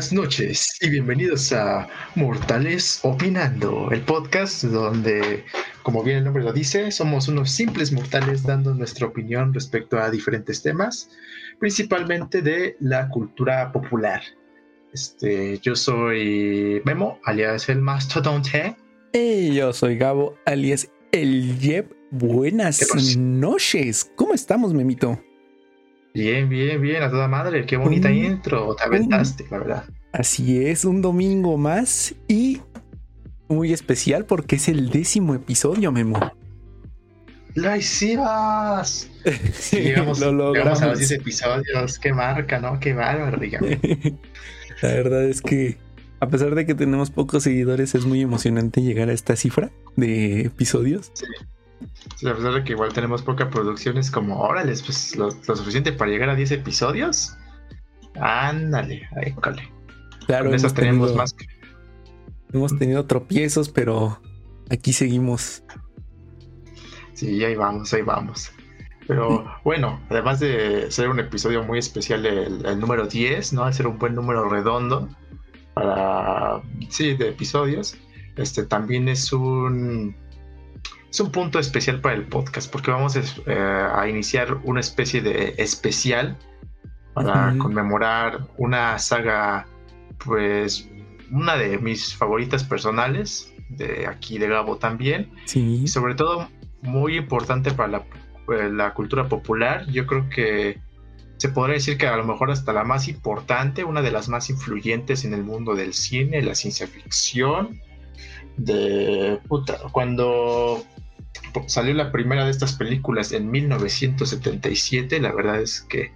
buenas noches y bienvenidos a Mortales Opinando, el podcast donde, como bien el nombre lo dice, somos unos simples mortales dando nuestra opinión respecto a diferentes temas, principalmente de la cultura popular. Este, yo soy Memo, alias el Mastodonte. Y yo soy Gabo, alias el Jeb. Buenas noches. ¿Cómo estamos, Memito? Bien, bien, bien, a toda madre. Qué bonita intro. Te aventaste, la verdad. Así es, un domingo más y muy especial porque es el décimo episodio, Memo. ¡Lo hicimos! llegamos, lo logramos. a los 10 episodios. Qué marca, ¿no? Qué bárbaro, La verdad es que a pesar de que tenemos pocos seguidores, es muy emocionante llegar a esta cifra de episodios. Sí. A pesar de que igual tenemos poca producción, es como, órale, pues lo, suficiente para llegar a 10 episodios. Ándale, ahí, cale. Claro, eso tenemos más. Hemos tenido tropiezos, pero aquí seguimos. Sí, ahí vamos, ahí vamos. Pero bueno, además de ser un episodio muy especial, el, número 10, ¿no? Al ser un buen número redondo para, sí, de episodios, este también es un, es un punto especial para el podcast, porque vamos a, eh, iniciar una especie de especial para conmemorar una saga pues una de mis favoritas personales, de aquí de Gabo también. Sí. Y sobre todo muy importante para la, eh, la, cultura popular. Yo creo que se podría decir que a lo mejor hasta la más importante, una de las más influyentes en el mundo del cine, la ciencia ficción. De puta, cuando salió la primera de estas películas en 1977, la verdad es que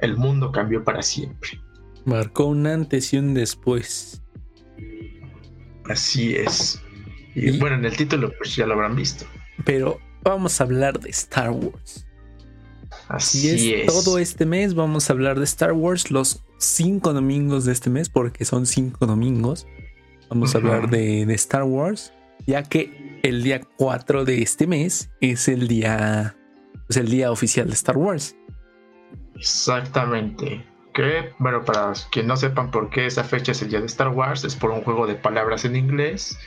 el mundo cambió para siempre. Marcó un antes y un después. Así es. Y, bueno, en el título pues ya lo habrán visto. Pero vamos a hablar de Star Wars. Así es, Todo este mes vamos a hablar de Star Wars los cinco domingos de este mes, porque son cinco domingos. Vamos a hablar de, de, Star Wars, ya que el día 4 de este mes es el día, es el día oficial de Star Wars. Exactamente bueno, para quien no sepan por qué esa fecha es el día de Star Wars, es por un juego de palabras en inglés,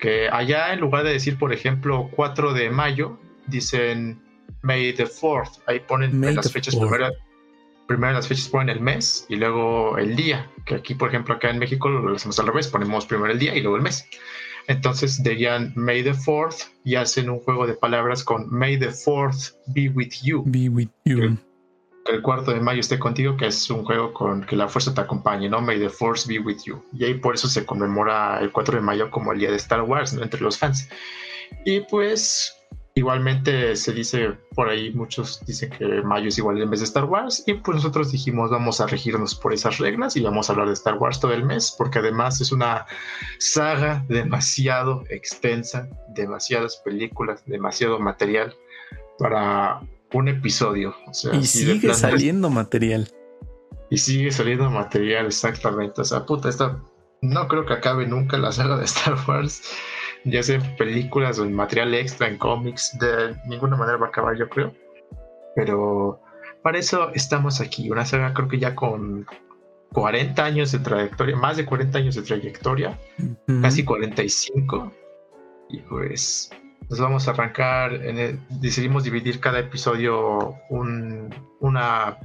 que allá en lugar de decir, por ejemplo, 4 de mayo, dicen May the 4th, ahí ponen las fechas primero, primero las fechas ponen el mes y luego el día, que aquí, por ejemplo, acá en México lo hacemos al revés, ponemos primero el día y luego el mes. Entonces dirían May the 4th y hacen un juego de palabras con May the 4th be with you. Be with you que el cuarto de mayo esté contigo, que es un juego con que la fuerza te acompañe, ¿no? May the Force be with you. Y ahí por eso se conmemora el 4 de mayo como el día de Star Wars, ¿no? Entre los fans. Y pues igualmente se dice por ahí, muchos dicen que mayo es igual en vez de Star Wars. Y pues nosotros dijimos, vamos a regirnos por esas reglas y vamos a hablar de Star Wars todo el mes, porque además es una saga demasiado extensa, demasiadas películas, demasiado material para un episodio. y sigue saliendo material. Y sigue saliendo material, exactamente. O sea, puta, esta no creo que acabe nunca la saga de Star Wars, ya sea en películas o en material extra, en cómics, de ninguna manera va a acabar, yo creo. Pero para eso estamos aquí, una saga creo que ya con 40 años de trayectoria, más de 40 años de trayectoria, casi 45. Y pues nos vamos a arrancar, decidimos dividir cada episodio una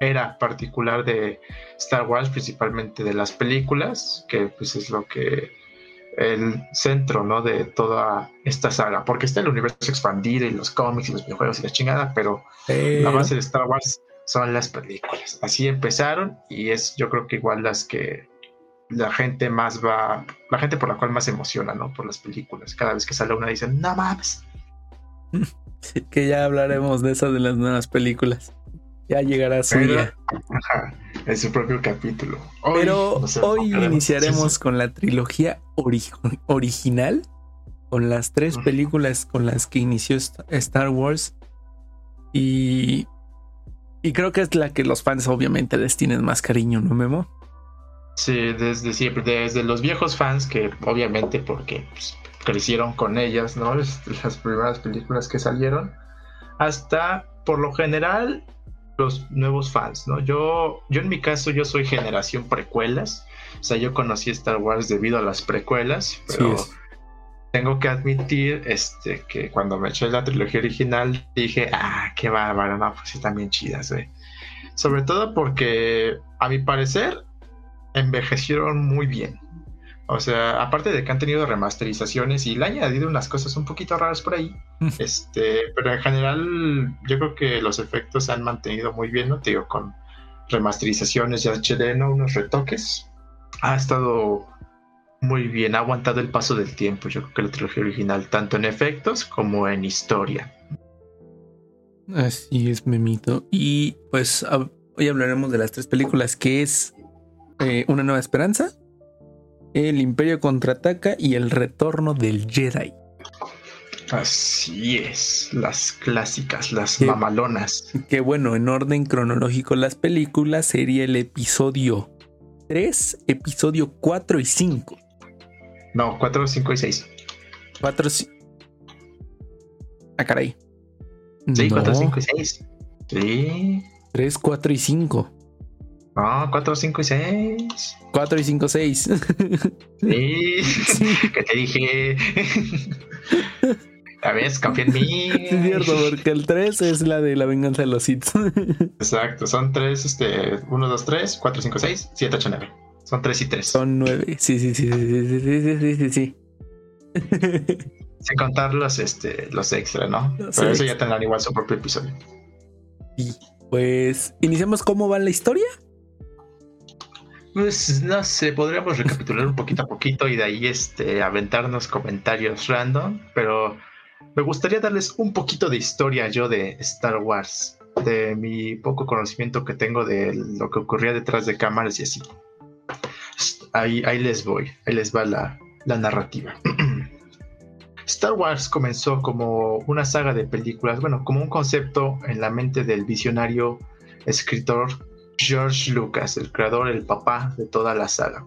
era particular de Star Wars, principalmente de las películas, que pues es lo que el centro ¿no? de toda esta saga, porque está el universo expandido y los cómics y los videojuegos y la chingada, pero la base de Star Wars son las películas. Así empezaron y es yo creo que igual las que la gente más va, la gente por la cual más se emociona, ¿no? Por las películas. Cada vez que sale una dicen, no mames. que ya hablaremos de eso de las nuevas películas. Ya llegará su día. Ajá, en su propio capítulo. Pero hoy iniciaremos con la trilogía original, con las tres películas con las que inició Star Wars. Y, y creo que es la que los fans obviamente les tienen más cariño, ¿no, Memo? Sí, desde siempre, desde los viejos fans que obviamente porque pues, crecieron con ellas, ¿no? Las primeras películas que salieron, hasta por lo general los nuevos fans, ¿no? Yo, yo en mi caso, yo soy generación precuelas. O sea, yo conocí Star Wars debido a las precuelas, pero tengo que admitir este, que cuando me eché la trilogía original dije, ah, qué bárbaro, no, pues sí, bien chidas, güey. Sobre todo porque, a mi parecer, envejecieron muy bien. O sea, aparte de que han tenido remasterizaciones y le han añadido unas cosas un poquito raras por ahí, este, pero en general yo creo que los efectos se han mantenido muy bien, ¿no? Te digo, con remasterizaciones de HD, ¿no? Unos retoques. Ha estado muy bien, ha aguantado el paso del tiempo, yo creo que la trilogía original, tanto en efectos como en historia. Así es, Memito. Y pues hoy hablaremos de las tres películas que es eh, Una Nueva Esperanza, El Imperio Contraataca y El Retorno del Jedi. Así es, las clásicas, las mamalonas. Que bueno, en orden cronológico las películas sería el episodio 3, episodio 4 y 5. No, 4, 5 y 6. 4, 5. Ah, caray. Sí, 4, 5 y 6. Sí. 3, 4 y 5. No, 4, 5 y 6. 4 y 5, 6. Sí, que te dije. A ver, confía en mí. Es cierto, porque el 3 es la de la venganza de los Sith. Exacto, son 3, este, 1, 2, 3, 4, 5, 6, 7, 8, 9. Son 3 y 3. Son 9. Sí, sí, sí, sí, sí, sí, sí, sí, sí. Sin contar los, este, los extra, ¿no? Los Pero extra. eso ya tendrán igual su propio episodio. Y pues, ¿iniciamos cómo va la historia? Pues no sé, podríamos recapitular un poquito a poquito y de ahí este, aventarnos comentarios random, pero me gustaría darles un poquito de historia yo de Star Wars, de mi poco conocimiento que tengo de lo que ocurría detrás de cámaras y así. Ahí, ahí les voy, ahí les va la, la narrativa. Star Wars comenzó como una saga de películas, bueno, como un concepto en la mente del visionario escritor George Lucas, el creador, el papá de toda la saga.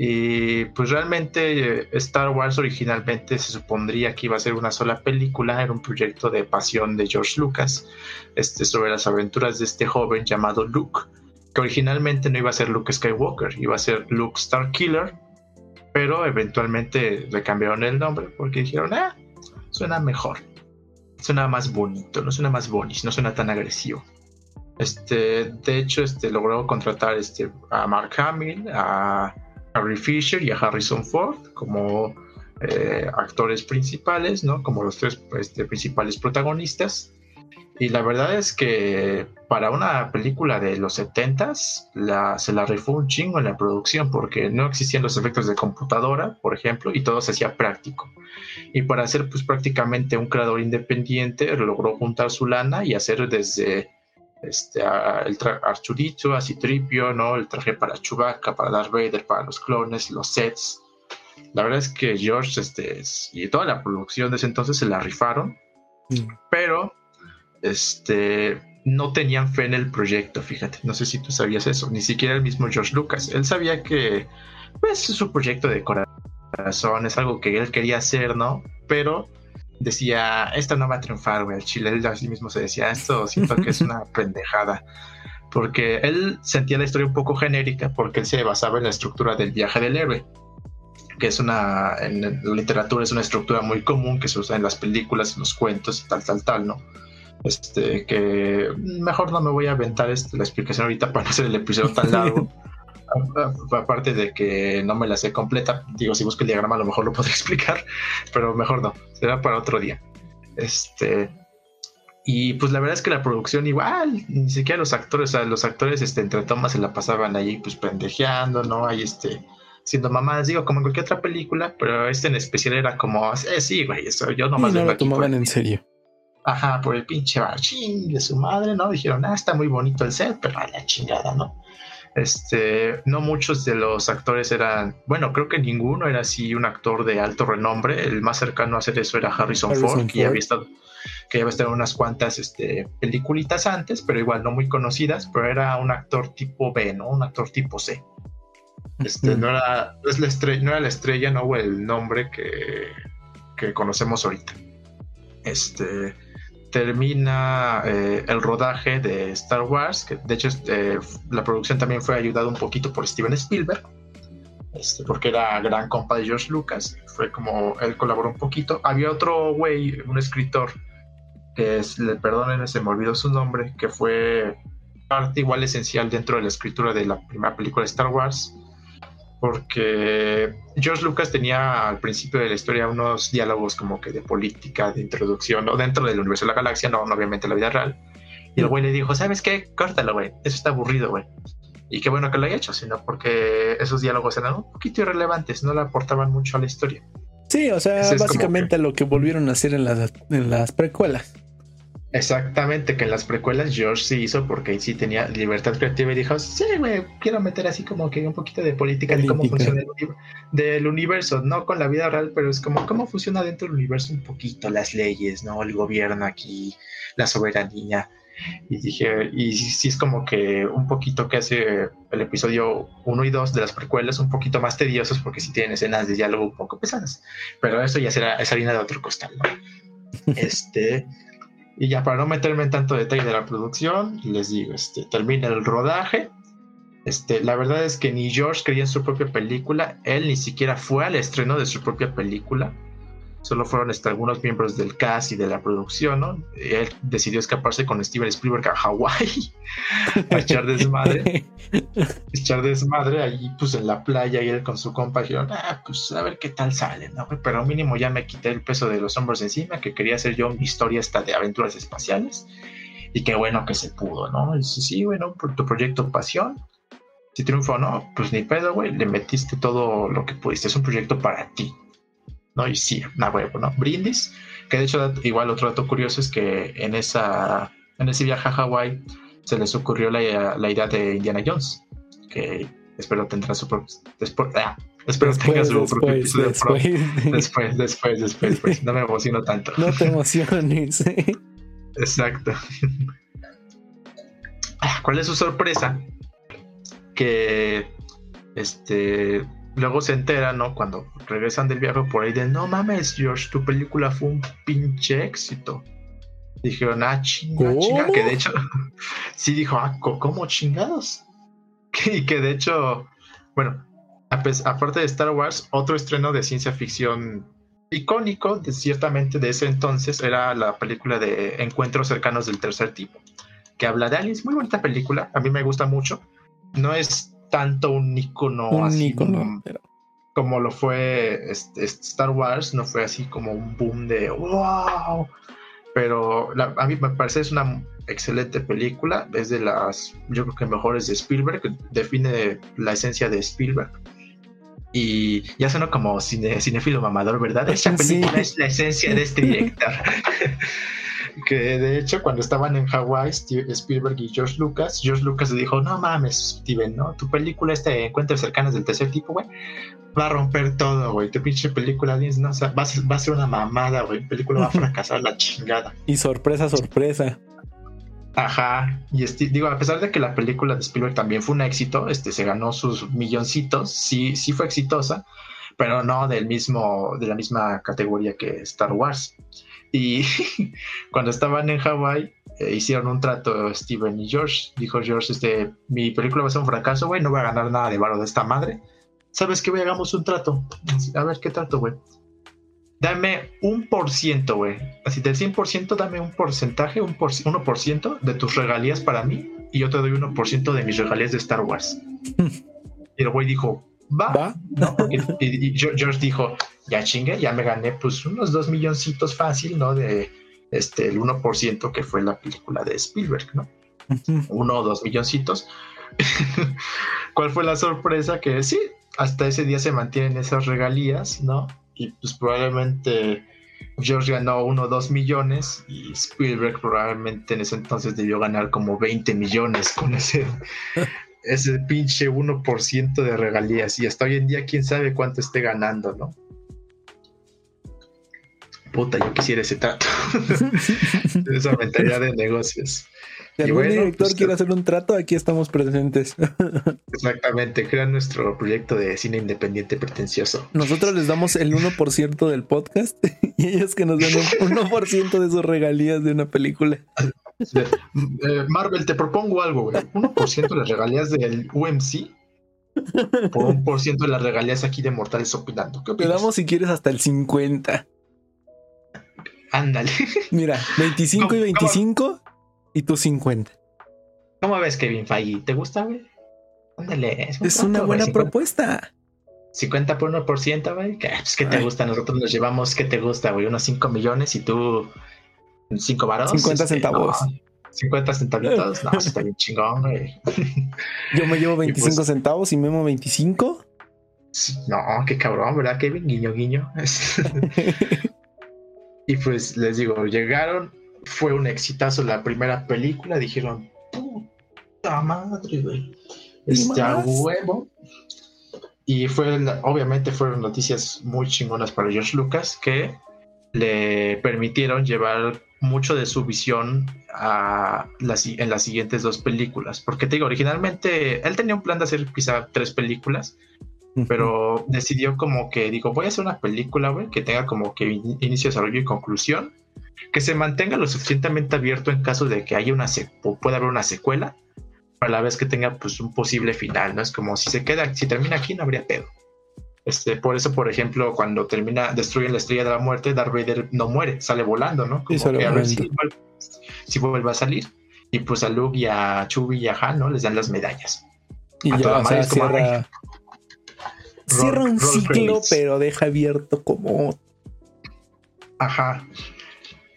Y pues realmente eh, Star Wars originalmente se supondría que iba a ser una sola película, era un proyecto de pasión de George Lucas, este, sobre las aventuras de este joven llamado Luke, que originalmente no iba a ser Luke Skywalker, iba a ser Luke Starkiller, pero eventualmente le cambiaron el nombre porque dijeron, ah, suena mejor, suena más bonito, no suena más bonito, no suena tan agresivo. Este, de hecho, este, logró contratar este, a Mark Hamill, a Harry Fisher y a Harrison Ford como eh, actores principales, ¿no? Como los tres este, principales protagonistas. Y la verdad es que para una película de los 70s la, se la rifó un chingo en la producción porque no existían los efectos de computadora, por ejemplo, y todo se hacía práctico. Y para hacer pues prácticamente un creador independiente logró juntar su lana y hacer desde este, el Archurito, a Citripio, ¿no? El traje para Chewbacca, para Darth Vader, para los clones, los sets. La verdad es que George este, y toda la producción de ese entonces se la rifaron, mm. pero este, no tenían fe en el proyecto, fíjate. No sé si tú sabías eso, ni siquiera el mismo George Lucas. Él sabía que pues, es su proyecto de corazón, es algo que él quería hacer, ¿no? Pero decía, esto no va a triunfar, güey. El chile, él así mismo se decía, esto siento que es una pendejada. Porque él sentía la historia un poco genérica porque él se basaba en la estructura del viaje del héroe, que es una, en la literatura es una estructura muy común que se usa en las películas, en los cuentos y tal, tal, tal, ¿no? Este, que mejor no me voy a aventar este, la explicación ahorita para no hacer el episodio tan largo. aparte de que no me la sé completa, digo, si busco el diagrama a lo mejor lo podría explicar, pero mejor no, será para otro día. Este, y pues la verdad es que la producción igual, ni siquiera los actores, o sea, los actores este, entre tomas se la pasaban ahí pues pendejeando, ¿no? Ahí este, siendo mamadas, digo, como en cualquier otra película, pero este en especial era como, eh, sí, güey, eso, yo nomás... No lo tomaban en serio. Ajá, por el pinche barchín de su madre, ¿no? Dijeron, ah, está muy bonito el set, pero a la chingada, ¿no? Este, no muchos de los actores eran, bueno, creo que ninguno era así un actor de alto renombre. El más cercano a hacer eso era Harrison, Ford, que ya había estado, que había estado en unas cuantas este, peliculitas antes, pero igual no muy conocidas, pero era un actor tipo B, ¿no? Un actor tipo C. Este, no, era, la estrella, no era la estrella, no el nombre que, que conocemos ahorita. Este, termina eh, el rodaje de Star Wars, que de hecho eh, la producción también fue ayudada un poquito por Steven Spielberg, este, porque era gran compa de George Lucas, fue como él colaboró un poquito. Había otro güey, un escritor, que es, le perdonen, se me olvidó su nombre, que fue parte igual esencial dentro de la escritura de la primera película de Star Wars, porque George Lucas tenía al principio de la historia unos diálogos como que de política, de introducción, o dentro del universo de la galaxia, no, obviamente la vida real. Y el güey le dijo, ¿sabes qué? Córtalo, güey. Eso está aburrido, güey. Y qué bueno que lo haya hecho, sino porque esos diálogos eran un poquito irrelevantes, no le aportaban mucho a la historia. Sí, o sea, básicamente lo que volvieron a hacer en las, en las precuelas. Exactamente, que en las precuelas George sí hizo porque ahí sí tenía libertad creativa y dijo, sí, güey, quiero meter así como que un poquito de política, de cómo funciona el del universo, no con la vida real, pero es como cómo funciona dentro del universo un poquito las leyes, ¿no? El gobierno aquí, la soberanía. Y dije, y sí es como que un poquito que hace el episodio 1 y 2 de las precuelas un poquito más tediosos porque sí tienen escenas de diálogo un poco pesadas, pero eso ya será esa harina de otro costal, ¿no? este... Y ya para no meterme en tanto detalle de la producción, les digo, este, termina el rodaje. Este, la verdad es que ni George creía en su propia película, él ni siquiera fue al estreno de su propia película solo fueron este, algunos miembros del cast y de la producción, ¿no? Él decidió escaparse con Steven Spielberg a Hawái a echar desmadre. echar desmadre ahí, pues en la playa y él con su compa dijeron, ah, pues a ver qué tal sale, ¿no? Pero mínimo ya me quité el peso de los hombros encima, que quería hacer yo mi historia hasta de aventuras espaciales. Y qué bueno que se pudo, ¿no? Y sí, bueno, por tu proyecto Pasión, si triunfó no, pues ni pedo, güey, le metiste todo lo que pudiste. Es un proyecto para ti. ¿No? Y sí, una huevo, ¿no? Brindis, que de hecho igual otro dato curioso es que en, esa, en ese viaje a Hawái se les ocurrió la, la, idea de Indiana Jones, que espero tendrá su propio... Después, ah, espero tenga su propio episodio después, después, después, después, después, no me emociono tanto. No te emociones. Exacto. Ah, ¿Cuál es su sorpresa? Que este luego se entera, ¿no? Cuando regresan del viaje por ahí de, no mames, George, tu película fue un pinche éxito. Dijeron, ah, chinga, chinga, que de hecho, sí dijo, ah, ¿cómo chingados? y que de hecho, bueno, aparte de Star Wars, otro estreno de ciencia ficción icónico, de, ciertamente de ese entonces, era la película de Encuentros cercanos del tercer tipo, que habla de aliens, muy bonita película, a mí me gusta mucho. No es tanto un icono así como, lo fue este, Star Wars, no fue así como un boom de wow. Pero a mí me parece es una excelente película, es de las, yo creo que mejores de Spielberg, define la esencia de Spielberg. Y ya suena como cine, cinefilo mamador, ¿verdad? Esa película es la esencia de este director. que de hecho cuando estaban en Hawái, Spielberg y George Lucas, George Lucas le dijo, no mames, Steven, ¿no? Tu película este Encuentros cercanos del tercer tipo, güey, va a romper todo, güey. Tu pinche película, no, va, a ser, una mamada, güey. La película va a fracasar la chingada. Y sorpresa, sorpresa. Ajá, y digo, a pesar de que la película de Spielberg también fue un éxito, este se ganó sus milloncitos, sí, sí fue exitosa, pero no del mismo, de la misma categoría que Star Wars. Y cuando estaban en Hawái, eh, hicieron un trato Steven y George. Dijo George, este, mi película va a ser un fracaso, güey, no voy a ganar nada de varo de esta madre. ¿Sabes qué, güey? Hagamos un trato. A ver, ¿qué trato, güey? Dame un por ciento, güey. Así del 100%, dame un porcentaje, un por, 1% de tus regalías para mí y yo te doy 1% de mis regalías de Star Wars. y el güey dijo, va. ¿No? Y, George dijo, ya chingue, ya me gané pues unos dos milloncitos fácil, ¿no? De este, el 1% que fue la película de Spielberg, ¿no? Uno o dos milloncitos. ¿Cuál fue la sorpresa? Que sí, hasta ese día se mantienen esas regalías, ¿no? Y pues probablemente George ganó uno o dos millones y Spielberg probablemente en ese entonces debió ganar como 20 millones con ese, ese pinche 1% de regalías. Y hasta hoy en día, quién sabe cuánto esté ganando, ¿no? Puta, yo quisiera ese trato. esa mentalidad de negocios. Si algún director pues, quiere hacer un trato, aquí estamos presentes. Exactamente, crean nuestro proyecto de cine independiente pretencioso. Nosotros les damos el 1% del podcast y ellos que nos dan un 1% de sus regalías de una película. Marvel, te propongo algo, güey. 1% de las regalías del UMC por un por ciento de las regalías aquí de Mortales Opinando. ¿Qué Te damos si quieres hasta el 50. Ándale. Mira, 25 y 25 y tú 50. ¿Cómo ves, Kevin Feige? ¿Te gusta, güey? Ándale. Es, una buena propuesta. 50 por 1%, güey. ¿Qué, pues, ¿qué te gusta? Nosotros nos llevamos, ¿qué te gusta, güey? Unos 5 millones y tú 5 varos. 50 este, centavos. 50 centavitos. No, está bien chingón, güey. Yo me llevo 25 pues centavos y Memo 25. No, qué cabrón, ¿verdad, Kevin? Guiño, guiño. Y pues les digo, llegaron, fue un exitazo la primera película, dijeron, puta madre, güey. Está huevo. Y fue, obviamente fueron noticias muy chingonas para George Lucas que le permitieron llevar mucho de su visión a en las siguientes dos películas. Porque te digo, originalmente él tenía un plan de hacer quizá tres películas, pero decidió como que, digo, voy a hacer una película, güey, que tenga como que inicio, desarrollo y conclusión, que se mantenga lo suficientemente abierto en caso de que haya una pueda haber una secuela, a la vez que tenga pues un posible final, ¿no? Es como si se queda, si termina aquí no habría pedo. Este, por eso, por ejemplo, cuando termina, destruyen la estrella de la muerte, Darth Vader no muere, sale volando, ¿no? Como que a ver si, vuelve a salir. Y pues a Luke y a Chubby y a Han, ¿no? Les dan las medallas. Y ya, cierra, cierra un ciclo, pero deja abierto como. Ajá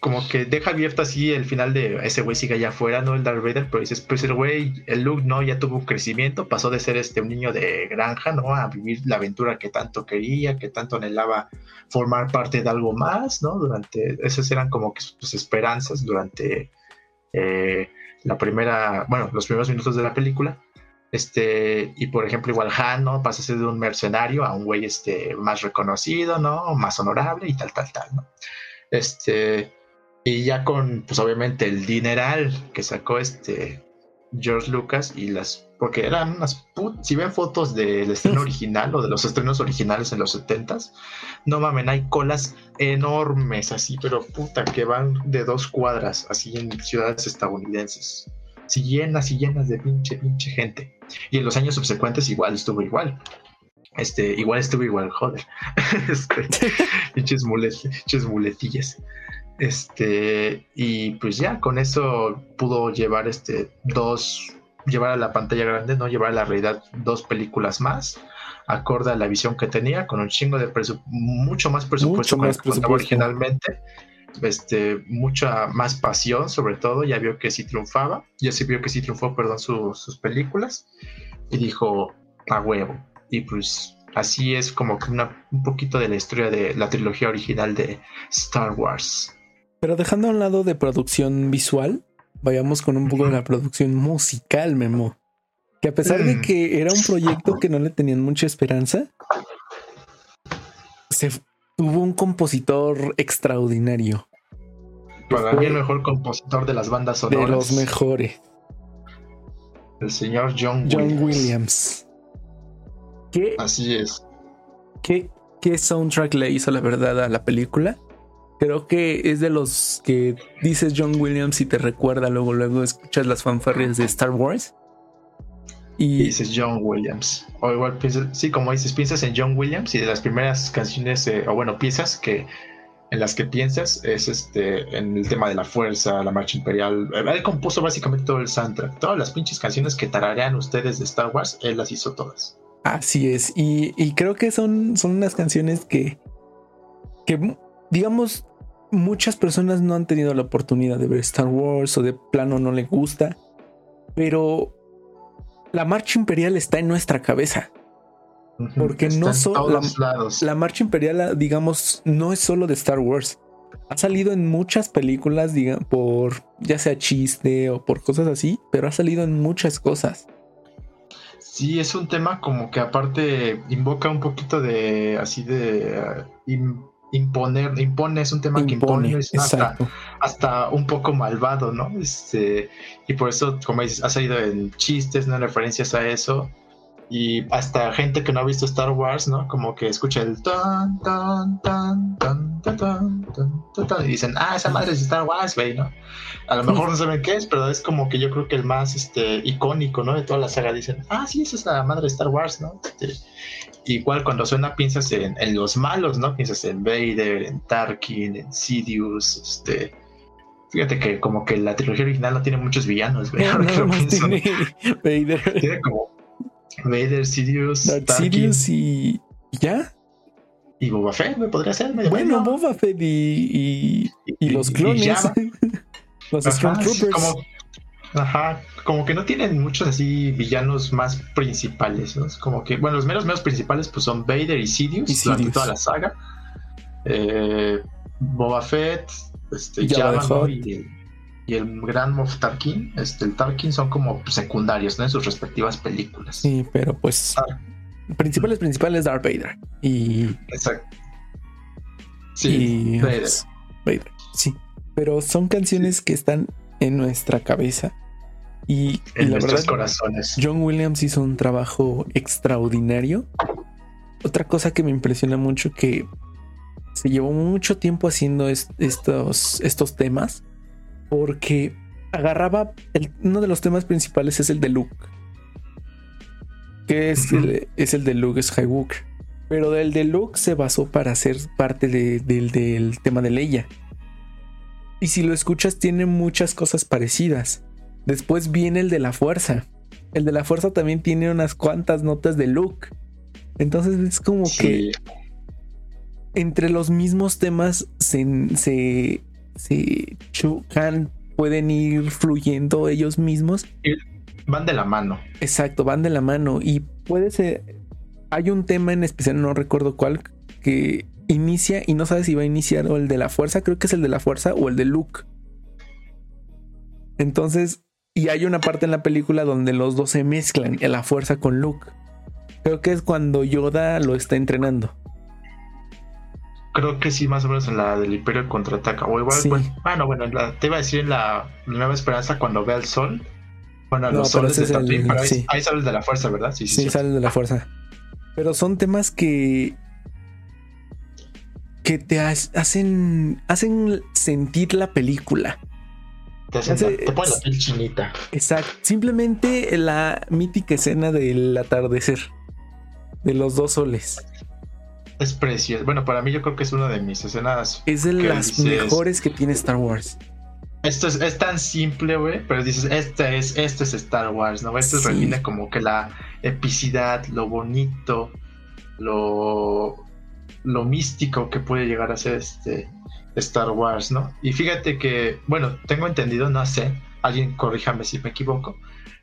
como que deja abierto así el final de ese güey sigue allá afuera, ¿no? El Darth Vader, pero dices, pues el güey, el Luke, ¿no? Ya tuvo un crecimiento, pasó de ser este un niño de granja, ¿no? A vivir la aventura que tanto quería, que tanto anhelaba formar parte de algo más, ¿no? Durante, esas eran como que sus esperanzas durante eh, la primera, bueno, los primeros minutos de la película. Este, y por ejemplo, igual Han, ¿no? De un mercenario a un güey este, más reconocido, ¿no? Más honorable y tal, tal, tal, ¿no? Este, y ya con, pues obviamente, el dineral que sacó este George Lucas y las. Porque eran unas. Si ven fotos del estreno original o de los estrenos originales en los 70s, no mamen, hay colas enormes así, pero puta, que van de dos cuadras, así en ciudades estadounidenses. Si llenas y llenas de pinche, pinche gente. Y en los años subsecuentes igual estuvo igual. Este, igual estuvo igual, joder. este, pinches, pinches muletillas. Este, y pues ya con eso pudo llevar este dos, llevar a la pantalla grande, no llevar a la realidad dos películas más, acorde a la visión que tenía, con un chingo de presupuesto, mucho más presupuesto que originalmente, este, mucha más pasión, sobre todo, ya vio que sí triunfaba, ya sí vio que sí triunfó, perdón, sus películas, y dijo, a huevo, y pues así es como que una, un poquito de la historia de la trilogía original de Star Wars. Pero dejando a un lado de producción visual, vayamos con un poco de la producción musical, Memo. Que a pesar de mm. que era un proyecto que no le tenían mucha esperanza, se tuvo un compositor extraordinario. Para mí el mejor compositor de las bandas sonoras. De los mejores. El señor John, John Williams. ¿Qué, Así es. ¿Qué, ¿Qué soundtrack le hizo la verdad a la película? Creo que es de los que dices John Williams y te recuerda luego, luego escuchas las fanfarrias de Star Wars. Y dices John Williams. O igual piensas, sí, como dices, piensas en John Williams y de las primeras canciones, eh, o bueno, piezas que en las que piensas es este en el tema de la fuerza, la marcha imperial. Él compuso básicamente todo el soundtrack. Todas las pinches canciones que tararean ustedes de Star Wars, él las hizo todas. Así es. Y, y creo que son, son unas canciones que, que, digamos, muchas personas no han tenido la oportunidad de ver Star Wars o de plano no les gusta, pero la marcha imperial está en nuestra cabeza. Porque no solo la, la, marcha imperial, digamos, no es solo de Star Wars. Ha salido en muchas películas, diga, por ya sea chiste o por cosas así, pero ha salido en muchas cosas. Sí, es un tema como que aparte invoca un poquito de así de imponer, impone, es un tema que impone, hasta, hasta, un poco malvado, ¿no? Este, y por eso, como dices, ha salido en chistes, ¿no? Referencias a eso. Y hasta gente que no ha visto Star Wars, ¿no? Como que escucha el tan, tan, tan, tan, tan, tan, tan, tan, y dicen, ah, esa madre es Star Wars, güey, ¿no? A lo mejor no saben qué es, pero es como que yo creo que el más este, icónico, ¿no? De toda la saga dicen, ah, sí, esa es la madre de Star Wars, ¿no? Este, igual cuando suena piensas en, en, los malos, ¿no? Piensas en Vader, en Tarkin, en Sidious, este... Fíjate que como que la trilogía original no tiene muchos villanos, güey. tiene Vader. Tiene como Vader, Sidious, Tarkin. Sidious y... ¿Ya? Y Boba Fett, me podría ser. Bueno, Boba Fett y, y, los clones. los Stormtroopers. Como, ajá, como que no tienen muchos así villanos más principales, ¿no? como que, bueno, los menos menos principales pues son Vader y Sidious, durante toda la saga. Eh, Boba Fett, este, Jabba, y, el gran Moff Tarkin, este, el Tarkin son como secundarios, ¿no? En sus respectivas películas. Sí, pero pues ah. principales principales Darth Vader y Exacto. Sí, Vader. Vader. Sí, pero son canciones que están en nuestra cabeza y, en nuestros corazones. John Williams hizo un trabajo extraordinario. Otra cosa que me impresiona mucho que se llevó mucho tiempo haciendo estos, estos temas porque agarraba uno de los temas principales es el de Luke. Que es, el, es el de Luke Skywalker pero del de Luke se basó para ser parte del, del tema de Leia. Y si lo escuchas tiene muchas cosas parecidas. Después viene el de la fuerza. El de la fuerza también tiene unas cuantas notas de look. Entonces es como que entre los mismos temas se, se, se chocan, pueden ir fluyendo ellos mismos. Van de la mano. Exacto, van de la mano. Y puede ser. Hay un tema en especial, no recuerdo cuál, que inicia y no sabes si va a iniciar o el de la fuerza, creo que es el de la fuerza o el de Luke. Entonces, y hay una parte en la película donde los dos se mezclan en la fuerza con Luke. Creo que es cuando Yoda lo está entrenando. Creo que sí, más o menos en la del Imperio contraataca. O igual, bueno, bueno, te iba a decir en la Nueva Esperanza cuando ve al sol. Bueno, los soles de Tatooine, pero ahí, sales de la fuerza, ¿verdad? Sí, sí, sí, sales de la fuerza. Pero son temas que. que te hacen. hacen sentir la película. Te, pone la piel chinita. Exacto. Simplemente la mítica escena del atardecer. De los dos soles. Es precioso. Bueno, para mí yo creo que es una de mis escenas. Es de las mejores que tiene Star Wars. Esto es, tan simple, güey, pero dices, este es, esto es Star Wars, ¿no? Esto sí. como que la epicidad, lo bonito, lo, lo místico que puede llegar a ser este, Star Wars, ¿no? Y fíjate que, bueno, tengo entendido, no sé, alguien corríjame si me equivoco.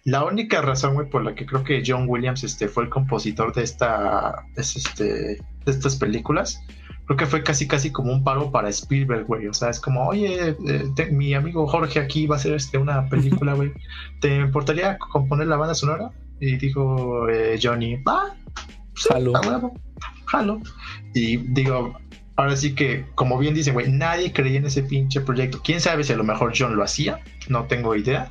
La única razón, güey, por la que creo que John Williams este, fue el compositor de, esta, este, de estas películas, creo que fue casi casi como un pago para Spielberg, güey. O sea, es como, oye, eh, mi amigo Jorge aquí va a hacer este, una película, güey. ¿Te importaría componer la banda sonora? Y dijo eh, Johnny, va, jalo. jalo. Y digo, ahora sí que, como bien dicen, güey, nadie creía en ese pinche proyecto. Quién sabe si a lo mejor John lo hacía, no tengo idea.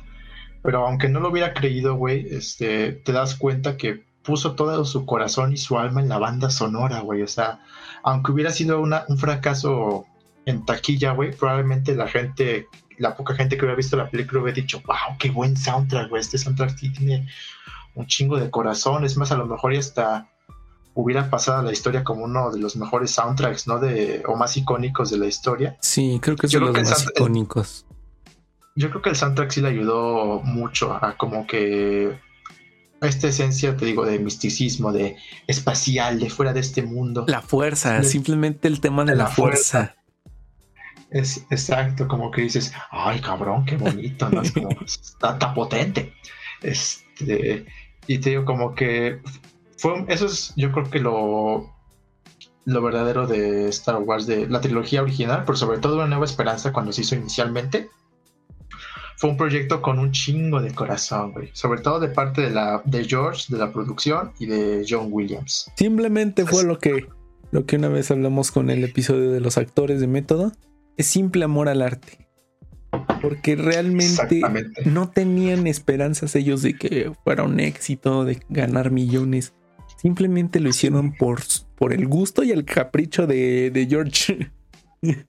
Pero aunque no lo hubiera creído, güey, este, te das cuenta que puso todo su corazón y su alma en la banda sonora, güey. O sea, aunque hubiera sido una, un fracaso en taquilla, güey, probablemente la gente, la poca gente que hubiera visto la película hubiera dicho, wow, qué buen soundtrack, güey. Este soundtrack sí tiene un chingo de corazón. Es más, a lo mejor ya está hubiera pasado a la historia como uno de los mejores soundtracks, ¿no? De, o más icónicos de la historia. Sí, creo que es uno de los más icónicos. Yo creo que el soundtrack sí le ayudó mucho a como que esta esencia, te digo, de misticismo, de espacial, de fuera de este mundo. La fuerza, simplemente el tema de, la, fuerza. Es exacto, como que dices, ay cabrón, qué bonito, ¿no? Es como, está, potente. Este, y te digo, como que eso es, yo creo que lo, lo verdadero de Star Wars, de la trilogía original, pero sobre todo Una Nueva Esperanza cuando se hizo inicialmente. Fue un proyecto con un chingo de corazón, güey. Sobre todo de parte de, la, de George, de la producción y de John Williams. Simplemente fue lo que lo que una vez hablamos con el episodio de los actores de método, es simple amor al arte. Porque realmente no tenían esperanzas ellos de que fuera un éxito, de ganar millones. Simplemente lo hicieron por, por el gusto y el capricho de, George.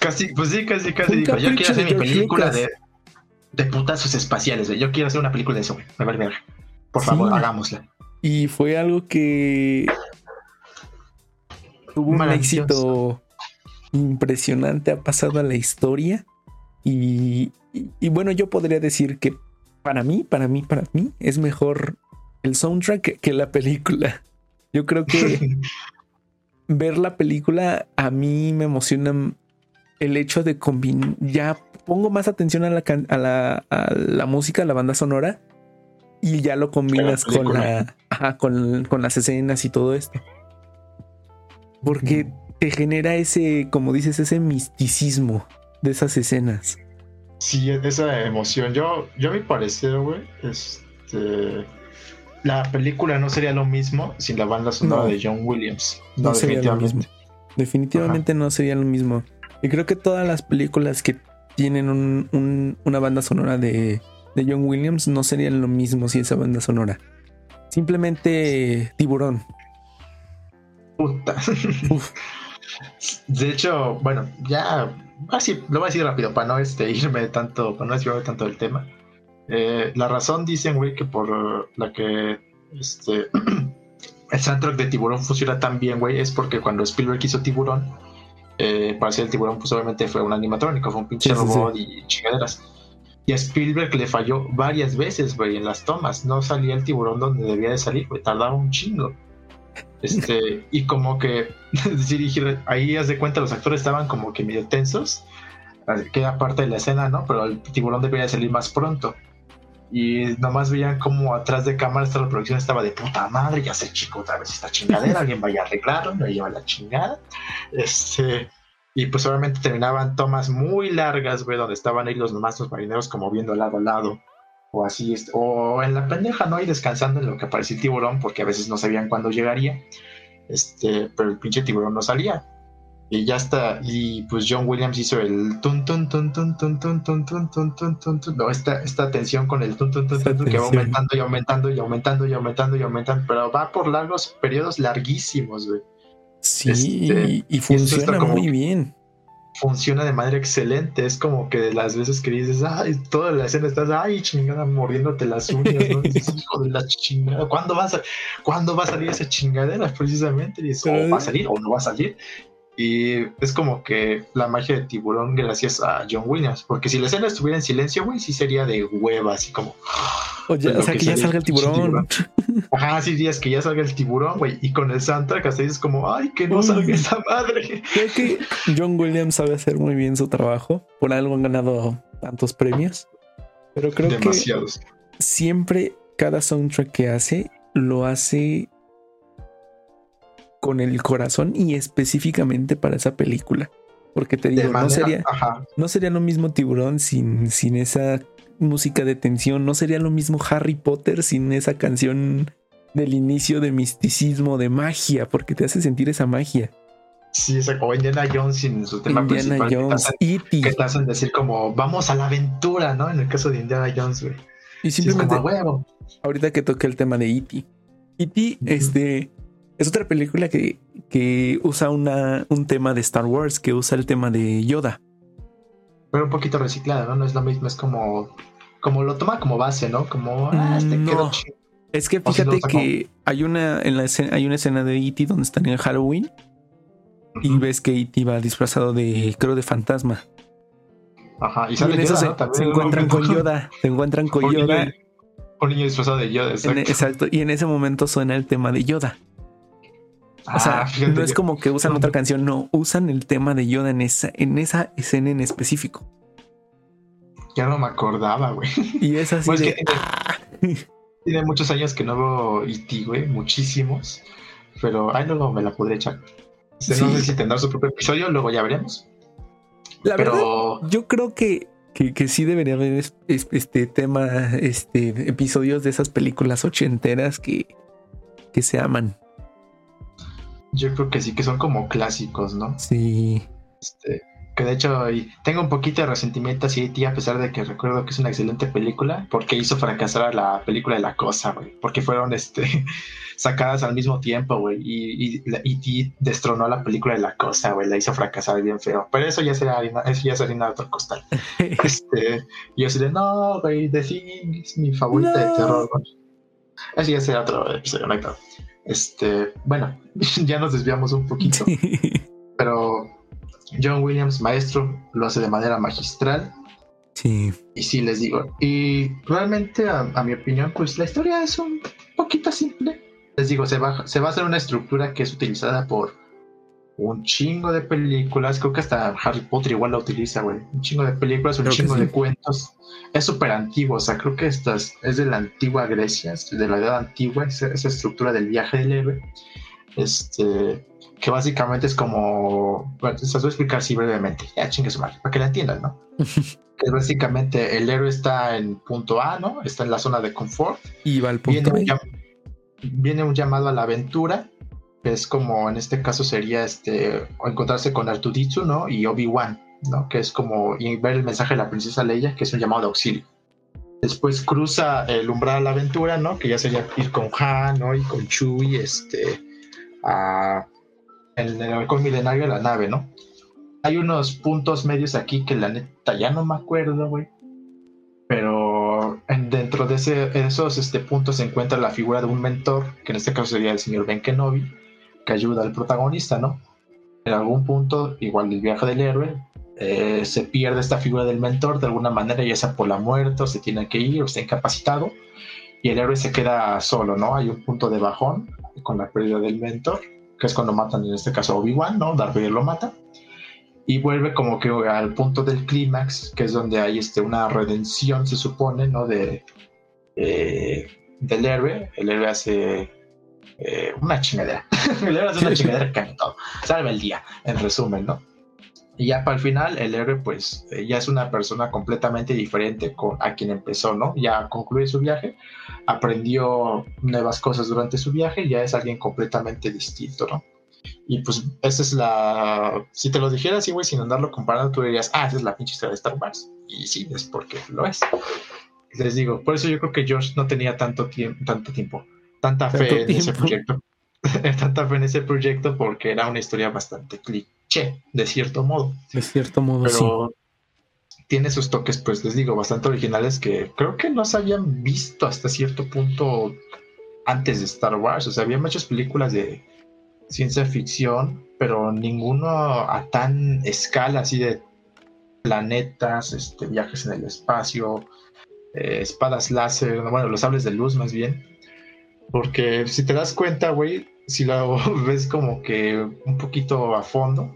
Casi, pues sí, casi, casi. Dijo, yo quiero hacer mi película de, de, putazos espaciales, Yo quiero hacer una película de eso, güey. Me vale ver. Por favor, hagámosla. Y fue algo que tuvo un éxito impresionante, ha pasado a la historia. Y, y, bueno, yo podría decir que para mí, para mí, para mí, es mejor el soundtrack que, la película. Yo creo que ver la película a mí me emociona el hecho de combinar. Ya pongo más atención a la, a la, a la música, a la banda sonora, y ya lo combinas con, la, con, con, las escenas y todo esto. Porque te genera ese, como dices, ese misticismo de esas escenas. Sí, esa emoción. Yo, yo a mi parecer, güey, este, la película no sería lo mismo sin la banda sonora de John Williams. No, sería lo mismo. Definitivamente no sería lo mismo. Y creo que todas las películas que tienen una banda sonora de, de John Williams no serían lo mismo sin esa banda sonora. Simplemente tiburón. Puta. De hecho, bueno, ya así lo voy a decir rápido para no este, irme tanto, para no desviarme tanto del tema. Eh, la razón dicen, güey, que por la que este el soundtrack de Tiburón funciona tan bien, güey, es porque cuando Spielberg hizo Tiburón, eh, para hacer el tiburón, pues obviamente fue un animatrónico, fue un pinche robot y chingaderas. Y a Spielberg le falló varias veces, güey, en las tomas. No salía el tiburón donde debía de salir, güey, tardaba un chingo. Este, y como que dirigir, ahí haz de cuenta, los actores estaban como que medio tensos, que era parte de la escena, ¿no? Pero el tiburón debería salir más pronto. Y nomás veían como atrás de cámara esta reproducción estaba de puta madre, ya se chico otra vez esta chingadera, alguien vaya a arreglarlo, no lleva la chingada. Este, y pues obviamente terminaban tomas muy largas, güey, donde estaban ahí los nomás los marineros como viendo lado a lado o así, o en la pendeja, ¿no? Y descansando en lo que aparecía el tiburón, porque a veces no sabían cuándo llegaría, este, pero el pinche tiburón no salía. Y ya está, y pues John Williams hizo el tun tun tun tun tun tun tun tun tun tun tun tun no, esta, esta tensión con el tun tun tun tun, que va aumentando y aumentando y aumentando y aumentando y aumentando, pero va por largos periodos larguísimos, güey. Sí, y funciona muy bien funciona de manera excelente. Es como que de las veces que dices, ay, toda la escena estás, ay, chingada, mordiéndote las uñas, ¿no? hijo de la chingada, ¿cuándo va a, ¿cuándo va a salir esa chingadera? Precisamente, y o va a salir o no va a salir. Y es como que la magia de tiburón gracias a John Williams. Porque si la escena estuviera en silencio, güey, sí sería de hueva, así como. Oye, o sea, que, ya salga el tiburón. Ajá, sí días que ya salga el tiburón, güey. Y con el soundtrack hasta dices como, ay, que no salga esa madre. Creo que John Williams sabe hacer muy bien su trabajo. Por algo han ganado tantos premios. Pero creo Demasiados. que siempre cada soundtrack que hace lo hace con el corazón y específicamente para esa película. Porque te digo, no, sería, no sería lo mismo tiburón sin, sin esa música de tensión, no sería lo mismo Harry Potter sin esa canción del inicio de misticismo, de magia, porque te hace sentir esa magia. Sí, o Indiana Jones sin su tema Indiana Jones, que te, hacen, decir como, vamos a la aventura, ¿no? En el caso de Indiana Jones, güey. Y simplemente, ahorita que toqué el tema de E.T. E.T., este, es otra película que, que usa una, un tema de Star Wars, que usa el tema de Yoda. Pero un poquito reciclada, ¿no? No es lo mismo, es como, como lo toma como base, ¿no? Como, ah, este no. Es que fíjate que hay una, en la escena, hay una escena de E.T. donde están en Halloween y ves que E.T. va disfrazado de, creo, de fantasma. Ajá, y, en eso se, encuentran con Yoda, se encuentran con Yoda. un niño disfrazado de Yoda, exacto. exacto. Y en ese momento suena el tema de Yoda. O sea, ah, no es como que usan otra canción, no, usan el tema de Yoda en esa, en esa escena en específico. Ya no me acordaba, güey. Y es así pues de... ¡ah! tiene, muchos años que no veo E.T., güey, muchísimos. Pero ahí luego me la podré echar. No sé si tendrá su propio episodio, luego ya veremos. La pero... verdad, yo creo que, que, sí debería haber este tema, este episodios de esas películas ochenteras que, que se aman. Yo creo que sí que son como clásicos, ¿no? Sí. Este, que de hecho tengo un poquito de resentimiento hacia ti a pesar de que recuerdo que es una excelente película porque hizo fracasar a la película de la cosa, güey, porque fueron este sacadas al mismo tiempo, güey, y, y, destronó a la película de la cosa, güey, la hizo fracasar bien feo, pero eso ya sería harina, eso ya sería de otro costal. este, y yo de no, güey, The Thing es mi favorita de terror, güey. Eso ya sería otro episodio, no hay Este, bueno, ya nos desviamos un poquito, pero John Williams, maestro, lo hace de manera magistral. Sí. Y sí, les digo. Y realmente, a, mi opinión, pues la historia es un poquito simple. Les digo, se va, se va a hacer una estructura que es utilizada por un chingo de películas. Creo que hasta Harry Potter igual la utiliza, güey. Un chingo de películas, un chingo de cuentos. Es súper antiguo, o sea, creo que esta es, de la antigua Grecia, de la edad antigua, esa, esa estructura del viaje del héroe. Este que básicamente es como, bueno, se voy a explicar así brevemente, ya chingue su madre, para que la entiendan, ¿no? que básicamente el héroe está en punto A, ¿no? Está en la zona de confort. Y va al punto viene, un, viene un llamado a la aventura, es como en este caso sería este, encontrarse con Artuditsu, ¿no? Y Obi-Wan, ¿no? Que es como y ver el mensaje de la princesa Leia, que es un llamado de auxilio. Después cruza el umbral a la aventura, ¿no? Que ya sería ir con Han, ¿no? Y con Chewie, este, a en el halcón milenario de la nave, ¿no? Hay unos puntos medios aquí que la neta ya no me acuerdo, güey. Pero dentro de esos este, puntos se encuentra la figura de un mentor, que en este caso sería el señor Ben Kenobi, que ayuda al protagonista, ¿no? En algún punto, igual del viaje del héroe, eh, se pierde esta figura del mentor de alguna manera, ya sea por la muerte, o se tiene que ir, o está incapacitado, y el héroe se queda solo, ¿no? Hay un punto de bajón con la pérdida del mentor que es cuando matan en este caso Obi-Wan, ¿no? Darth Vader lo mata. Y vuelve como que al punto del clímax, que es donde hay este, una redención, se supone, ¿no? De, eh, del héroe. El héroe hace eh, una chingadera. el héroe hace una chingadera que todo. Salva el día, en resumen, ¿no? Y ya para el final, el héroe, pues, eh, ya es una persona completamente diferente con, a quien empezó, ¿no? Ya concluye su viaje, aprendió nuevas cosas durante su viaje, ya es alguien completamente distinto, ¿no? Y pues, esa es la. Si te lo dijera así, güey, sin andarlo comparando, tú dirías, ah, esa es la pinche historia de Star Wars. Y sí, es porque lo es. Les digo, por eso yo creo que George no tenía tanto, tiempo tanto tiempo, tanta fe en ese proyecto. tanta fe en ese proyecto porque era una historia bastante cliché, de cierto modo. De cierto modo, Pero tiene sus toques, pues les digo, bastante originales que creo que no se habían visto hasta cierto punto antes de Star Wars. O sea, había muchas películas de ciencia ficción, pero ninguno a tan escala, así de planetas, este, viajes en el espacio, eh, espadas láser, bueno, los sables de luz más bien. Porque si te das cuenta, güey, si lo ves como que un poquito a fondo,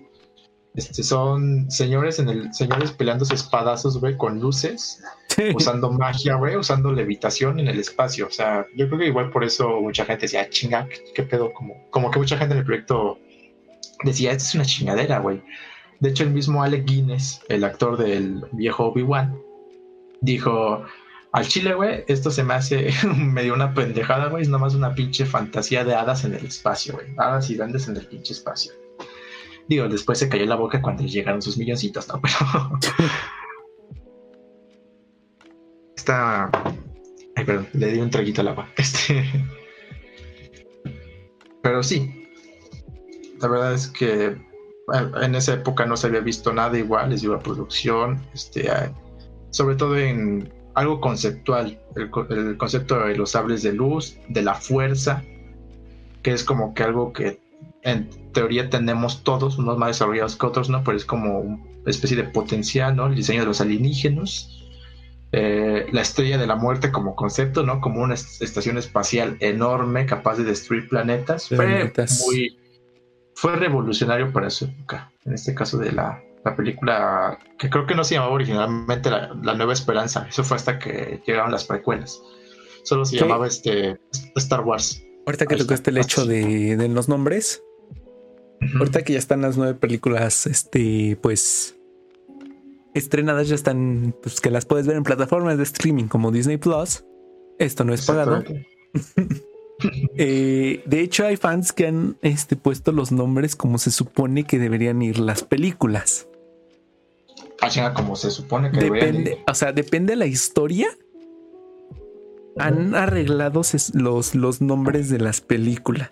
este, son señores en el señores peleándose espadazos, güey, con luces, usando magia, güey, usando levitación en el espacio. O sea, yo creo que igual por eso mucha gente decía, chinga, ¿qué, pedo? Como, como que mucha gente en el proyecto decía, esto es una chingadera, güey. De hecho, el mismo Alec Guinness, el actor del viejo Obi-Wan, dijo, al chile, güey, esto se me hace medio una pendejada, güey. Es nomás una pinche fantasía de hadas en el espacio, güey. Hadas y grandes en el pinche espacio. Digo, después se cayó la boca cuando llegaron sus milloncitos, ¿no? Pero. Está. Ay, perdón, le di un traguito al agua. Este. Pero sí. La verdad es que eh, en esa época no se había visto nada igual, les dio la producción, este, sobre todo en algo conceptual, el, concepto de los sables de luz, de la fuerza, que es como que algo que en teoría tenemos todos, unos más desarrollados que otros, ¿no? Pero es como una especie de potencial, ¿no? El diseño de los alienígenas, eh, la estrella de la muerte como concepto, ¿no? Como una estación espacial enorme capaz de destruir planetas. Fue muy... Fue revolucionario para su época, en este caso de la la película que creo que no se llamaba originalmente la, Nueva Esperanza. Eso fue hasta que llegaron las precuelas. Solo se llamaba este Star Wars. Ahorita que tocaste el hecho de, los nombres. Ahorita que ya están las nueve películas, este, pues estrenadas, ya están, pues que las puedes ver en plataformas de streaming como Disney Plus. Esto no es pagado. Eh, de hecho, hay fans que han este, puesto los nombres como se supone que deberían ir las películas. Ah, como se supone que depende, O sea, depende de la historia. Han arreglado los, los nombres de las películas.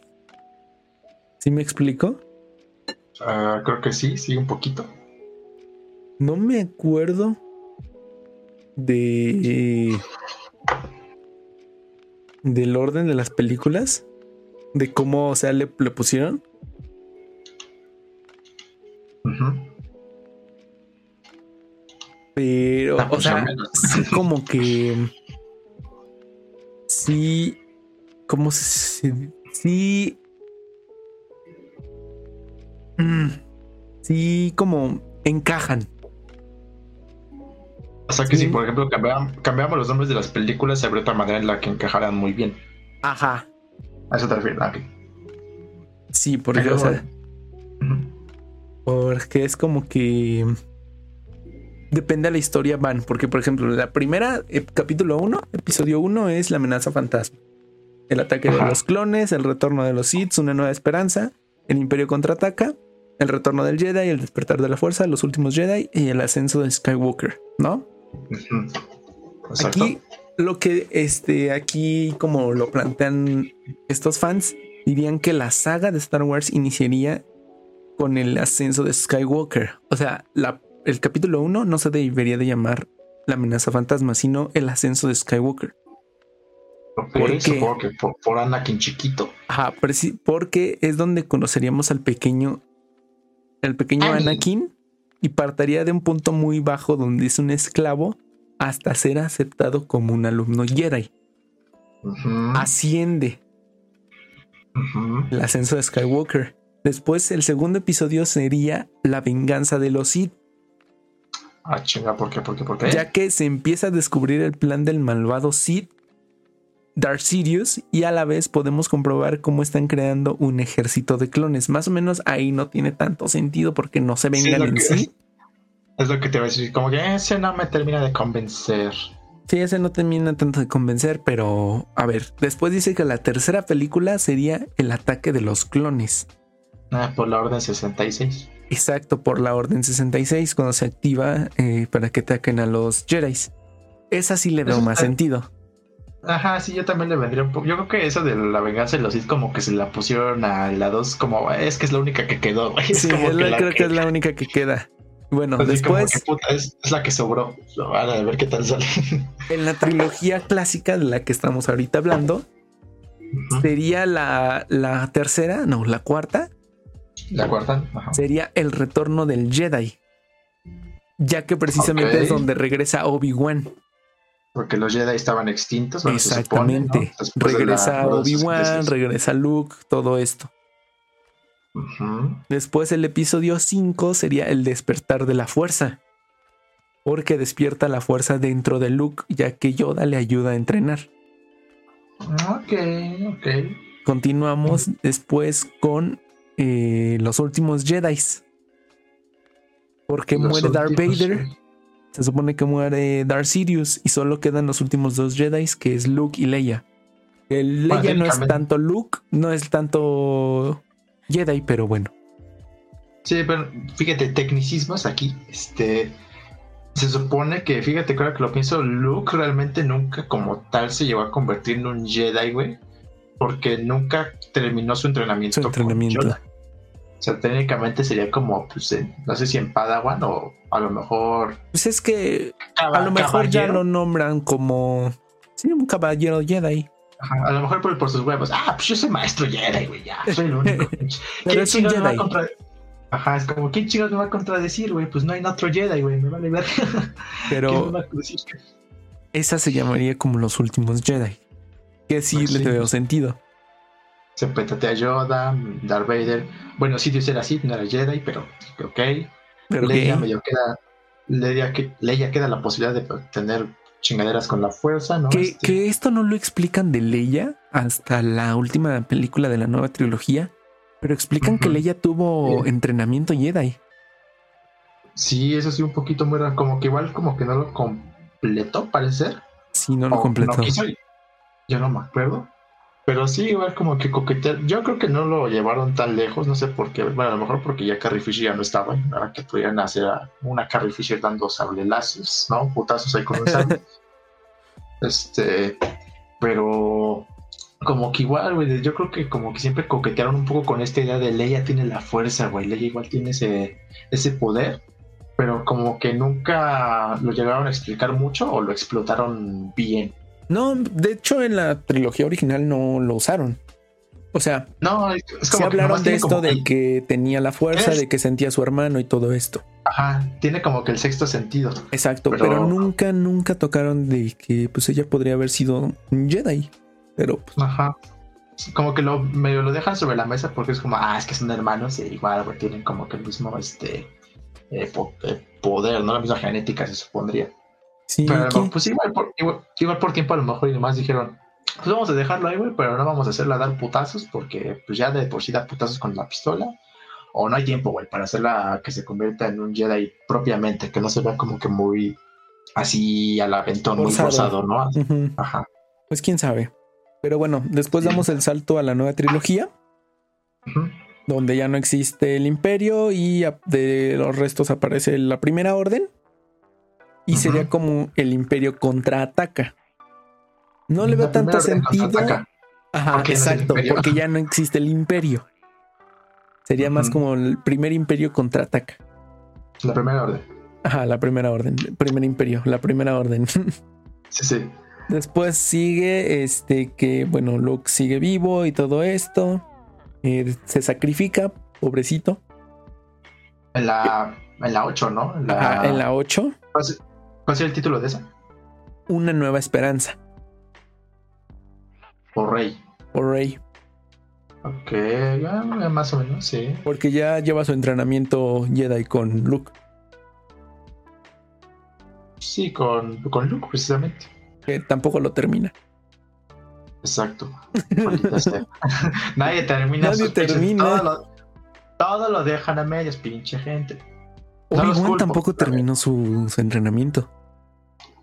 ¿Sí me explico? Ah, creo que sí, sí, un poquito. No me acuerdo de del orden de las películas, de cómo, o sea, le, pusieron. Pero, o sea, sí como que sí, como si, sí, mm, sí, como encajan. O sea que si, por ejemplo, cambiamos, los nombres de las películas, habría otra manera en la que encajaran muy bien. Ajá. A eso te refieres, Sí, porque, o sea, porque es como que depende de la historia van, porque por ejemplo, la primera, eh, capítulo 1, episodio 1 es la amenaza fantasma. El ataque de los clones, el retorno de los Sith, una nueva esperanza, el imperio contraataca, el retorno del Jedi, el despertar de la fuerza, los últimos Jedi y el ascenso de Skywalker, ¿no? Aquí lo que este aquí como lo plantean estos fans dirían que la saga de Star Wars iniciaría con el ascenso de Skywalker. O sea, el capítulo 1 no se debería de llamar la amenaza fantasma, sino el ascenso de Skywalker. Por eso, porque por, Anakin chiquito. Ajá, porque es donde conoceríamos al pequeño, el pequeño Anakin y partiría de un punto muy bajo donde es un esclavo hasta ser aceptado como un alumno Jedi. Asciende el ascenso de Skywalker. Después el segundo episodio sería la venganza de los Sith. Ah, chinga, ¿por qué? ¿Por qué? ¿Por qué? Ya que se empieza a descubrir el plan del malvado Sith, Darth Sirius, y a la vez podemos comprobar cómo están creando un ejército de clones. Más o menos ahí no tiene tanto sentido porque no se vengan en sí. Es lo que te voy a decir, como que ese no me termina de convencer. Sí, ese no termina tanto de convencer, pero a ver, después dice que la tercera película sería el ataque de los clones. Ah, por la Orden 66. Exacto, por la Orden 66, cuando se activa eh, para que ataquen a los Jedi. Esa sí le veo más sentido. Ajá, sí, yo también le vendría un poco. Yo creo que eso de la venganza de los Sith, como que se la pusieron a la 2, como es que es la única que quedó. sí, creo que es la única que queda. Bueno, después. es, la que sobró. A ver qué tal sale. En la trilogía clásica de la que estamos ahorita hablando, sería la, la, tercera, no, la cuarta. La cuarta. Sería el retorno del Jedi. Ya que precisamente es donde regresa Obi-Wan. Porque los Jedi estaban extintos. Exactamente. Regresa Obi-Wan, regresa Luke, todo esto. Después el episodio 5 sería el despertar de la fuerza. Porque despierta la fuerza dentro de Luke, ya que Yoda le ayuda a entrenar. Ok, ok. Continuamos después con eh, los últimos Jedi. Porque muere Darth Vader. Se supone que muere Darth Sirius y solo quedan los últimos dos Jedi, que es Luke y Leia. El Leia no es tanto Luke, no es tanto Jedi, pero bueno. Sí, pero fíjate, tecnicismos aquí. Este. Se supone que, fíjate, creo que lo pienso, Luke realmente nunca como tal se llegó a convertir en un Jedi, güey. Porque nunca terminó su entrenamiento. Su entrenamiento. O sea, técnicamente sería como, pues, no sé si en Padawan o a lo mejor. Pues es que a lo mejor ya lo nombran como. Sí, un caballero Jedi a lo mejor por, sus huevos. Ah, pues yo soy maestro Jedi, güey, ya, soy el único. Pero es un Jedi. Ajá, es como, ¿quién chicos me va a contradecir, güey? Pues no hay otro Jedi, güey, me vale ver. Pero esa se llamaría como los últimos Jedi. Que sí pues le veo sentido. Se pétate a Yoda, Darth Vader. Bueno, si Dios era así, no era Jedi, pero ok. Pero Leia medio queda. Leia, Leia queda la posibilidad de tener chingaderas con la fuerza, ¿no? Que, este, que, esto no lo explican de Leia hasta la última película de la nueva trilogía, pero explican que Leia tuvo entrenamiento Jedi. Sí, eso sí, un poquito muy raro, como que igual como que no lo completó, parece ser. Sí, no lo completó. yo no me acuerdo. Pero sí, igual como que coquetear. Yo creo que no lo llevaron tan lejos, no sé por qué. Bueno, a lo mejor porque ya Carrie Fisher ya no estaba. Ahora que pudieran hacer una Carrie Fisher dando sablelazos, ¿no? Putazos ahí con un sable. este. Pero. Como que igual, güey. Yo creo que como que siempre coquetearon un poco con esta idea de Leia tiene la fuerza, güey. Leia igual tiene ese, ese poder. Pero como que nunca lo llegaron a explicar mucho o lo explotaron bien. No, de hecho en la trilogía original no lo usaron. O sea, no, es como hablaron de esto de que tenía la fuerza, de que sentía a su hermano y todo esto. Ajá, tiene como que el sexto sentido. Exacto, pero, nunca, nunca tocaron de que pues ella podría haber sido un Jedi. Pero pues, Ajá. Como que lo medio lo dejan sobre la mesa porque es como, ah, es que son hermanos y igual tienen como que el mismo este eh, eh, poder, ¿no? La misma genética se supondría. Sí, pero pues igual por, igual, por tiempo a lo mejor y nomás dijeron, pues vamos a dejarlo ahí, güey, pero no vamos a hacerla dar putazos porque pues ya de por sí da putazos con la pistola. O no hay tiempo, güey, para hacerla que se convierta en un Jedi propiamente, que no se vea como que muy así al aventón, muy forzado, ¿no? Ajá. Pues quién sabe. Pero bueno, después damos el salto a la nueva trilogía, donde ya no existe el imperio y de los restos aparece la primera orden y sería como el imperio contraataca. No le veo tanto sentido. Ajá, exacto, porque ya no existe el imperio. Sería más como el primer imperio contraataca. La primera orden. Ajá, la primera orden. primer imperio, la primera orden. sí, sí. Después sigue este que, bueno, Luke sigue vivo y todo esto. Eh, se sacrifica, pobrecito. En la, en la 8, ¿no? En la, en la 8. ¿Cuál es el título de esa? Una nueva esperanza. Por Rey. Por Rey. Ok, más o menos, sí. Porque ya lleva su entrenamiento Jedi con Luke. Sí, con, con Luke, precisamente. Que tampoco lo termina. Exacto. Nadie termina. Nadie termina. Todo lo, todo lo, dejan a medias, pinche gente. Obi-Wan tampoco terminó su, su entrenamiento.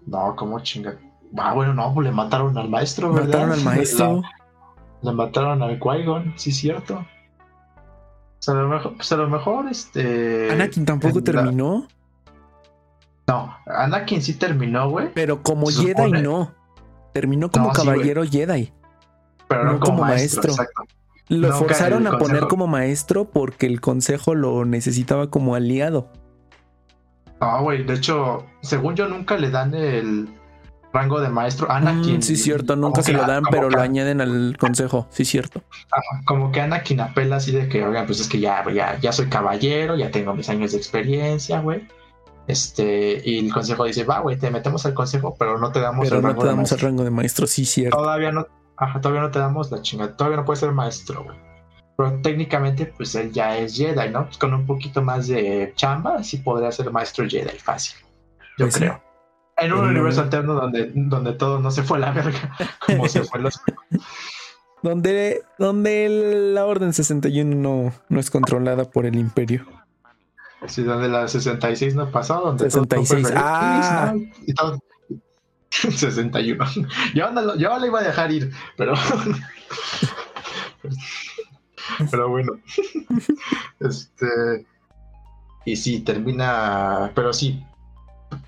No, como chinga. Ah, bueno, no, pues le mataron al maestro, ¿verdad? Mataron al maestro. le mataron al Qui-Gon, sí, cierto. Pues a lo mejor, pues a lo mejor este. Anakin tampoco terminó. No, Anakin sí terminó, güey. Pero como Jedi no. Terminó como caballero Jedi. Pero no, como, maestro. Lo forzaron a poner como maestro porque el consejo lo necesitaba como aliado. Ah, güey, de hecho, según yo nunca le dan el rango de maestro. Anakin. Mm, sí, cierto, nunca se lo dan, pero lo añaden al consejo, sí, cierto. como que Anakin apela así de que, oigan, pues es que ya, ya, ya soy caballero, ya tengo mis años de experiencia, güey. Este, y el consejo dice, va, güey, te metemos al consejo, pero no te damos pero el no rango te damos el rango de maestro, sí, cierto. Todavía no, ajá, todavía no te damos la chingada, todavía no puedes ser maestro, güey. Pero técnicamente, pues él ya es Jedi, ¿no? Pues con un poquito más de chamba, sí podría ser maestro Jedi fácil. Yo pues creo. En un universo alterno donde, donde todo no se fue a la verga, como se fue los. donde, donde la Orden 61 no, no es controlada por el Imperio. Sí, donde la 66 no pasó, donde 66. ah. y todo. 61. Yo, no, yo le iba a dejar ir, pero. Pero bueno. este. Y sí, termina. Pero sí.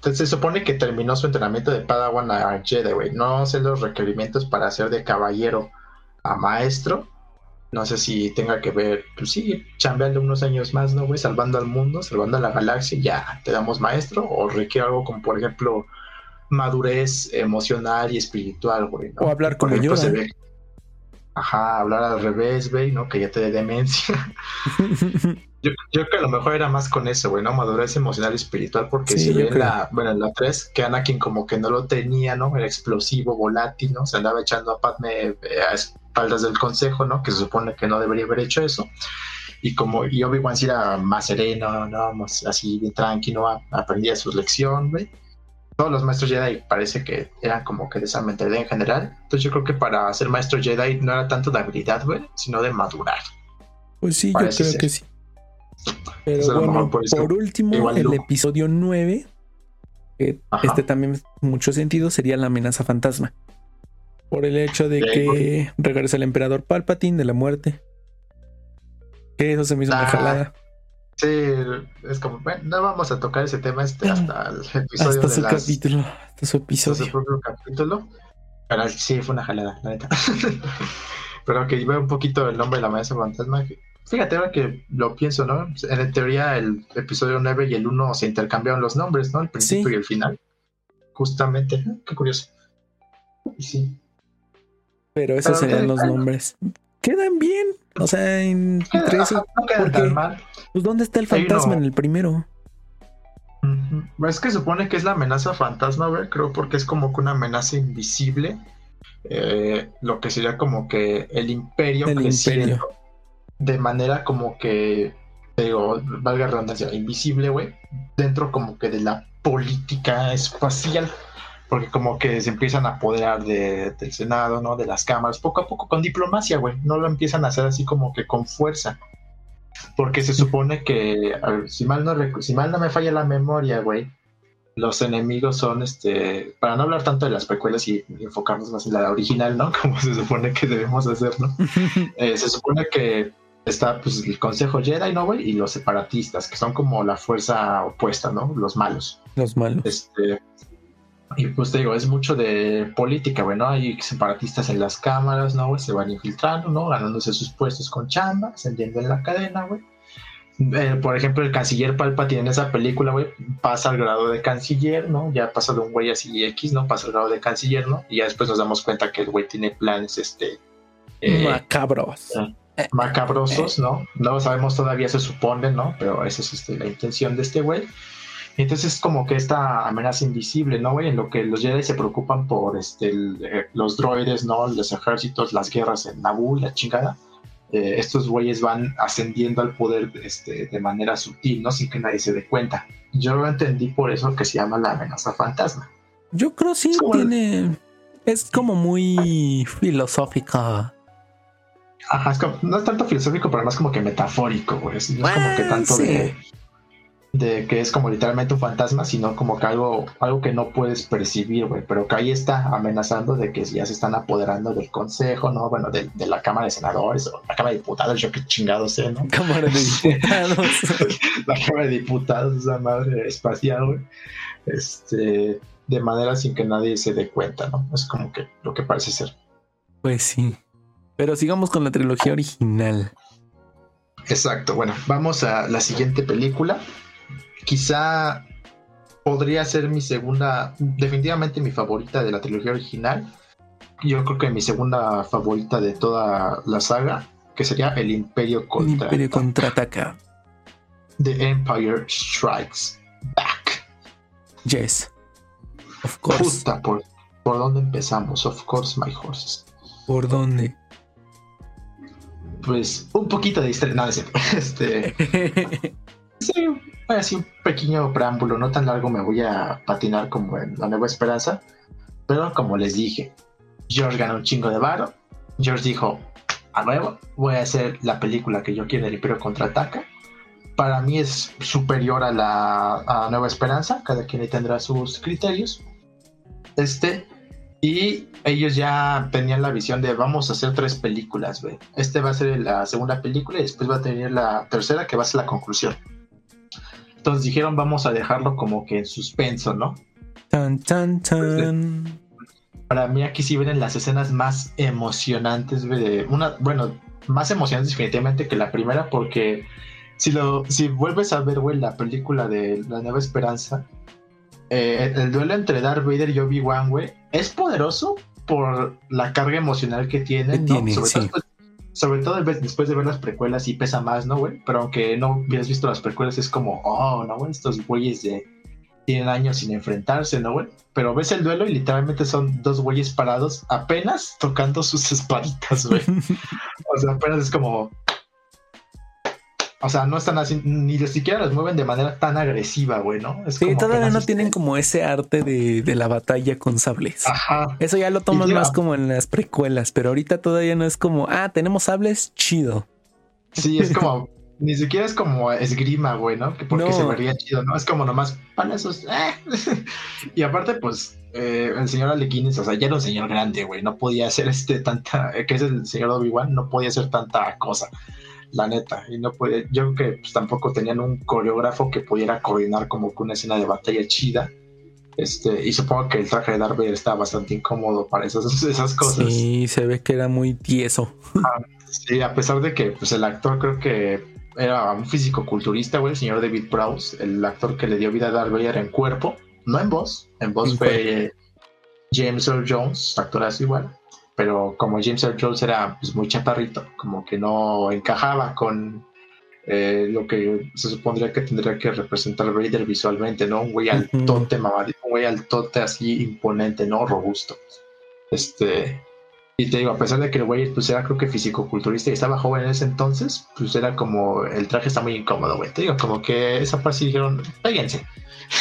Se supone que terminó su entrenamiento de Padawan a Jedi, güey. No sé los requerimientos para ser de caballero a maestro. No sé si tenga que ver, pues sí, chambeando unos años más, ¿no, güey? Salvando al mundo, salvando a la galaxia, ya te damos maestro. O requiere algo como, por ejemplo, madurez emocional y espiritual, güey. O hablar con ellos. Ajá, hablar al revés, güey, ¿no? Que ya te dé demencia. yo, creo que a lo mejor era más con eso, güey, ¿no? Madurez emocional y espiritual, porque si ve la, bueno, en la 3, que Anakin como que no lo tenía, ¿no? Era explosivo, volátil, ¿no? Se andaba echando a Padme eh, a espaldas del consejo, ¿no? Que se supone que no debería haber hecho eso. Y como y Obi-Wan sí era más sereno, ¿no? Más así bien tranquilo, aprendía su lección, güey todos los maestros Jedi parece que eran como que de esa mentalidad en general. Entonces yo creo que para ser maestro Jedi no era tanto de habilidad, güey, sino de madurar. Pues sí, yo creo que sí. Pero bueno, por, último, el episodio 9, que este también mucho sentido, sería la amenaza fantasma. Por el hecho de que regresa el emperador Palpatine de la muerte. Que eso se me hizo una ah, jalada. Sí, es como, bueno, no vamos a tocar ese tema este hasta el episodio hasta su capítulo, hasta su episodio. Hasta su propio capítulo. Pero sí, fue una jalada, la neta. Pero que iba un poquito el nombre de la maestra fantasma. Fíjate ahora que lo pienso, ¿no? En teoría el episodio 9 y el 1 se intercambiaron los nombres, ¿no? El principio y el final. Justamente, qué curioso. Sí. Pero esos serían los nombres. Quedan bien. O sea, entre eso. No quedan tan mal. Pues, ¿dónde está el fantasma en el primero? Es que supone que es la amenaza fantasma, güey. Creo porque es como que una amenaza invisible. Eh, lo que sería como que el imperio el imperio. de manera como que, digo, valga redundancia, invisible, güey, dentro como que de la política espacial porque como que se empiezan a apoderar de, del Senado, ¿no? De las cámaras, poco a poco, con diplomacia, güey. No lo empiezan a hacer así como que con fuerza. Porque se supone que, si, mal no, si mal no me falla la memoria, güey, los enemigos son, este, para no hablar tanto de las precuelas y enfocarnos más en la original, ¿no? Como se supone que debemos hacer, ¿no? Eh, se supone que está pues el Consejo Jedi, ¿no, güey? Y los separatistas, que son como la fuerza opuesta, ¿no? Los malos. Los malos. Este, y pues te digo, es mucho de política, bueno, hay separatistas en las cámaras, ¿no? Se van infiltrando, ¿no? Ganándose sus puestos con chamba, ascendiendo en la cadena, güey. Eh, por ejemplo, el canciller Palpatine en esa película, güey, pasa al grado de canciller, ¿no? Ya pasa de un güey así X, ¿no? Pasa al grado de canciller, ¿no? Y ya después nos damos cuenta que el güey tiene planes, este... Eh, Macabros. Eh, macabrosos, ¿no? No lo sabemos todavía, se supone, ¿no? Pero esa es este, la intención de este güey. Entonces es como que esta amenaza invisible, ¿no, güey? En lo que los Jedi se preocupan por este, eh, los droides, ¿no? Los ejércitos, las guerras en Naboo, la chingada. Eh, estos güeyes van ascendiendo al poder este, de manera sutil, ¿no? Sin que nadie se dé cuenta. Yo lo entendí por eso que se llama la amenaza fantasma. Yo creo sí tiene... Es como muy filosófica. Ajá, es como, no es tanto filosófico, pero más como que metafórico, güey. No es como que tanto de de que es como literalmente un fantasma, sino como que algo, algo que no puedes percibir, güey, pero que ahí está amenazando de que ya se están apoderando del consejo, ¿no? Bueno, de, la Cámara de Senadores o la Cámara de Diputados, yo qué chingado sé, ¿no? Cámara de Diputados. la Cámara de Diputados, esa madre espacial, güey. Este, de manera sin que nadie se dé cuenta, ¿no? Es como que lo que parece ser. Pues sí. Pero sigamos con la trilogía original. Exacto, bueno, vamos a la siguiente película quizá podría ser mi segunda, definitivamente mi favorita de la trilogía original. Yo creo que mi segunda favorita de toda la saga, que sería El Imperio contra. Imperio contraataca. The Empire Strikes Back. Yes. Of course. por, ¿por dónde empezamos? Of course, my horses. ¿Por dónde? Pues un poquito de historia. No, este. sí, así un pequeño preámbulo, no tan largo me voy a patinar como en La Nueva Esperanza, pero como les dije, George ganó un chingo de varo, George dijo, a nuevo, voy a hacer la película que yo quiero, el Imperio Contraataca, para mí es superior a la Nueva Esperanza, cada quien tendrá sus criterios, este, y ellos ya tenían la visión de vamos a hacer tres películas. Este va a ser la segunda película y después va a tener la tercera que va a ser la conclusión. Entonces dijeron, vamos a dejarlo como que en suspenso, ¿no? Tan, tan, tan. Para mí aquí sí vienen las escenas más emocionantes de una, bueno, más emocionantes definitivamente que la primera porque si lo, si vuelves a ver, güey, la película de La Nueva Esperanza, eh, el duelo entre Darth Vader y Obi-Wan, güey, es poderoso por la carga emocional que tiene, ¿no? sobre todo después de ver las precuelas sí pesa más, ¿no, güey? Pero aunque no hubieras visto las precuelas es como, oh, no, güey, estos güeyes de tienen años sin enfrentarse, ¿no, güey? Pero ves el duelo y literalmente son dos güeyes parados apenas tocando sus espaditas, güey. o sea, apenas es como, o sea, no están así, ni siquiera los mueven de manera tan agresiva, güey, ¿no? sí, todavía no tienen como ese arte de, la batalla con sables. Ajá. Eso ya lo toman más como en las precuelas, pero ahorita todavía no es como, ah, tenemos sables, chido. Sí, es como, ni siquiera es como esgrima, güey, ¿no? Que porque se vería chido, ¿no? Es como nomás esos. Eh. y aparte, pues, eh, el señor Alequines, o sea, ya era un señor grande, güey. No podía hacer este tanta. que es el señor Obi-Wan, no podía hacer tanta cosa. La neta. Y no puede. Yo creo que pues, tampoco tenían un coreógrafo que pudiera coordinar como que una escena de batalla chida. Este, y supongo que el traje de Darth Vader está bastante incómodo para esas, esas cosas. Sí, se ve que era muy tieso. Ah, sí, a pesar de que pues, el actor creo que era un físico-culturista, güey, el señor David Prowse, el actor que le dio vida a Darth Vader en cuerpo, no en voz, en voz fue James Earl Jones, actor así igual, pero como James Earl Jones era pues, muy chaparrito, como que no encajaba con eh, lo que se supondría que tendría que representar Vader visualmente, ¿no? Un güey altote, mamadito, un güey altote así imponente, ¿no? Robusto. Este, y te digo, a pesar de que el güey pues era creo que físico-culturista y estaba joven en ese entonces, pues era como, el traje está muy incómodo, güey. Te digo, como que esa parte dijeron, péguense.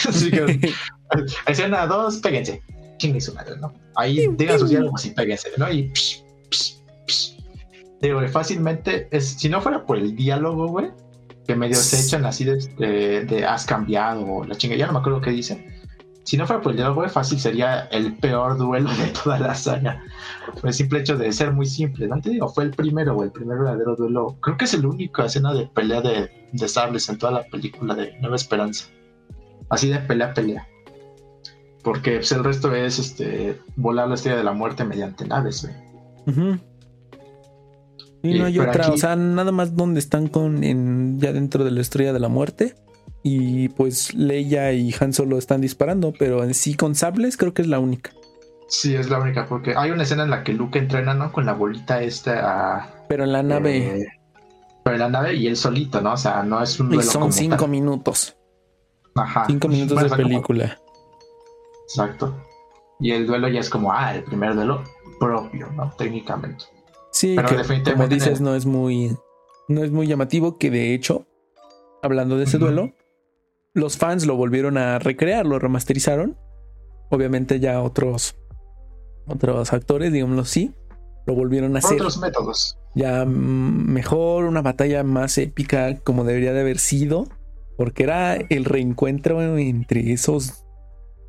escena dos, péguense. Chingue su madre, ¿no? Ahí digan sus diálogos y péguense, ¿no? Y psh, psh, psh. Digo, fácilmente, es, si no fuera por el diálogo, güey, que medio se echan así de, de, de has cambiado o la chinga, ya no me acuerdo qué dicen si no fuera por el diálogo fácil, sería el peor duelo de toda la saga. Por el simple hecho de ser muy simple. No te digo, fue el primero, o el primer verdadero duelo. Creo que es el único escena de pelea de, de sables en toda la película de Nueva Esperanza. Así de pelea, pelea. Porque pues, el resto es este volar la estrella de la muerte mediante naves, Y no hay otra, o sea, nada más donde están con en, ya dentro de la estrella de la muerte y pues Leia y Han Solo están disparando, pero en sí con sables creo que es la única. Sí, es la única, porque hay una escena en la que Luke entrena, ¿no? Con la bolita esta. pero en la nave. Eh, pero en la nave y él solito, ¿no? O sea, no es un duelo. Y son cinco minutos. Ajá. Cinco minutos de película. Exacto. Y el duelo ya es como, ah, el primer duelo propio, ¿no? Técnicamente. Sí, pero definitivamente. Como dices, no es muy. No es muy llamativo, que de hecho, hablando de ese duelo, los fans lo volvieron a recrear, lo remasterizaron. Obviamente ya otros otros actores, digámoslo así, lo volvieron a hacer. Otros métodos. Ya mejor, una batalla más épica como debería de haber sido, porque era el reencuentro entre esos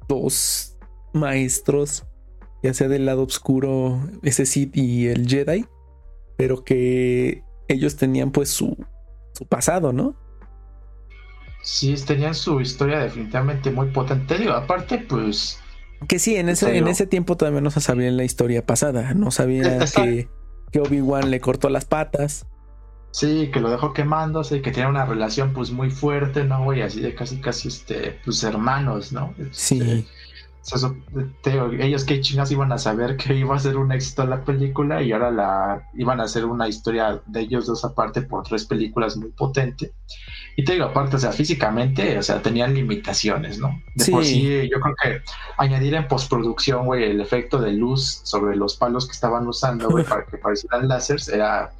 dos maestros, ya sea del lado oscuro, ese Sith y el Jedi, pero que ellos tenían pues su, su pasado, ¿no? sí tenían su historia definitivamente muy potente. Digo, aparte, pues. Que sí, en ese, en ese tiempo todavía no se sabía la historia pasada. No sabía que, que Obi-Wan le cortó las patas. Sí, que lo dejó quemándose, que tiene una relación pues muy fuerte, ¿no? Güey, así de casi, casi, este, pues hermanos, ¿no? sí. Este, ellos qué chingas iban a saber que iba a ser un éxito la película y ahora la iban a hacer una historia de ellos dos aparte por tres películas muy potente. Y te digo, aparte, o sea, físicamente, o sea, tenían limitaciones, ¿no? De por sí, yo creo que añadir en postproducción, güey, el efecto de luz sobre los palos que estaban usando, güey, para que parecieran láseres, era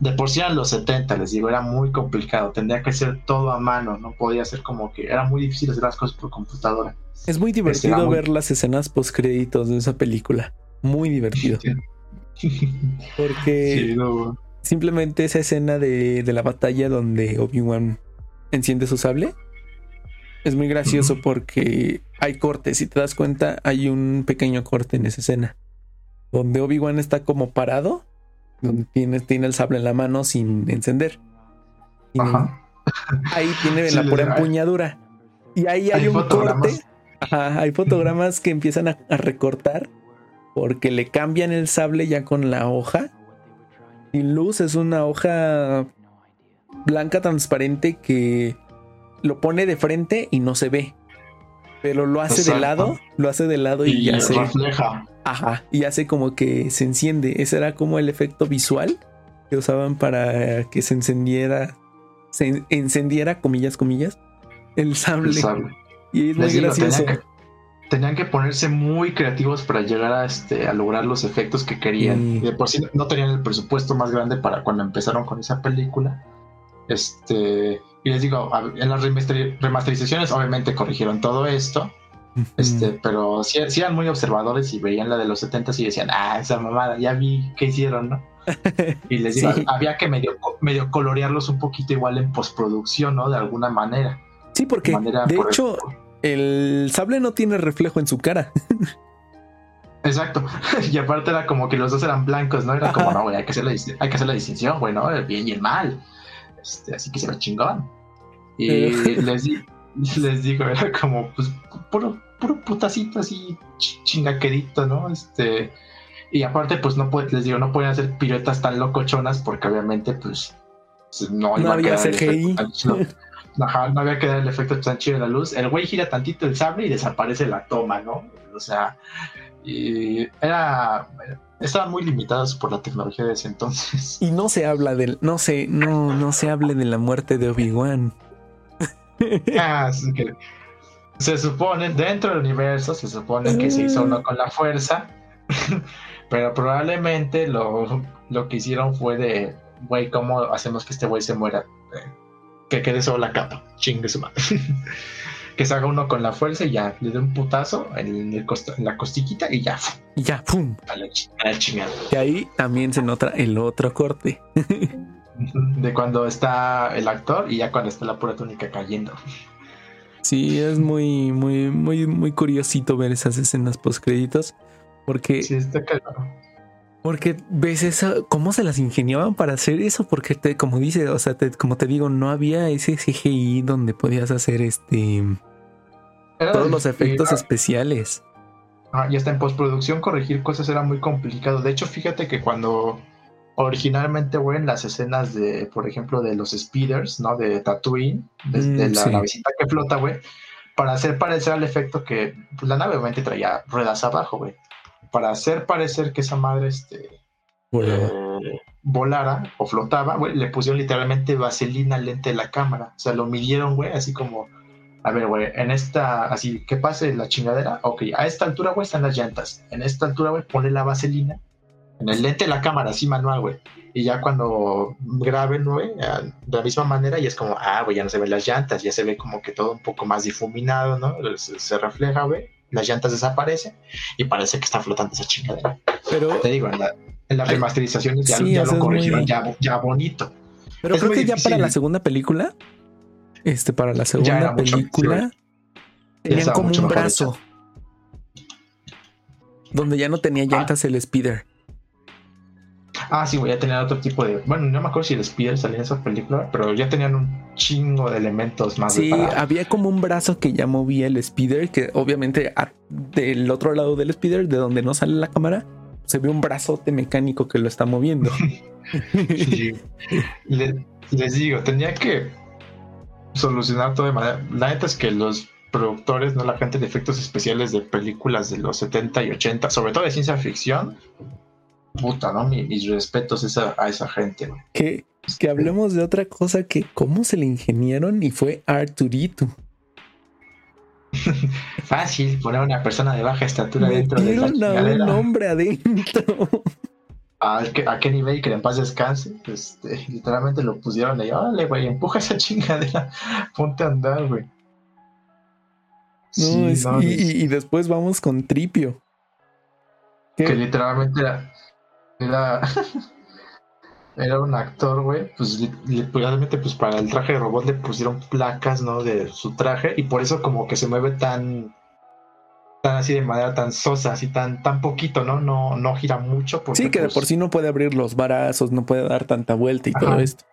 de por sí eran los 70, les digo, era muy complicado, tendría que ser todo a mano, no podía ser como que era muy difícil hacer las cosas por computadora. Es muy divertido ver las escenas post créditos de esa película, muy divertido. Porque simplemente esa escena de, la batalla donde Obi-Wan enciende su sable es muy gracioso porque hay cortes, si te das cuenta, hay un pequeño corte en esa escena donde Obi-Wan está como parado donde tiene, tiene el sable en la mano sin encender. Ahí tiene la pura empuñadura. Y ahí hay, un corte. hay fotogramas que empiezan a, recortar porque le cambian el sable ya con la hoja. Y luz es una hoja blanca transparente que lo pone de frente y no se ve. Pero lo hace de lado, lo hace de lado y, ya se refleja. Ajá, y hace como que se enciende. Ese era como el efecto visual que usaban para que se encendiera, se encendiera, comillas, comillas, el sable. Y es muy gracioso. Tenían que, ponerse muy creativos para llegar a, este, a lograr los efectos que querían. de por sí no tenían el presupuesto más grande para cuando empezaron con esa película. Este, y les digo, en las remasterizaciones obviamente corrigieron todo esto este, pero sí, eran muy observadores y veían la de los 70 y decían, ah, esa mamada, ya vi qué hicieron, ¿no? y les digo, había que medio, medio colorearlos un poquito igual en postproducción, ¿no? De alguna manera. Sí, porque de, hecho el... sable no tiene reflejo en su cara. Exacto. Y aparte era como que los dos eran blancos, ¿no? Era como, no, güey, hay que hacer la, hay que hacer la distinción, güey, ¿no? El bien y el mal. Este, así que se ve chingón. Y les, les digo, era como, pues, puro, puro putacito así chingaquerito, ¿no? Este, y aparte, pues no puede, les digo, no pueden hacer piruetas tan locochonas porque obviamente, pues, no, no había CGI. Ajá, no había que dar el efecto tan chido de la luz. El güey gira tantito el sable y desaparece la toma, ¿no? O sea, y era estaban muy limitados por la tecnología de ese entonces. Y no se habla del, no se, no, no se hable de la muerte de Obi-Wan. ah, que se supone, dentro del universo, se supone que se hizo uno con la fuerza, pero probablemente lo, lo que hicieron fue de, güey, ¿cómo hacemos que este güey se muera? Que quede solo la capa, chingue su madre. que se haga uno con la fuerza y ya le dé un putazo en, la costiquita y ya. Y ya, ¡pum! A la, chingada. Y ahí también se nota el otro corte. de cuando está el actor y ya cuando está la pura túnica cayendo. Sí, es muy, muy, muy, muy curiosito ver esas escenas post créditos. Porque. Sí, está Porque ves eso, cómo se las ingeniaban para hacer eso, porque te, como dice, o sea, como te digo, no había ese CGI donde podías hacer este todos los efectos especiales. Ah, y hasta en postproducción corregir cosas era muy complicado. De hecho, fíjate que cuando originalmente, güey, en las escenas de, por ejemplo, de los speeders, ¿no? De Tatooine, de, mm, la navecita que flota, güey, para hacer parecer al efecto que pues, la nave obviamente traía ruedas abajo, güey. Para hacer parecer que esa madre, este, eh, volara o flotaba, güey, le pusieron literalmente vaselina lente de la cámara. O sea, lo midieron, güey, así como a ver, güey, en esta, así, que pase la chingadera, ok, a esta altura, güey, están las llantas. En esta altura, güey, ponle la vaselina en el lente de la cámara, así manual, güey. Y ya cuando graben, güey, de la misma manera, y es como, ah, güey, ya no se ven las llantas, ya se ve como que todo un poco más difuminado, ¿no? Se, refleja, güey, las llantas desaparecen y parece que está flotando esa chingadera. Pero te digo, en, las remasterizaciones ya, lo corrigieron, ya, bonito. Pero creo que ya para la segunda película este, para la segunda película, tenían como un brazo. Donde ya no tenía ah. llantas el speeder. Ah, sí, ya tenían otro tipo de. Bueno, no me acuerdo si el speeder salía en esa película, pero ya tenían un chingo de elementos más. Sí, había como un brazo que ya movía el speeder, que obviamente del otro lado del speeder, de donde no sale la cámara, se ve un brazote mecánico que lo está moviendo. les digo, tenía que solucionar todo de manera. La neta es que los productores, no la gente de efectos especiales de películas de los 70 y 80, sobre todo de ciencia ficción, puta, ¿no? Mis, respetos a esa gente. Que, que hablemos de otra cosa que cómo se le ingeniaron y fue Arturito. Fácil poner a una persona de baja estatura dentro de la a un hombre adentro. a, a qué nivel que en paz descanse, este, literalmente lo pusieron ahí, órale, güey, empuja esa chingadera, ponte a andar, güey. No, y, después vamos con Tripio. Que literalmente era, era, era un actor, güey, pues literalmente pues para el traje de robot le pusieron placas, ¿no? De su traje y por eso como que se mueve tan así de manera tan sosa, así tan, tan poquito, ¿no? No, no gira mucho. sí, que de por pues sí no puede abrir los brazos, no puede dar tanta vuelta y todo esto.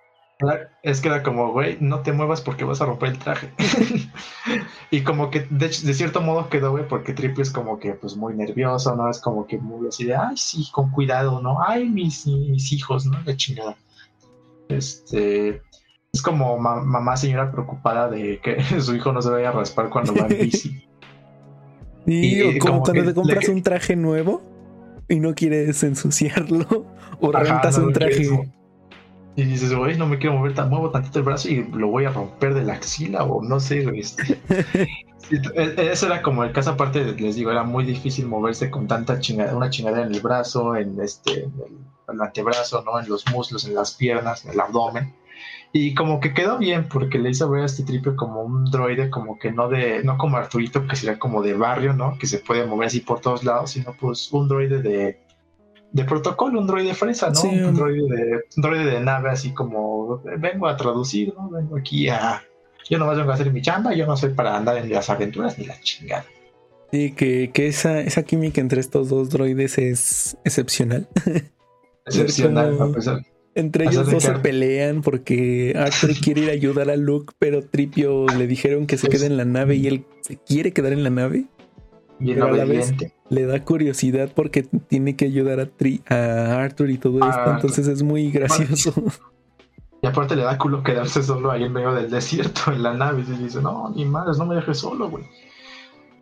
Es que era como, güey, no te muevas porque vas a romper el traje. y como que de, cierto modo quedó, güey, porque Trippy es como que pues muy nervioso, ¿no? Es como que muy así de, ay, sí, con cuidado, ¿no? Ay, mis, mis hijos, ¿no? De chingada. Este, es como mamá señora preocupada de que su hijo no se vaya a raspar cuando va en bici. y, como, cuando te compras un traje nuevo y no quieres ensuciarlo o rentas un traje. Y dices, güey, no me quiero mover tan, muevo tantito el brazo y lo voy a romper de la axila o no sé, güey. Este. E, eso era como el caso aparte, les digo, era muy difícil moverse con tanta chingadera, una chingadera en el brazo, en este, en el, antebrazo, ¿no? En los muslos, en las piernas, en el abdomen. Y como que quedó bien, porque le hizo ver a este triple como un droide, como que no de, no como Arturito, que sería como de barrio, ¿no? Que se puede mover así por todos lados, sino pues un droide de, de protocolo, un droide fresa, ¿no? un, droide de, droide de nave así como, vengo a traducir, ¿no? Vengo aquí a... Yo no vengo a hacer mi chamba, yo no soy para andar en las aventuras ni la chingada. Sí, que, que esa, esa química entre estos dos droides es excepcional. Excepcional, Entre ellos dos se pelean porque Arthur quiere ir a ayudar a Luke, pero Tripio le dijeron que se quede en la nave y él se quiere quedar en la nave. Y a la vez le da curiosidad porque tiene que ayudar a, a Arthur y todo esto. Entonces es muy gracioso. Y aparte le da culo quedarse solo ahí en medio del desierto en la nave. Y dice, no, ni madres, no me dejes solo, güey.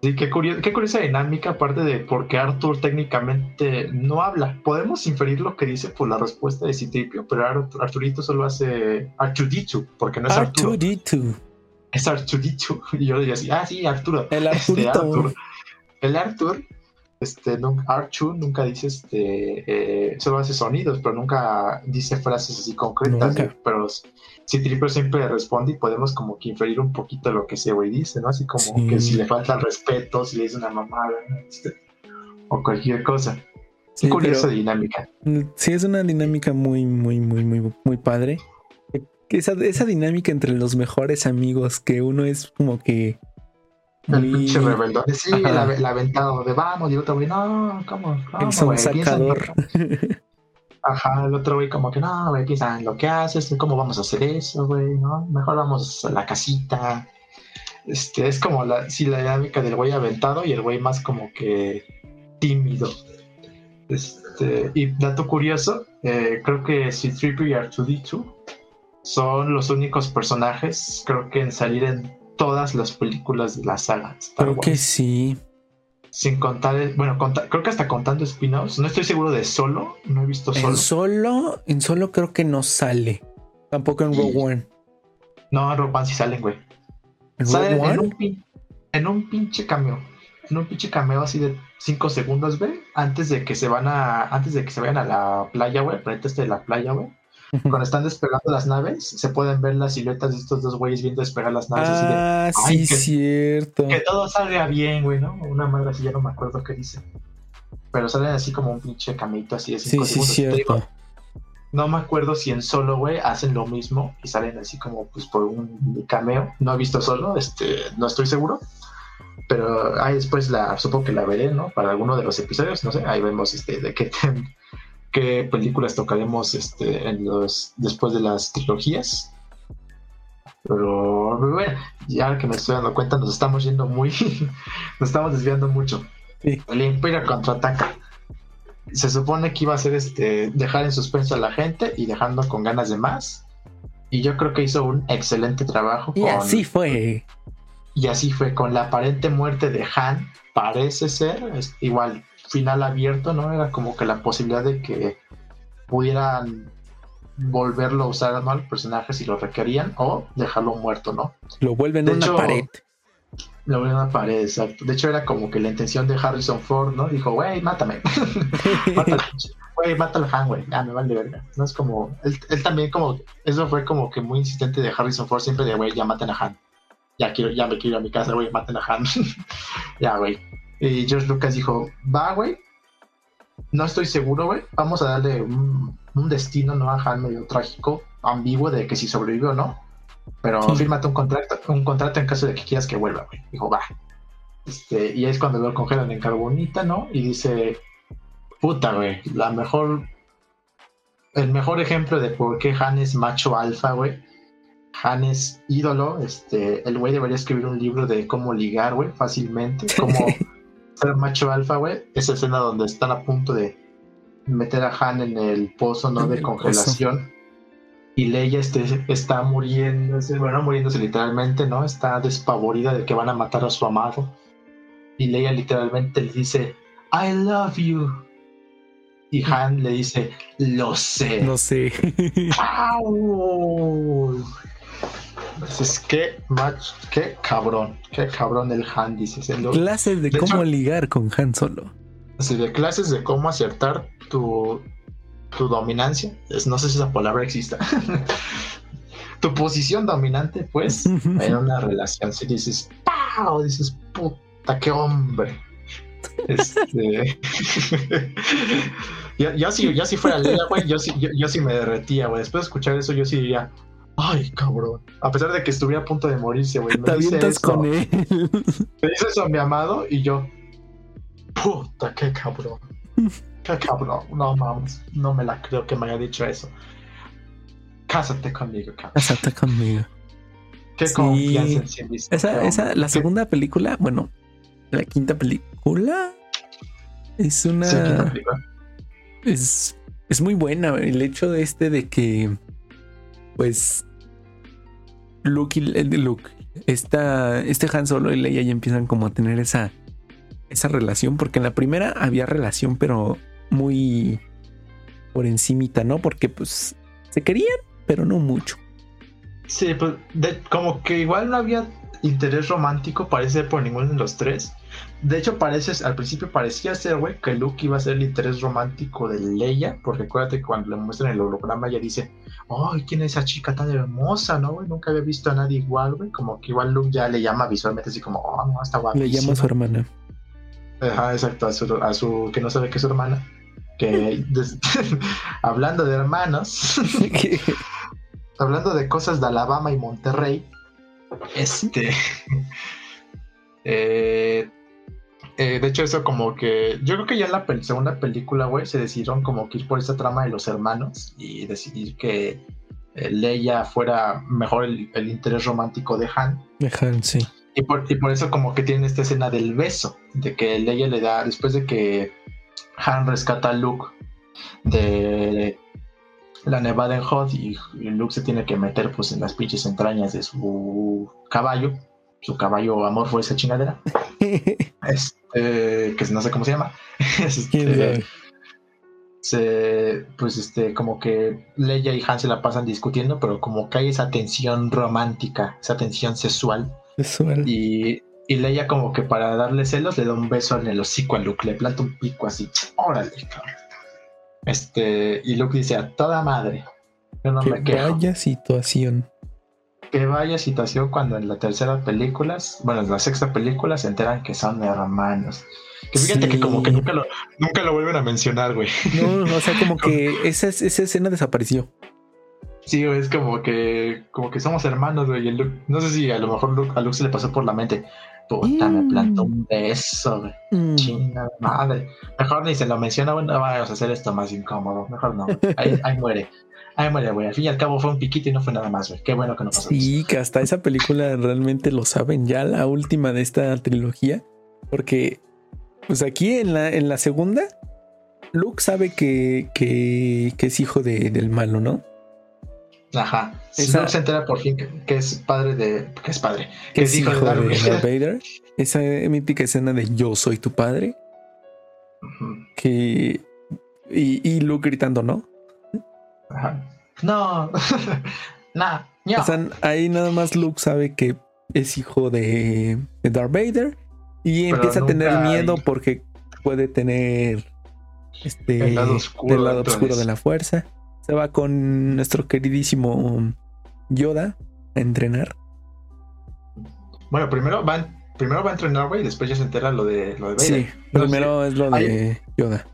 Sí, qué, qué curiosa dinámica, aparte de porque Arthur técnicamente no habla. Podemos inferir lo que dice por la respuesta de Citripio, pero Arturito solo hace Artuditu, porque no es Arturo. Es Artuditu. Y yo diría así, ah, sí, Arturo. El este, Arturito. El Arthur, este, Archu nunca dice, este, eh, solo hace sonidos, pero nunca dice frases así concretas. Pero Citripio siempre responde y podemos como que inferir un poquito lo que ese güey dice, ¿no? Así como que si le falta el respeto, si le dice una mamada, este, o cualquier cosa. Sí, curiosa dinámica. Mm, sí, es una dinámica muy, muy, muy, muy, muy padre. Esa, esa dinámica entre los mejores amigos, que uno es como que el pinche rebeldón. Sí, el, aventado de vamos, y el otro güey, no, ¿cómo? ¿cómo el sacador. Ajá, el otro güey como que no, güey, piensa en lo que haces, cómo vamos a hacer eso, güey, ¿no? Mejor vamos a la casita. Este, es como la, sí, la dinámica del güey aventado y el güey más como que tímido. Este, y dato curioso, eh, creo que C-3PO y R2D2 son los únicos personajes, creo que en salir en todas las películas de la saga. creo que sí. Sin contar, bueno, creo que hasta contando spin-offs. No estoy seguro de solo, no he visto solo. En solo, en solo creo que no sale. Tampoco en Rogue One. No, en Rogue One sí salen, güey. ¿En salen En un, en un pinche cameo. En un pinche cameo así de 5 segundos, güey. Antes de que se van a. Antes de que se vayan a la playa, güey. Frente este de la playa, güey cuando están despegando las naves, se pueden ver las siluetas de estos dos güeyes viendo despegar las naves. Ah, sí, cierto. Que todo salga bien, güey, ¿no? Una madre así, ya no me acuerdo qué dice. Pero salen así como un pinche camito así de cinco sí, Sí, cierto. No me acuerdo si en solo, güey, hacen lo mismo y salen así como pues por un cameo. No he visto solo, este, no estoy seguro. Pero ahí después la, supongo que la veré, ¿no? Para alguno de los episodios, no sé, ahí vemos este de qué, qué películas tocaremos este, en los, después de las trilogías. Pero bueno, ya que me estoy dando cuenta, nos estamos yendo muy, nos estamos desviando mucho. El Imperio contraataca. Se supone que iba a ser este, dejar en suspenso a la gente y dejando con ganas de más. Y yo creo que hizo un excelente trabajo. Y así fue. Y así fue, con la aparente muerte de Han, parece ser, es igual, final abierto, ¿no? Era como que la posibilidad de que pudieran volverlo a usar ¿no? al personaje si lo requerían o dejarlo muerto, ¿no? Lo vuelven a una pared. Lo vuelven a una pared, exacto. De hecho, era como que la intención de Harrison Ford, ¿no? Dijo, güey, mátame. Güey, mata al Han, güey. Ya me vale verga. No es como. Él, él, también, como. Eso fue como que muy insistente de Harrison Ford, siempre de, güey, ya maten a Han. Ya, quiero, ya me quiero ir a mi casa, güey, maten a Han. ya, güey. Y George Lucas dijo, va, güey, no estoy seguro, güey, vamos a darle un, destino, ¿no? A Han medio trágico, ambiguo de que si sobrevive o no. Pero fírmate un contrato, un contrato en caso de que quieras que vuelva, güey. Dijo, va. Este, y es cuando lo congelan en carbonita, ¿no? Y dice, puta, güey, la mejor, el mejor ejemplo de por qué Han es macho alfa, güey. Han es ídolo, este, el güey debería escribir un libro de cómo ligar, güey, fácilmente, cómo ser macho alfa, güey, esa escena donde están a punto de meter a Han en el pozo, ¿no? De congelación. Y Leia este, está muriéndose, bueno, muriéndose literalmente, ¿no? Está despavorida de que van a matar a su amado. Y Leia literalmente le dice, I love you. Y Han le dice, lo sé. Lo sé. Entonces, qué match, qué cabrón, qué cabrón el Han, dices. clases de, cómo ligar con Han Solo. Sí, de clases de cómo acertar tu, tu dominancia. no sé si esa palabra exista. tu posición dominante, pues, en una relación. Si dices, ¡pau! Dices, puta, qué hombre. Este. ya, si, ya si fuera güey, yo sí, yo, sí me derretía, güey. Después de escuchar eso, yo sí diría, ay, cabrón. A pesar de que estuviera a punto de morirse, güey. Te avientas con él. Me dice eso a mi amado y yo, puta, qué cabrón. Qué cabrón. No mames, no me la creo que me haya dicho eso. Cásate conmigo, cabrón. Cásate conmigo. Qué confianza en sí mismo. Esa, esa, la segunda película, bueno, la quinta película es una. es, es muy buena. El hecho de este de que, pues, Luke y Luke, esta, este Han Solo y Leia ya empiezan como a tener esa, esa relación, porque en la primera había relación, pero muy por encimita, ¿no? Porque pues se querían, pero no mucho. Sí, pues como que igual no había interés romántico, parece por ninguno de los tres. De hecho, parece, al principio parecía ser, güey, que Luke iba a ser el interés romántico de Leia, porque acuérdate que cuando le muestran el holograma, ella dice, ay, ¿quién es esa chica tan hermosa, no, güey? Nunca había visto a nadie igual, güey. Como que igual Luke ya le llama visualmente así como, oh, no, está guapísima. Le llama a su hermana. Ajá, exacto, a su, a su, que no sabe que es su hermana. Que, hablando de hermanos, hablando de cosas de Alabama y Monterrey, este. Eh, eh, de hecho, eso como que. Yo creo que ya en la segunda película, güey, se decidieron como que ir por esa trama de los hermanos y decidir que eh, Leia fuera mejor el, interés romántico de Han. De Han, sí. Y por, y por, eso, como que tiene esta escena del beso, de que Leia le da, después de que Han rescata a Luke de la nevada en Hot y Luke se tiene que meter pues en las pinches entrañas de su caballo, su caballo amor fue esa chingadera, este, que no sé cómo se llama, este, se, pues este, como que Leia y Han se la pasan discutiendo, pero como que hay esa tensión romántica, esa tensión sexual, y, y Leia como que para darle celos le da un beso en el hocico a Luke, le planta un pico así, órale, cabrón. Este, y Luke dice a toda madre. Yo no me quejo. Vaya situación. Que vaya situación cuando en la tercera película, bueno, en la sexta película se enteran que son hermanos. Que fíjate que como que nunca lo, nunca lo vuelven a mencionar, güey. No, o sea, como que esa, esa escena desapareció. Sí, es como que, como que somos hermanos, güey. no sé si a lo mejor a Luke se le pasó por la mente. Puta, me plantó un beso, güey. Mm. Chinga madre. Mejor ni se lo menciona, bueno, vamos a hacer esto más incómodo. Mejor no. Ahí, ahí muere. Ahí muere, güey. Al fin y al cabo fue un piquito y no fue nada más, güey. Qué bueno que no pasó. Sí, que hasta esa película realmente lo saben. Ya la última de esta trilogía. Porque, pues aquí en la, en la segunda, Luke sabe que, que, que es hijo de, del malo, ¿no? Ajá. Esa... se entera por fin que, es padre de. que es padre. Que, es hijo, de, Darth Vader. Esa mítica escena de yo soy tu padre. Que. Y, y, Luke gritando, ¿no? Ajá. No. nah, O sea, ahí nada más Luke sabe que es hijo de, de Darth Vader. Y empieza a tener miedo porque puede tener. Este. El lado oscuro, del lado oscuro de la fuerza se va con nuestro queridísimo Yoda a entrenar. Bueno, primero va, primero va a entrenar, güey, y después ya se entera lo de, lo de Sí, primero es lo de Yoda.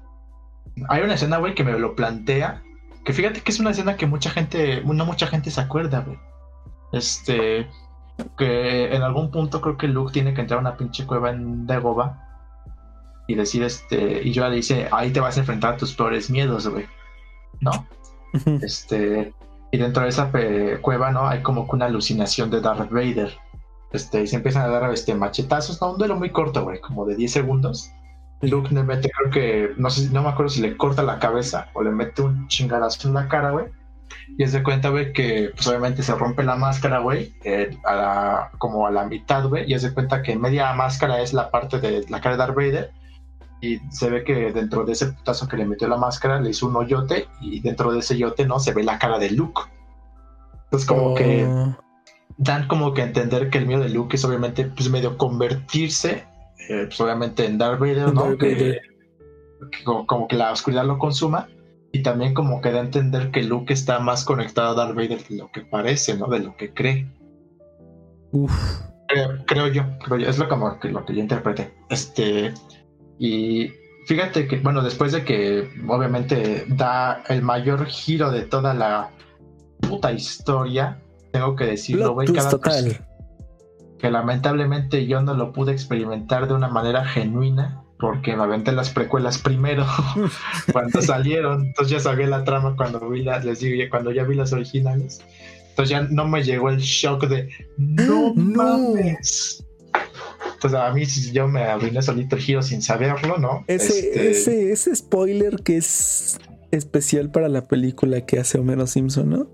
Hay una escena, güey, que me lo plantea. Que fíjate que es una escena que mucha gente, no mucha gente se acuerda, güey. Este, que en algún punto creo que Luke tiene que entrar a una pinche cueva en Dagobah y decir, este, y Yoda le dice, ahí te vas a enfrentar a tus peores miedos, güey. ¿No? Este, y dentro de esa cueva, ¿no? Hay como que una alucinación de Darth Vader. Este, y se empiezan a dar este, machetazos, ¿no? Un duelo muy corto, güey, como de 10 segundos. Luke le mete, creo que, no sé, no me acuerdo si le corta la cabeza o le mete un chingadazo en la cara, güey. Y se cuenta, güey, que pues obviamente se rompe la máscara, güey, eh, como a la mitad, güey. Y se cuenta que media máscara es la parte de la cara de Darth Vader y se ve que dentro de ese putazo que le metió la máscara le hizo un hoyote y dentro de ese hoyote no se ve la cara de Luke. Entonces como que oh. dan como que entender que el miedo de Luke es obviamente pues medio convertirse eh, pues obviamente en Darth Vader, ¿no? Que, como, que la oscuridad lo consuma y también como que da a entender que Luke está más conectado a Darth Vader de lo que parece, ¿no? De lo que cree. Creo, yo, creo yo, es lo, como que, lo que yo interpreté. Este, y fíjate que, bueno, después de que obviamente da el mayor giro de toda la puta historia, tengo que decirlo, güey, cada total. que lamentablemente yo no lo pude experimentar de una manera genuina porque me aventé las precuelas primero cuando salieron, entonces ya sabía la trama cuando vi las, les digo, cuando ya vi las originales, entonces ya no me llegó el shock de no, mames. Entonces a mí yo me arruiné solito el giro sin saberlo, ¿no? Ese, este, ese, ese spoiler que es especial para la película que hace Homero Simpson, ¿no?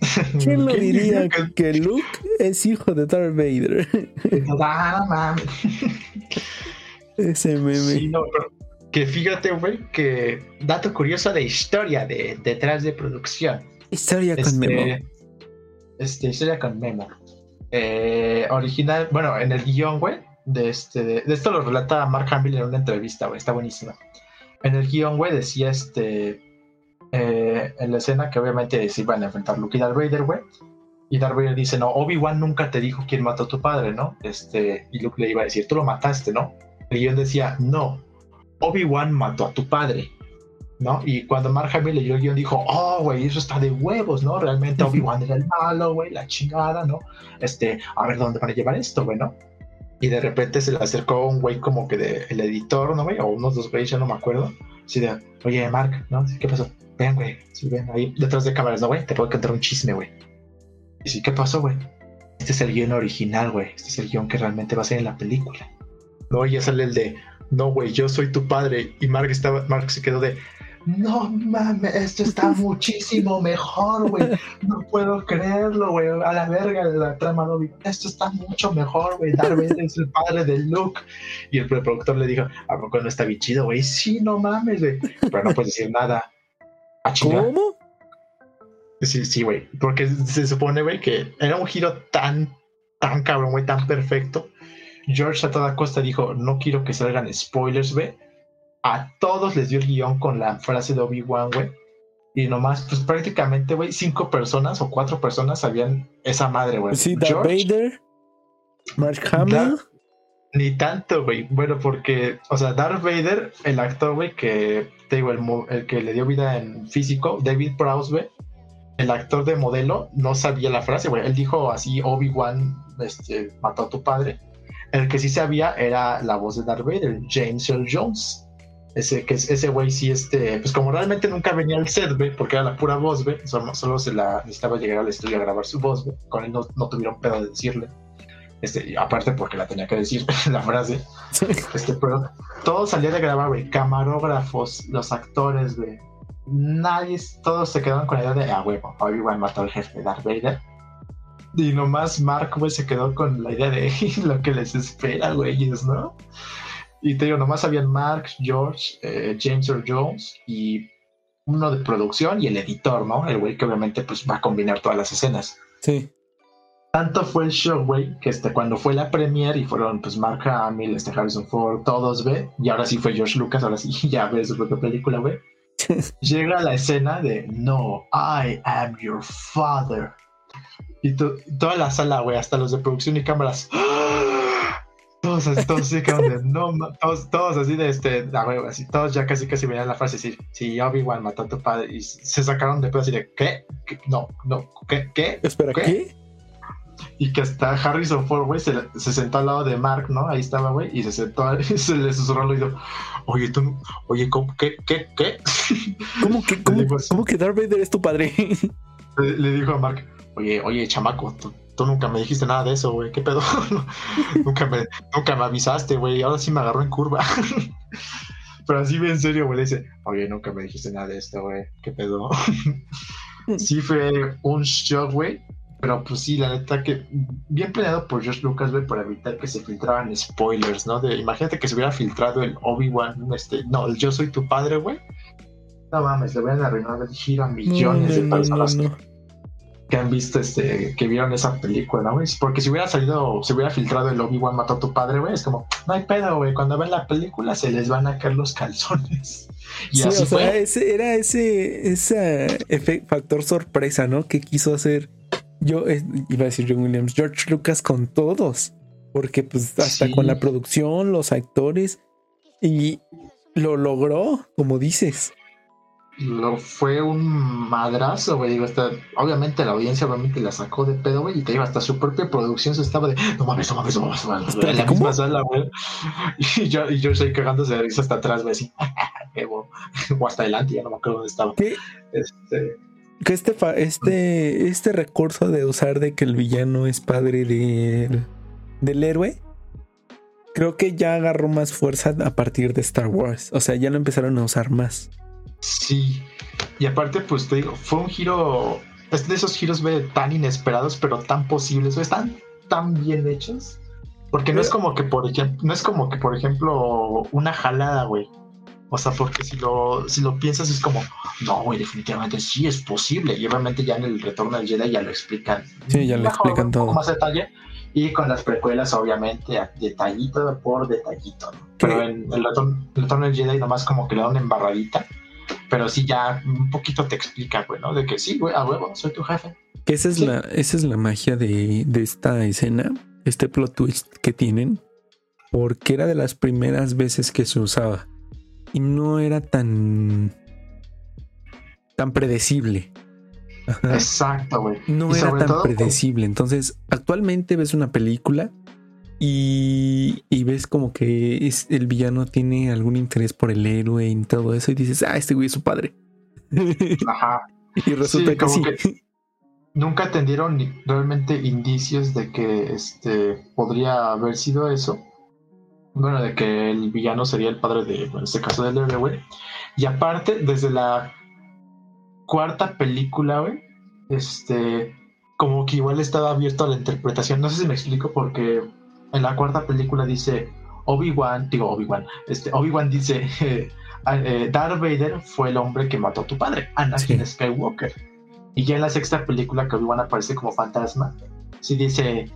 ¿Quién lo diría que Luke es hijo de Darth Vader? Ah, Ese meme. que fíjate, güey, que dato curioso de historia de detrás de producción. Historia con este, Memo. Este, historia con Memo. Eh, original, bueno, en el guion, güey, de, este, de, esto lo relata Mark Hamill en una entrevista, güey, está buenísima. En el guion, güey, decía este, eh, en la escena que obviamente se iban a enfrentar Luke y Darth Vader, güey. Y Darth Vader dice, no, Obi-Wan nunca te dijo quién mató a tu padre, ¿no? Este, y Luke le iba a decir, tú lo mataste, ¿no? Y yo decía, no, Obi-Wan mató a tu padre, ¿no? Y cuando Mark Hamill leyó el guion dijo, oh, güey, eso está de huevos, ¿no? Realmente Obi-Wan era el malo, güey, la chingada, ¿no? Este, a ver dónde van a llevar esto, güey, ¿no? Y de repente se le acercó un güey como que de el editor, ¿no, güey? O unos dos güeyes, ya no me acuerdo. Así de, oye, Mark, ¿no? ¿Qué pasó? Vean, güey, sí, ven, ahí detrás de cámaras, ¿no, güey? Te puedo contar un chisme, güey. Y sí, ¿qué pasó, güey? Este es el guion original, güey. Este es el guion que realmente va a ser en la película. No, ya sale el de, no, güey, yo soy tu padre. Y Mark, estaba, Mark se quedó de, no mames, esto está muchísimo mejor, güey. No puedo creerlo, güey. A la verga de la trama, no, esto está mucho mejor, güey. Darth es el padre de Luke. Y el productor le dijo, ¿a poco no está bien chido, güey? Sí, no mames, güey. Pero no puedes decir nada. ¿A ¿Cómo? Sí, sí, güey. Porque se supone, güey, que era un giro tan, tan cabrón, güey, tan perfecto George a toda costa dijo, no quiero que salgan spoilers, güey. A todos les dio el guion con la frase de Obi-Wan, güey. Y nomás, pues prácticamente, güey, cinco personas o cuatro personas sabían esa madre, güey. Sí, Darth Vader, Mark Hamill. ni tanto, güey. Bueno, porque, o sea, Darth Vader, el actor, güey, que te digo, el, el, que le dio vida en físico, David Prowse, güey, el actor de modelo, no sabía la frase, güey. Él dijo así, Obi-Wan este, mató a tu padre. El que sí sabía era la voz de Darth Vader, James Earl Jones. Ese, que ese güey sí, este, pues como realmente nunca venía al set, güey, porque era la pura voz, güey, solo, se la necesitaba llegar al estudio a grabar su voz, güey, con él no, no tuvieron pedo de decirle. Este, aparte porque la tenía que decir la frase. Este, pero todo salía de grabar, güey, camarógrafos, los actores, güey. Nadie, todos se quedaron con la idea de, ah, güey, Obi-Wan mató al jefe de Darth Vader y nomás Mark, güey, se quedó con la idea de lo que les espera, güeyes, ¿no? Y te digo, nomás habían Mark, George, eh, James Earl Jones y uno de producción y el editor, ¿no? El güey que obviamente pues va a combinar todas las escenas. Sí. Tanto fue el show, güey, que este, cuando fue la premiere y fueron pues Mark Hamill, este Harrison Ford, todos, ve, y ahora sí fue George Lucas, ahora sí ya ves su propia película, güey. Llega la escena de No, I am your father. Y toda la sala, güey, hasta los de producción y cámaras. Todos, todos así que no, todos, todos así de este, la así, todos ya casi casi veían la frase decir, sí, Obi-Wan mató a tu padre, y se sacaron de pedo así de, ¿qué? No, no, ¿qué? ¿Qué? Espera, ¿qué? Y que hasta Harrison Ford, güey, se, se, sentó al lado de Mark, ¿no? Ahí estaba, güey, y se sentó, y se le susurró al oído, oye, tú, oye, ¿cómo, qué, qué, qué? ¿Cómo que, cómo, ¿cómo que Darth Vader es tu padre? le dijo a Mark, oye, oye, chamaco, tú, nunca me dijiste nada de eso, güey, ¿qué pedo? nunca, me, nunca me avisaste, güey, ahora sí me agarró en curva. Pero así en serio, güey, le dice, oye, nunca me dijiste nada de esto, güey, ¿qué pedo? sí fue un shock, güey, pero pues sí, la neta que bien planeado por George Lucas, güey, para evitar que se filtraran spoilers, ¿no? De, imagínate que se hubiera filtrado el Obi-Wan, este, no, el Yo soy tu padre, güey. No mames, le hubieran arruinado el giro a millones de personas que han visto este, que vieron esa película, güey. Porque si hubiera salido, si hubiera filtrado el Obi-Wan mató a tu padre, güey, es como, no hay pedo, güey. Cuando ven la película se les van a caer los calzones. Y sí, así o sea, ese, era ese, ese factor sorpresa, ¿no? Que quiso hacer yo, iba a decir John Williams, George Lucas con todos. Porque pues hasta con la producción, los actores y lo logró, como dices. Lo fue un madrazo, güey. Digo, hasta, obviamente la audiencia obviamente la sacó de pedo, güey. Y te digo, hasta su propia producción se estaba de, no mames, no mames, no mames, no mames. En la misma sala, güey. Y yo, y yo estoy cagándose de risa hasta atrás, güey, así. o hasta adelante, ya no me acuerdo dónde estaba. ¿Qué? Este que este, este, este recurso de usar de que el villano es padre de, del héroe, creo que ya agarró más fuerza a partir de Star Wars. O sea, ya lo empezaron a usar más. Sí. Y aparte, pues te digo, fue un giro. Es de esos giros tan inesperados, pero tan posibles, o están tan bien hechos. Porque no es como que, por ejemplo, no es como que, por ejemplo, una jalada, güey. O sea, porque si lo, si lo piensas es como, no, güey, definitivamente sí es posible. Y obviamente ya en el retorno del Jedi ya lo explican. Sí, ya lo explican todo. más detalle. Y con las precuelas, obviamente, detallito por detallito. Pero en el retorno, del Jedi nomás como que le da una embarradita. Pero sí ya un poquito te explica, güey, ¿no? De que sí, güey, a huevo, soy tu jefe. Que esa es, la, esa es la magia de, de esta escena, este plot twist que tienen. Porque era de las primeras veces que se usaba y no era tan tan predecible. Exacto, güey. No era tan predecible. Entonces, actualmente ves una película y, y, ves como que es, el villano tiene algún interés por el héroe y todo eso y dices, ah, este güey es su padre. Ajá. y resulta que sí. nunca tendieron realmente indicios de que este podría haber sido eso bueno, de que el villano sería el padre de, en este caso, del héroe, güey. Y aparte, desde la cuarta película, güey, este, como que igual estaba abierto a la interpretación. No sé si me explico, porque en la cuarta película dice Obi-Wan, digo Obi-Wan, este, Obi-Wan dice, eh, Darth Vader fue el hombre que mató a tu padre, Anakin Skywalker. Y ya en la sexta película que Obi-Wan aparece como fantasma, sí dice,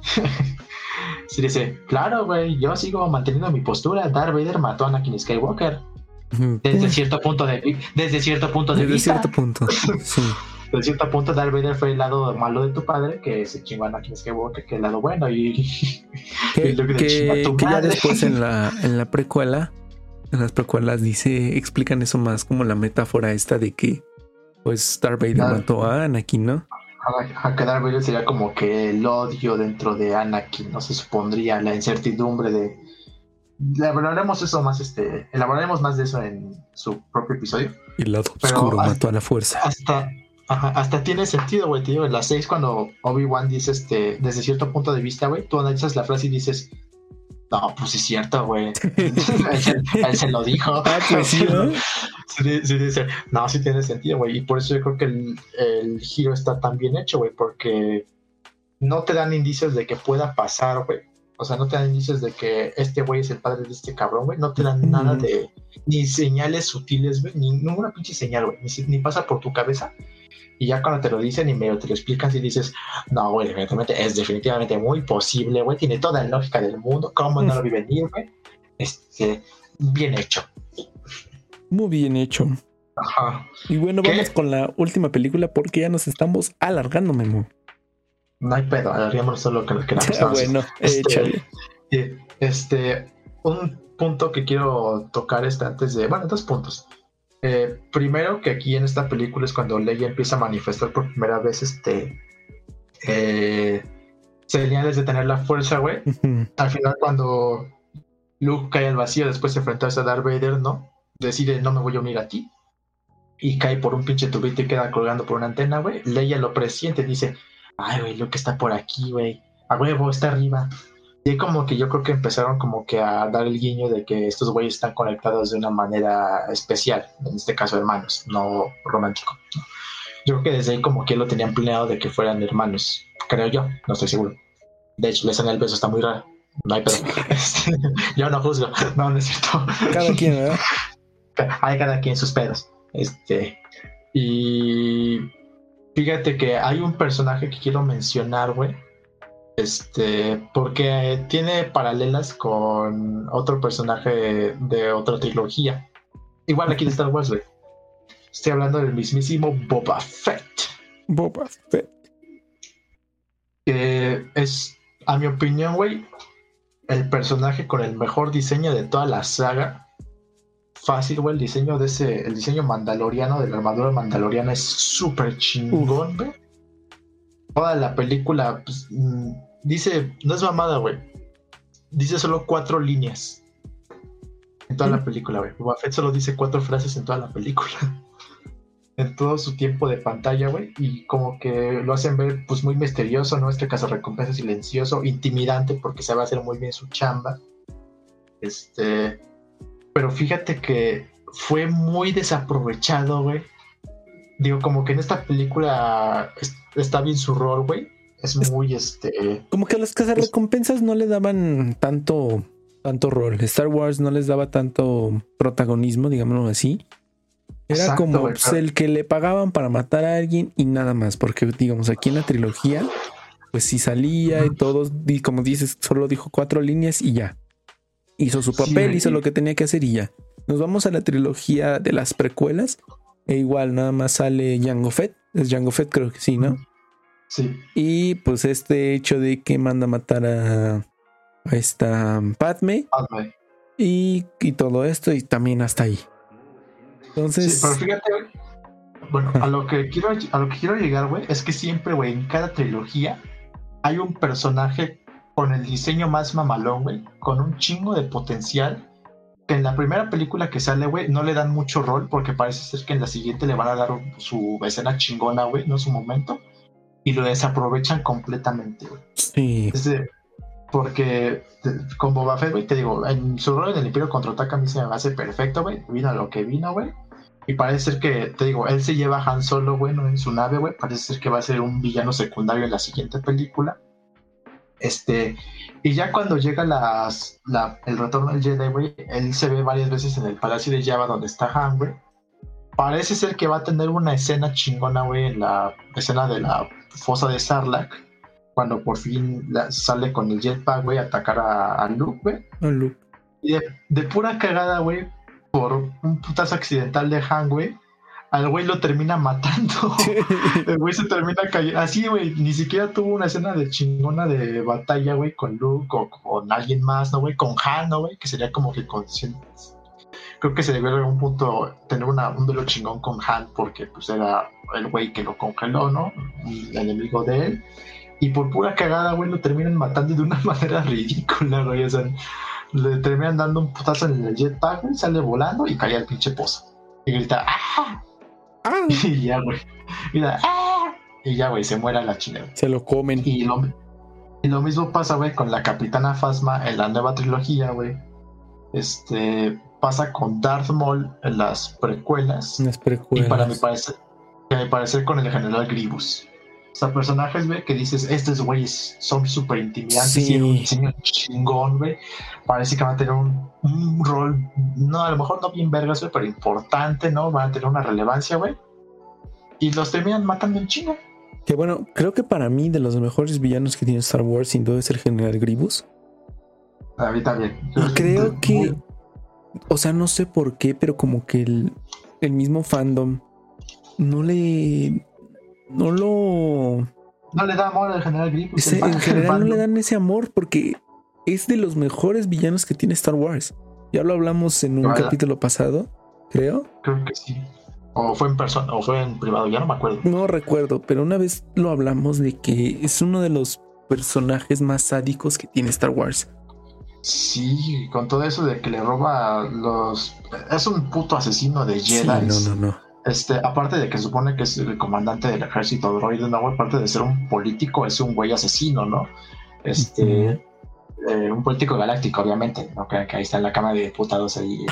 sí dice, claro, güey, yo sigo manteniendo mi postura. Darth Vader mató a Anakin Skywalker. Desde cierto punto de desde cierto punto de desde vista. cierto punto. Sí. Desde cierto punto, Darth Vader fue el lado malo de tu padre, que se chingó a Anakin Skywalker, que el lado bueno. Y, que, que, ya después en la, en la precuela, en las precuelas dice, explican eso más como la metáfora esta de que pues Darth Vader mató a Anakin, ¿no? a, quedar Vader sería como que el odio dentro de Anakin, no se supondría la incertidumbre de. Elaboraremos eso más, este, elaboraremos más de eso en su propio episodio. El lado oscuro mató a la fuerza. Hasta, hasta tiene sentido, güey, tío. En las 6 cuando Obi-Wan dice, este, desde cierto punto de vista, güey, tú analizas la frase y dices, no, pues es cierto, güey. él, se lo dijo. Ah, pues sí, ¿no? sí, dice, no, sí tiene sentido, güey. Y por eso yo creo que el, giro está tan bien hecho, güey, porque no te dan indicios de que pueda pasar, güey. O sea, no te dan indicios de que este güey es el padre de este cabrón, güey. No te dan nada de, ni señales sutiles, güey, ni ninguna pinche señal, güey. Ni, ni pasa por tu cabeza y ya cuando te lo dicen y medio te lo explican, y dices, no, güey, definitivamente es definitivamente muy posible, güey, tiene toda la lógica del mundo, ¿cómo no lo vi venir, güey? Este, bien hecho. Muy bien hecho. Ajá. Y bueno, vamos con la última película porque ya nos estamos alargando, Memo. No hay pedo, alarguémonos solo que queramos. Ah, bueno, este, este, un punto que quiero tocar este antes de, bueno, dos puntos. Eh, primero que aquí en esta película es cuando Leia empieza a manifestar por primera vez este eh, señales de tener la fuerza, güey. Al final cuando Luke cae al vacío después de enfrentarse a Darth Vader, ¿no? Decide no me voy a unir a ti. Y cae por un pinche tubito y queda colgando por una antena, güey. Leia lo presiente, dice, ay, güey, Luke está por aquí, güey. A huevo, está arriba. Y como que yo creo que empezaron como que a dar el guiño de que estos güeyes están conectados de una manera especial, en este caso hermanos, no romántico. Yo creo que desde ahí como que lo tenían planeado de que fueran hermanos, creo yo, no estoy seguro. De hecho, la escena del beso está muy rara. No hay pedo. Este, yo no juzgo, no, no es cierto. Cada quien, ¿verdad? Hay cada quien sus pedos. Este, y fíjate que hay un personaje que quiero mencionar, güey, este, porque tiene paralelas con otro personaje de, otra trilogía. Igual aquí de Star Wars, güey. Estoy hablando del mismísimo Boba Fett. Boba Fett. Que es, a mi opinión, güey, el personaje con el mejor diseño de toda la saga. fácil, güey, el diseño de ese, el diseño mandaloriano de la armadura mandaloriana es súper chingón, güey. Toda la película, pues, mm, dice, no es mamada, güey. Dice solo cuatro líneas en toda la película, güey. Boba solo dice cuatro frases en toda la película. en todo su tiempo de pantalla, güey. Y como que lo hacen ver, pues, muy misterioso, ¿no? Este caso recompensa silencioso, intimidante, porque se va a hacer muy bien su chamba. Este. Pero fíjate que fue muy desaprovechado, güey. Digo, como que en esta película está bien su rol, güey. Es muy este. Como que a las casas recompensas no le daban tanto, tanto rol. Star Wars no les daba tanto protagonismo, digámoslo así. Era como pues, el que le pagaban para matar a alguien y nada más. Porque, digamos, aquí en la trilogía, pues si salía y todos, y como dices, solo dijo cuatro líneas y ya hizo su papel, hizo lo que tenía que hacer y ya. Nos vamos a la trilogía de las precuelas. E igual, nada más sale Jango Fett. Es Jango Fett, creo que sí, ¿no? Sí. Y pues este hecho de que manda a matar a, esta Padme. Padme. Y, y, todo esto, y también hasta ahí. Entonces. Sí, pero fíjate, bueno, a lo que quiero, a lo que quiero llegar, güey, es que siempre, güey, en cada trilogía hay un personaje con el diseño más mamalón, güey, con un chingo de potencial. Que en la primera película que sale, güey, no le dan mucho rol porque parece ser que en la siguiente le van a dar su escena chingona, güey, no su momento. Y lo desaprovechan completamente, güey. Sí. porque con Boba Fett, güey, te digo, en su rol en el Imperio contraataca a mí se me hace perfecto, güey. Vino a lo que vino, güey. Y parece ser que, te digo, él se lleva a Han Solo, güey, en su nave, güey. Parece ser que va a ser un villano secundario en la siguiente película. Este, y ya cuando llega las, el retorno del Jedi, güey, él se ve varias veces en el Palacio de Java donde está Han, güey. Parece ser que va a tener una escena chingona, güey, en la escena de la fosa de Sarlacc, cuando por fin sale con el jetpack, güey, a atacar a, Luke, güey. Y de, de pura cagada, güey, por un putazo accidental de Han, güey, al güey lo termina matando. el güey se termina cayendo. Así, güey, ni siquiera tuvo una escena de chingona de batalla, güey, con Luke o con alguien más, ¿no, güey? Con Han, ¿no, güey? Que sería como que con... Creo que se debió en algún punto tener una, un duelo chingón con Han porque pues era el güey que lo congeló, ¿no? El enemigo de él. Y por pura cagada, güey, lo terminan matando de una manera ridícula, güey. O sea, le terminan dando un putazo en el jetpack, güey, sale volando y cae al pinche pozo. Y grita, ¡ah! Ah. Y ya, güey. ¡ah! Y ya, güey, se muera la chingada. Se lo comen. Y lo, y lo mismo pasa, güey, con la Capitana Phasma en la nueva trilogía, güey. Este pasa con Darth Maul en las precuelas. Las precuelas. Y para mi parecer, me parece con el general Grievous. O sea, personajes, güey, que dices, estos güeyes son súper intimidantes y un diseño chingón, güey. Parece que van a tener un, rol, no, a lo mejor no bien vergas, güey, pero importante, ¿no? Van a tener una relevancia, güey. Y los terminan matando en China. Que bueno, creo que para mí, de los mejores villanos que tiene Star Wars, sin duda es el general Grievous. A mí también. Creo que, o sea, no sé por qué, pero como que el, el mismo fandom no le no lo. No le da amor al general Grievous. en general no le dan ese amor porque es de los mejores villanos que tiene Star Wars. Ya lo hablamos en un capítulo pasado, creo. Creo que sí. O fue en persona, o fue en privado, ya no me acuerdo. No recuerdo, pero una vez lo hablamos de que es uno de los personajes más sádicos que tiene Star Wars. Sí, con todo eso de que le roba los. Es un puto asesino de Jedi. no, no, no. Este, aparte de que se supone que es el comandante del ejército droide, no, aparte de ser un político, es un güey asesino, ¿no? Este, eh, un político galáctico, obviamente, ¿no? Que, ahí está en la Cámara de Diputados ahí,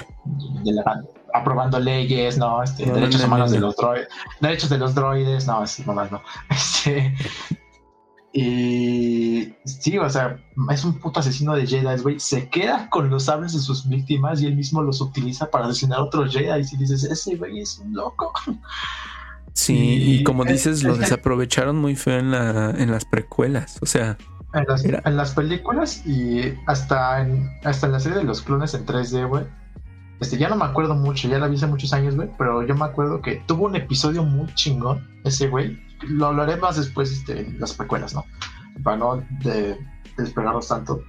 aprobando leyes, ¿no? Este, derechos humanos de los droides, derechos de los droides, no, es nomás no. Este, y sí, o sea, es un puto asesino de Jedi, güey. Se queda con los sables de sus víctimas y él mismo los utiliza para asesinar a otros Jedi. Y dices, ese güey es un loco. Sí, y, como dices, lo desaprovecharon muy feo en, la, en las precuelas. O sea, en las, en las películas y hasta en, hasta en la serie de los clones en 3D, güey. Este, ya no me acuerdo mucho, ya la vi hace muchos años, güey, pero yo me acuerdo que tuvo un episodio muy chingón, ese güey, lo hablaré más después este, en las precuelas, ¿no? Para no de, despegarnos tanto.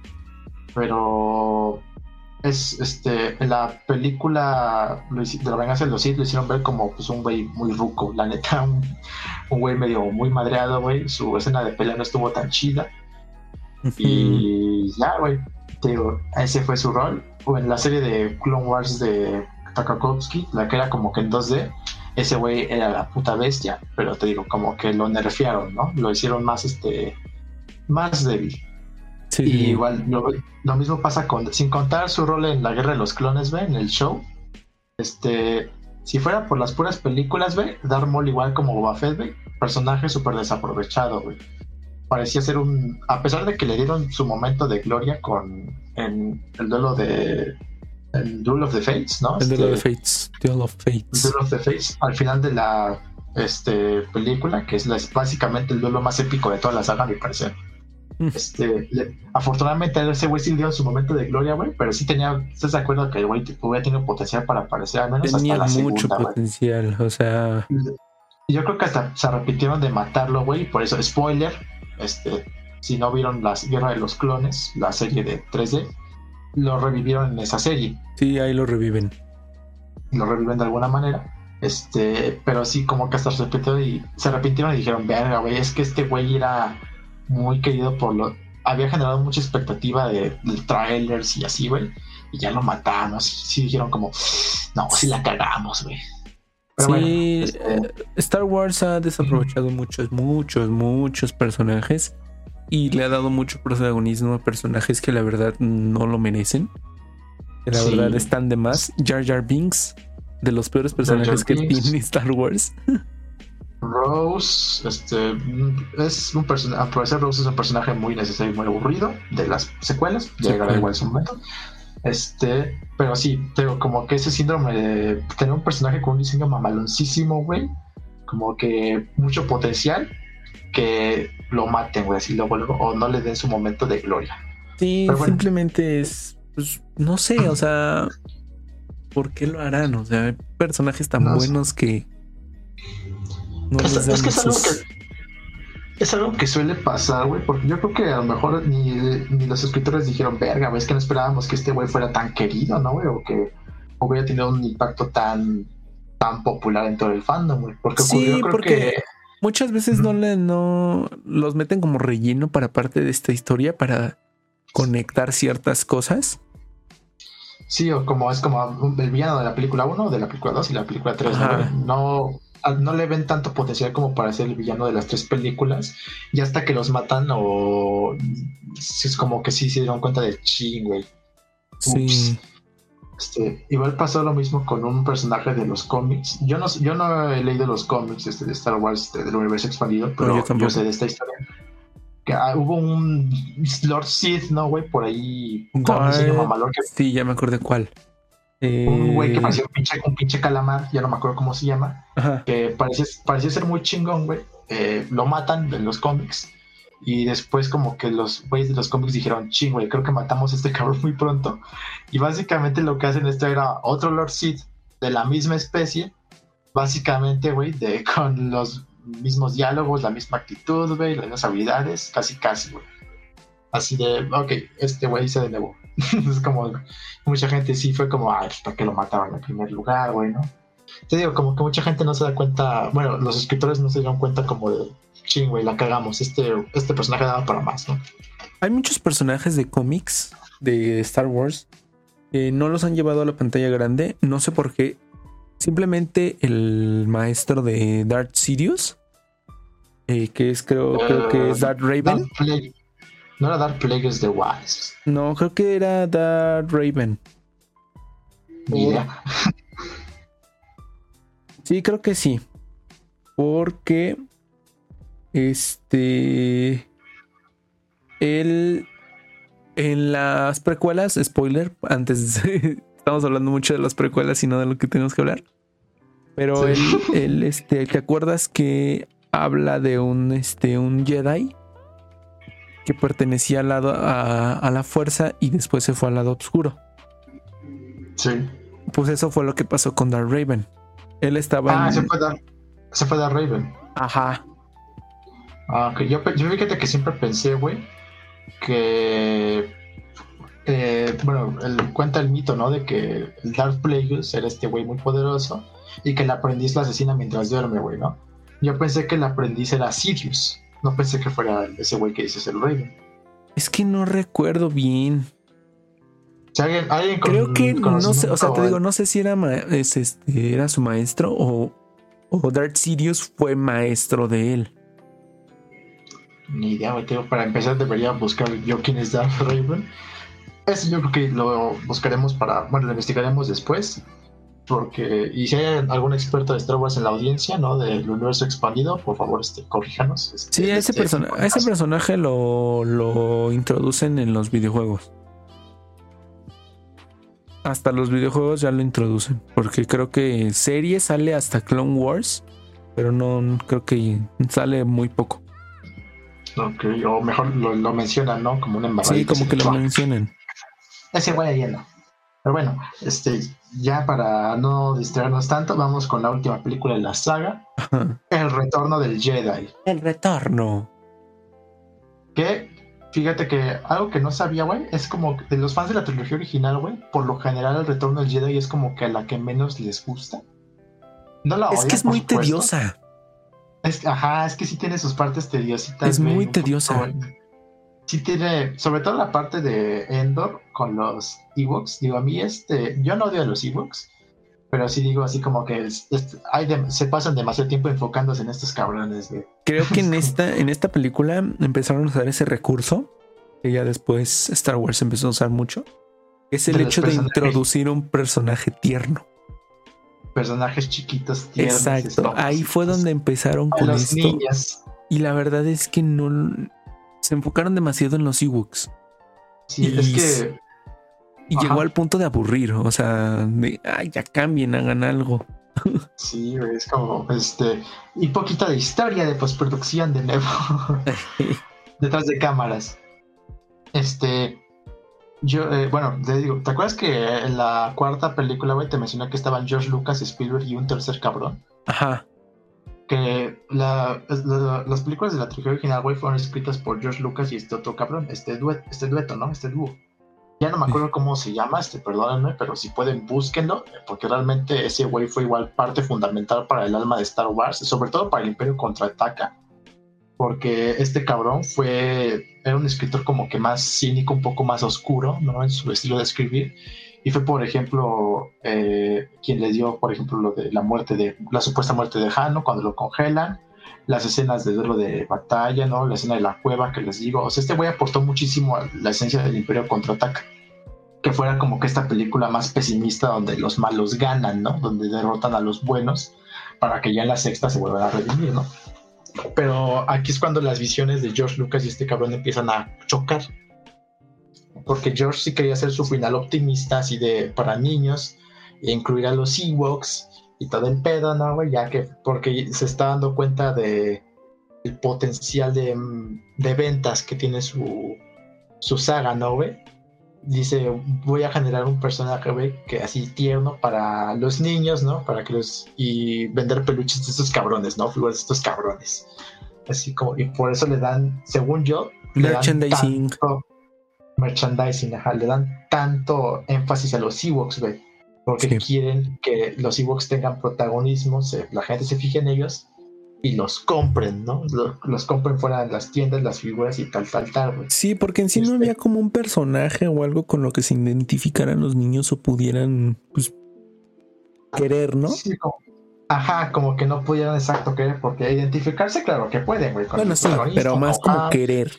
Pero es este en la película de la venganza de los Sith lo hicieron ver como pues un güey muy ruco, la neta, un, güey medio muy madreado, güey. Su escena de pelea no estuvo tan chida. Y ya, güey, te digo, ese fue su rol. O en la serie de Clone Wars de Takakovsky, la que era como que en 2D, ese güey era la puta bestia, pero te digo, como que lo nerfearon, ¿no? Lo hicieron más, este, más débil. Sí, y igual, lo, mismo pasa con, sin contar su rol en la guerra de los clones, ¿ve? En el show. Este, si fuera por las puras películas, ¿ve? Darth Maul igual como Boba Fett, ¿ve? Personaje súper desaprovechado, güey. Parecía ser un, a pesar de que le dieron su momento de gloria con, en el duelo de el Duel of the Fates, ¿no? El Duel of the este, Fates. Duel of Fates. Duel of the Fates. Al final de la este, película, que es básicamente el duelo más épico de toda la saga, me parece. Mm. Este, afortunadamente ese güey sí dio su momento de gloria, güey, pero sí tenía, ¿estás de acuerdo que el güey hubiera tenido potencial para aparecer al menos tenía hasta la mucho potencial, o sea... Yo creo que hasta se repitieron de matarlo, güey, por eso, spoiler, este, si no vieron la Guerra de los Clones, la serie de 3D, lo revivieron en esa serie. Sí, ahí lo reviven. Lo reviven de alguna manera. Este, pero sí, como que hasta se arrepintieron y se arrepintieron y dijeron, verga, güey, es que este güey era muy querido por lo. Había generado mucha expectativa de, trailers y así, güey. Y ya lo matamos. Sí dijeron como, no, si la cagamos, güey. sí, este, eh, Star Wars ha desaprovechado muchos, muchos, muchos personajes y le ha dado mucho protagonismo a personajes que la verdad no lo merecen. Que la verdad están de más. Jar Jar Binks, de los peores personajes que tiene Star Wars. Rose, este, es un personaje, Rose es un personaje muy necesario y muy aburrido de las secuelas, llegará igual su momento. Este, pero sí, tengo como que ese síndrome de tener un personaje con un diseño mamaloncísimo, güey, como que mucho potencial, que lo maten, güey, así luego, luego, o no le den su momento de gloria. Sí, simplemente es, pues, no sé, o sea, ¿por qué lo harán? O sea, hay personajes tan buenos que. es, que es algo que. Es algo que suele pasar, güey, porque yo creo que a lo mejor ni, ni los escritores dijeron, verga, ves que no esperábamos que este güey fuera tan querido, ¿no, güey? O que hubiera tenido un impacto tan, tan popular en todo el fandom, güey. Porque ocurrió, creo que Muchas veces no le no los meten como relleno para parte de esta historia para conectar ciertas cosas. Sí, o como es como el villano de la película 1, de la película 2 y la película 3. ¿no? no, le ven tanto potencial como para ser el villano de las tres películas. Y hasta que los matan, o es como que sí se dieron cuenta de ching, güey. Sí. Este, igual pasó lo mismo con un personaje de los cómics. Yo no, yo no he leído los cómics este, de Star Wars este, del universo expandido, pero yo, sé de esta historia. Que ah, hubo un Lord Sith, ¿no, güey? Por ahí. Un que, sí, ya me acuerdo de cuál. Un güey que eh, parecía un pinche, un pinche calamar, ya no me acuerdo cómo se llama. Que parecía, parecía ser muy chingón, güey. Eh, lo matan en los cómics y después como que los güeyes de los cómics dijeron, ching, güey, creo que matamos a este cabrón muy pronto. Y básicamente lo que hacen esto era otro Lord Sith de la misma especie, básicamente, güey, con los mismos diálogos, la misma actitud, güey, las mismas habilidades, casi, casi, güey. Así de, ok, este güey se de nuevo. es como, mucha gente sí fue como, ay, ¿para qué lo mataron en primer lugar, güey, no? Te digo, como que mucha gente no se da cuenta, bueno, los escritores no se dieron cuenta como de ching, güey, la cagamos. Este, este personaje daba para más, ¿no? Hay muchos personajes de cómics de Star Wars que no los han llevado a la pantalla grande. No sé por qué. Simplemente el maestro de Darth Sidious, eh, que es creo, creo que es Darth Raven. no era Darth Plagueis de Wise. No, creo que era Darth Raven. Sí, creo que sí. Porque este. Él. En las precuelas, spoiler, antes estamos hablando mucho de las precuelas y no de lo que tenemos que hablar. Pero él, este, ¿te acuerdas que habla de un, este, un Jedi que pertenecía al lado a, la fuerza y después se fue al lado oscuro? Sí. Pues eso fue lo que pasó con Darth Raven. Él estaba. Ah, se fue Darth, se fue Darth Raven. Ajá. Ah, yo, yo fíjate que siempre pensé, güey, que eh, bueno, cuenta el mito, ¿no? De que el Darth Plagueis era este güey muy poderoso y que el aprendiz lo asesina mientras duerme, güey, ¿no? Yo pensé que el aprendiz era Sirius. No pensé que fuera ese güey que dices el Raven. Es que no recuerdo bien. alguien, Creo que no sé, o sea, te digo, no sé si era, este, era su maestro o, o Darth Sirius fue maestro de él. Ni idea, güey. Para empezar, debería buscar yo quién es Darth Raven. Eso yo creo que lo buscaremos para, bueno, lo investigaremos después. Porque, y si hay algún experto de Star Wars en la audiencia, ¿no? Del universo expandido, por favor, este, corríjanos. Este, sí, ese, este, ese personaje lo, lo introducen en los videojuegos. Hasta los videojuegos ya lo introducen. Porque creo que serie sale hasta Clone Wars. Pero no creo que sale muy poco. Ok, o mejor lo, lo mencionan, ¿no? Como un embarazo. Sí, como que lo mencionan. Ese güey lleno. Pero bueno, este, ya para no distraernos tanto, vamos con la última película de la saga: El retorno del Jedi. El retorno. Que, fíjate que algo que no sabía, güey, es como de los fans de la trilogía original, güey, por lo general el retorno del Jedi es como que a la que menos les gusta. No la Es que es muy tediosa. Es, ajá, es que sí tiene sus partes tediositas. Es muy tediosa. sí tiene, sobre todo la parte de Endor con los Ewoks. Digo, a mí este, yo no odio a los Ewoks, pero sí digo así como que se pasan demasiado tiempo enfocándose en estos cabrones. De... Creo que en esta, en esta película empezaron a usar ese recurso que ya después Star Wars empezó a usar mucho. Es el hecho de introducir un personaje tierno personajes chiquitos tiernos. Exacto, ahí fue donde empezaron con esto. Y la verdad es que no se enfocaron demasiado en los Ewoks. Sí, y, es que y llegó al punto de aburrir, o sea, de ay, ya cambien, hagan algo. Sí, es como este y poquito de historia de postproducción de nuevo. Detrás de cámaras. Este yo, eh, bueno, te digo, ¿te acuerdas que en la cuarta película, güey, te mencioné que estaban George Lucas, Spielberg y un tercer cabrón? Ajá. Que la, las películas de la trilogía original, güey, fueron escritas por George Lucas y este otro cabrón, este dueto, este dueto, ¿no? Este dúo. Ya no me acuerdo cómo se llama, este, perdónenme, pero si pueden, búsquenlo, porque realmente ese güey fue igual parte fundamental para el alma de Star Wars, sobre todo para el Imperio Contraataca porque este cabrón fue, era un escritor como que más cínico, un poco más oscuro, ¿no? En su estilo de escribir. Y fue, por ejemplo, eh, quien le dio, por ejemplo, lo de la muerte de, la supuesta muerte de Hano cuando lo congelan, las escenas de duelo de batalla, ¿no? La escena de la cueva que les digo. O sea, este güey aportó muchísimo a la esencia del Imperio Contraataca. Que fuera como que esta película más pesimista donde los malos ganan, ¿no? Donde derrotan a los buenos para que ya en la sexta se vuelvan a redimir, ¿no? Pero aquí es cuando las visiones de George Lucas y este cabrón empiezan a chocar. Porque George sí quería hacer su final optimista, así de para niños, e incluir a los Ewoks y todo el pedo, ¿no? Ya que, porque se está dando cuenta de el potencial de, de ventas que tiene su, su saga, ¿no, güey? Dice, voy a generar un personaje, que así tierno para los niños, ¿no? Para que los... y vender peluches de estos cabrones, ¿no? Figuras de estos cabrones. Así como, y por eso le dan, según yo, merchandising. merchandising, ajá, le dan tanto énfasis a los Ewoks, güey. Porque quieren que los Ewoks tengan protagonismo, la gente se fije en ellos y los compren, ¿no? Los, compren fuera de las tiendas, las figuras y tal, tal, tal, güey. Sí, porque en sí no este había como un personaje o algo con lo que se identificaran los niños o pudieran, pues, querer, ¿no? Sí, ajá, como que no pudieran exacto querer, porque identificarse, claro que pueden, güey. bueno, sí, pero más como querer.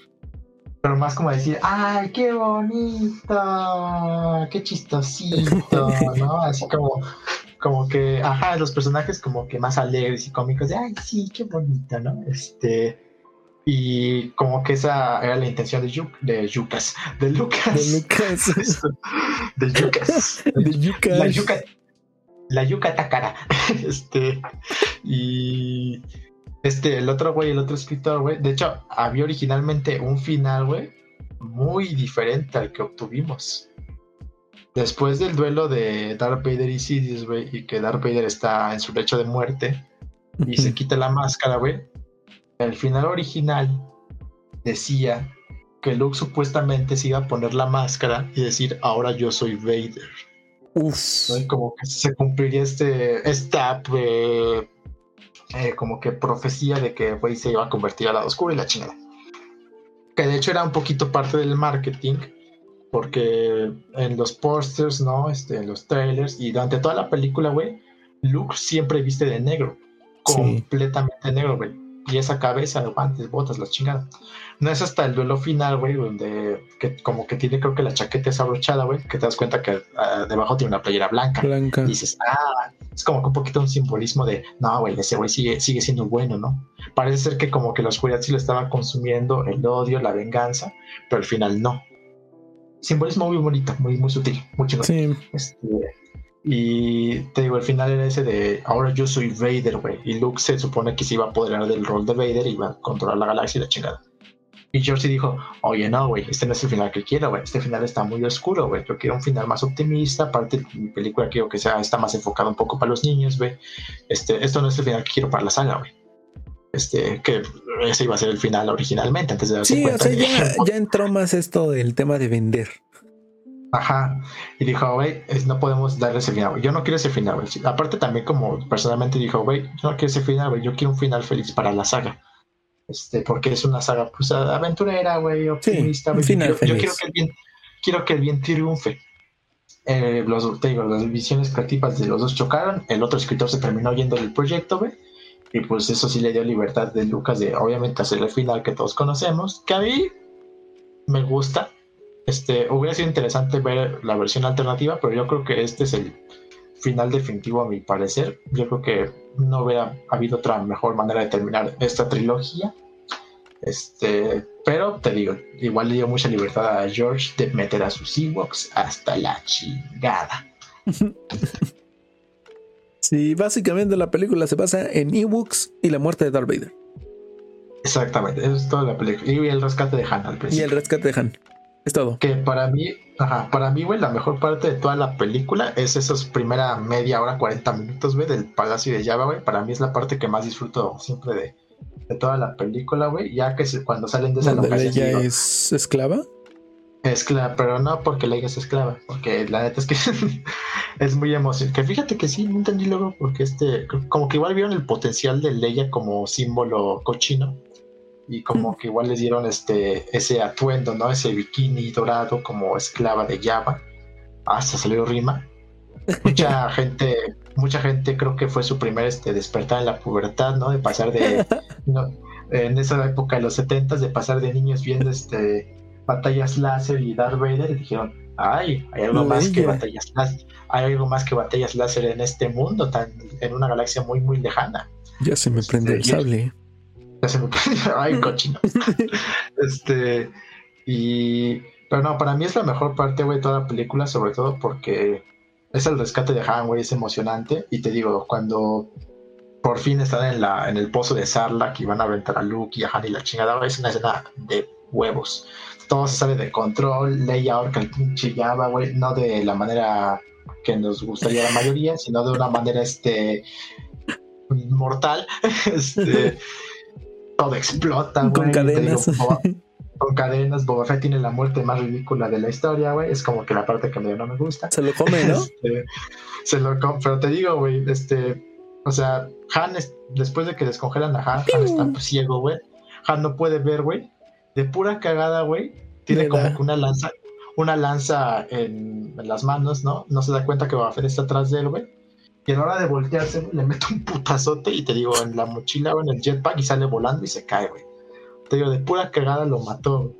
Pero más como decir, ¡ay, qué bonito! ¡Qué chistosito! ¿No? Así como como que, ajá, los personajes como que más alegres y cómicos, de, ay, sí, qué bonito, ¿no? Este, y como que esa era la intención de, Yu de Yucas, de Lucas. De Lucas. de Yucas. De Yucas. La Yuca, la Yuca Takara. Este, y este, el otro güey, el otro escritor, güey, de hecho, había originalmente un final, güey, muy diferente al que obtuvimos después del duelo de Darth Vader y Sidious, güey, y que Darth Vader está en su lecho de muerte y se quita la máscara, güey, el final original decía que Luke supuestamente se iba a poner la máscara y decir, ahora yo soy Vader. Uf. Como que se cumpliría este, esta eh, eh, como que profecía de que güey se iba a convertir al lado oscuro y la chingada. Que de hecho era un poquito parte del marketing, porque en los posters, ¿no? Este, en los trailers y durante toda la película, güey, Luke siempre viste de negro, completamente negro, güey y esa cabeza, guantes, botas, las chingadas. No es hasta el duelo final, güey, donde que, como que tiene, creo que la chaqueta es abrochada, güey, que te das cuenta que ah, debajo tiene una playera blanca. Blanca. Y dices, ah, es como que un poquito un simbolismo de, no, güey, ese güey sigue, sigue siendo bueno, ¿no? Parece ser que como que la oscuridad sí lo estaba consumiendo, el odio, la venganza, pero al final no. Simbolismo muy bonito, muy, muy sutil, muy chingón. Sí. Este, y te digo, el final era ese de ahora yo soy Vader, güey. Y Luke se supone que se iba a apoderar del rol de Vader y iba a controlar la galaxia y la chingada. Y George dijo, oye, no, güey, este no es el final que quiero, güey. Este final está muy oscuro, güey. Yo quiero un final más optimista. Aparte, mi película quiero que sea, está más enfocada un poco para los niños, güey. Este, esto no es el final que quiero para la saga, güey. Este, que ese iba a ser el final originalmente, antes de Sí, o sea, ya, ya entró más esto del tema de vender. Ajá. Y dijo, güey, no podemos darle ese final, Yo no quiero ese final, güey. Aparte también como personalmente dijo, güey, yo no quiero ese final, güey. Yo quiero un final feliz para la saga. Este, porque es una saga, pues, aventurera, güey, optimista, yo, quiero, que el bien, quiero que el bien triunfe. Eh, los, te digo, las visiones creativas de los dos chocaron. El otro escritor se terminó yendo del proyecto, güey. Y pues eso sí le dio libertad de Lucas de, obviamente, hacer el final que todos conocemos. Que a mí me gusta este, hubiera sido interesante ver la versión alternativa, pero yo creo que este es el final definitivo a mi parecer. Yo creo que no hubiera habido otra mejor manera de terminar esta trilogía. Este, pero te digo, igual le dio mucha libertad a George de meter a sus Ewoks hasta la chingada. Sí, básicamente la película se basa en Ewoks y la muerte de Darth Vader. Exactamente, eso es toda la película. Y el rescate de Han al principio. Y el rescate de Han. Es todo. Que para mí, ajá, para mí, güey, la mejor parte de toda la película es esos primera media hora, 40 minutos, güey, del Palacio de Java, güey. Para mí es la parte que más disfruto siempre de, de toda la película, güey. Ya que cuando salen de esa locación. ¿Ella es esclava? Esclava, pero no porque Leia es esclava, porque la neta es que es muy emocionante. Que fíjate que sí, no entendí luego porque este, como que igual vieron el potencial de Leia como símbolo cochino y como que igual les dieron este ese atuendo, ¿no? Ese bikini dorado como esclava de Java. Hasta salió rima. Mucha gente, mucha gente creo que fue su primer este, despertar en la pubertad, ¿no? De pasar de en esa época de los 70 de pasar de niños viendo este batallas láser y Darth Vader y dijeron, ay, hay algo más que batallas láser, hay algo más que batallas láser en este mundo, tan, en una galaxia muy muy lejana. Ya se me prende este, el sable. Ay, cochino. este, y. Pero no, para mí es la mejor parte, güey, de toda la película, sobre todo porque es el rescate de Han, güey, es emocionante. Y te digo, cuando por fin están en, la, en el pozo de Sarlacc y van a aventar a Luke y a Han y la chingada, es una escena de huevos. Todo se sale de control, Leia ahorca el pinche güey, no de la manera que nos gustaría la mayoría, sino de una manera, este, mortal. este todo explota, Con cadenas. con cadenas, Boba Fett tiene la muerte más ridícula de la historia, güey. Es como que la parte que medio no me gusta. Se lo come, ¿no? Este, se lo come, pero te digo, güey, este, o sea, Han, después de que descongelan a Han, Han está pues, ciego, güey. Han no puede ver, güey. De pura cagada, güey. Tiene como que una lanza, una lanza en, en, las manos, ¿no? No se da cuenta que Boba Fett está atrás de él, güey y a la hora de voltearse, le meto un putazote y te digo, en la mochila o en el jetpack y sale volando y se cae, güey. Te digo, de pura cagada lo mató.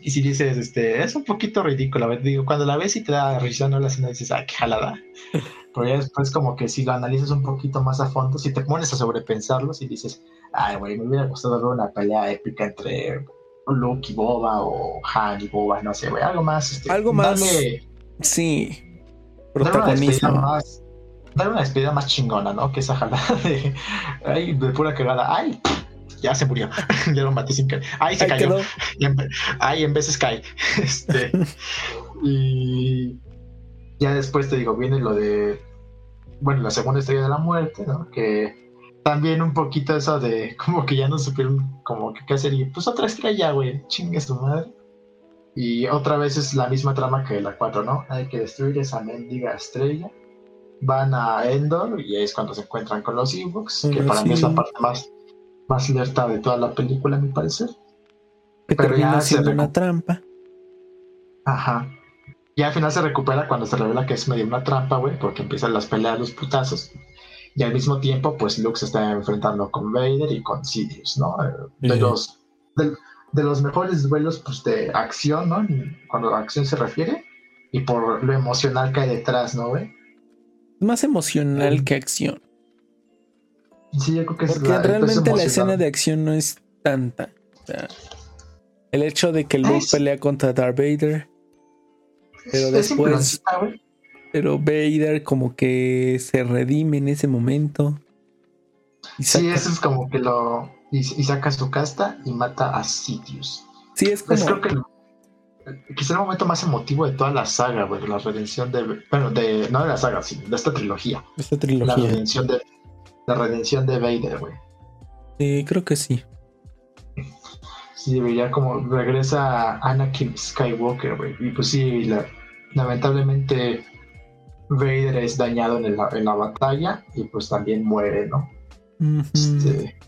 Y si dices, este, es un poquito ridículo, te digo, cuando la ves y te da risa, no la escena dices, ay, qué jalada. Pero ya después como que si lo analizas un poquito más a fondo, si te pones a sobrepensarlo, si dices, ay, güey, me hubiera gustado ver una pelea épica entre Luke y Boba o Han y Boba, no sé, güey, algo más. Este, algo más. sí. Protagonismo. Más, dar una despedida más chingona, ¿no? Que esa jalada de, ay, de pura cagada. Ay, ya se murió. ya lo maté sin caer. Ay, se cayó. ay, en veces cae. este, y ya después te digo, viene lo de, bueno, la segunda estrella de la muerte, ¿no? Que también un poquito eso de como que ya no supieron como que qué hacer y pues otra estrella, güey, chingue su madre. Y otra vez es la misma trama que la 4, ¿no? Hay que destruir esa mendiga estrella. Van a Endor y es cuando se encuentran con los Ewoks, que para mí es la parte más, más alerta de toda la película, a mi parecer. Que Pero termina siendo una trampa. Ajá. Y al final se recupera cuando se revela que es medio una trampa, güey, porque empiezan las peleas, los putazos. Y al mismo tiempo, pues Luke se está enfrentando con Vader y con Sidious, ¿no? De los, de, los mejores duelos pues, de acción, ¿no? Cuando a acción se refiere. Y por lo emocional que hay detrás, ¿no, güey? Más emocional que acción. Sí, yo creo que Porque realmente la escena de acción no es tanta. O sea, el hecho de que Luke pelea contra Darth Vader. Pero después. Pero Vader como que se redime en ese momento. sí, eso es como que lo. Y, saca su casta y mata a Sidious. Sí, es como. creo que quizá el momento más emotivo de toda la saga, güey, la redención de. Bueno, de. No de la saga, sino de esta trilogía. Esta trilogía. La redención de. La redención de Vader, güey. Sí, creo que sí. Sí, ya como regresa Anakin Skywalker, güey. Y pues sí, lamentablemente Vader es dañado en, la batalla y pues también muere, ¿no? este,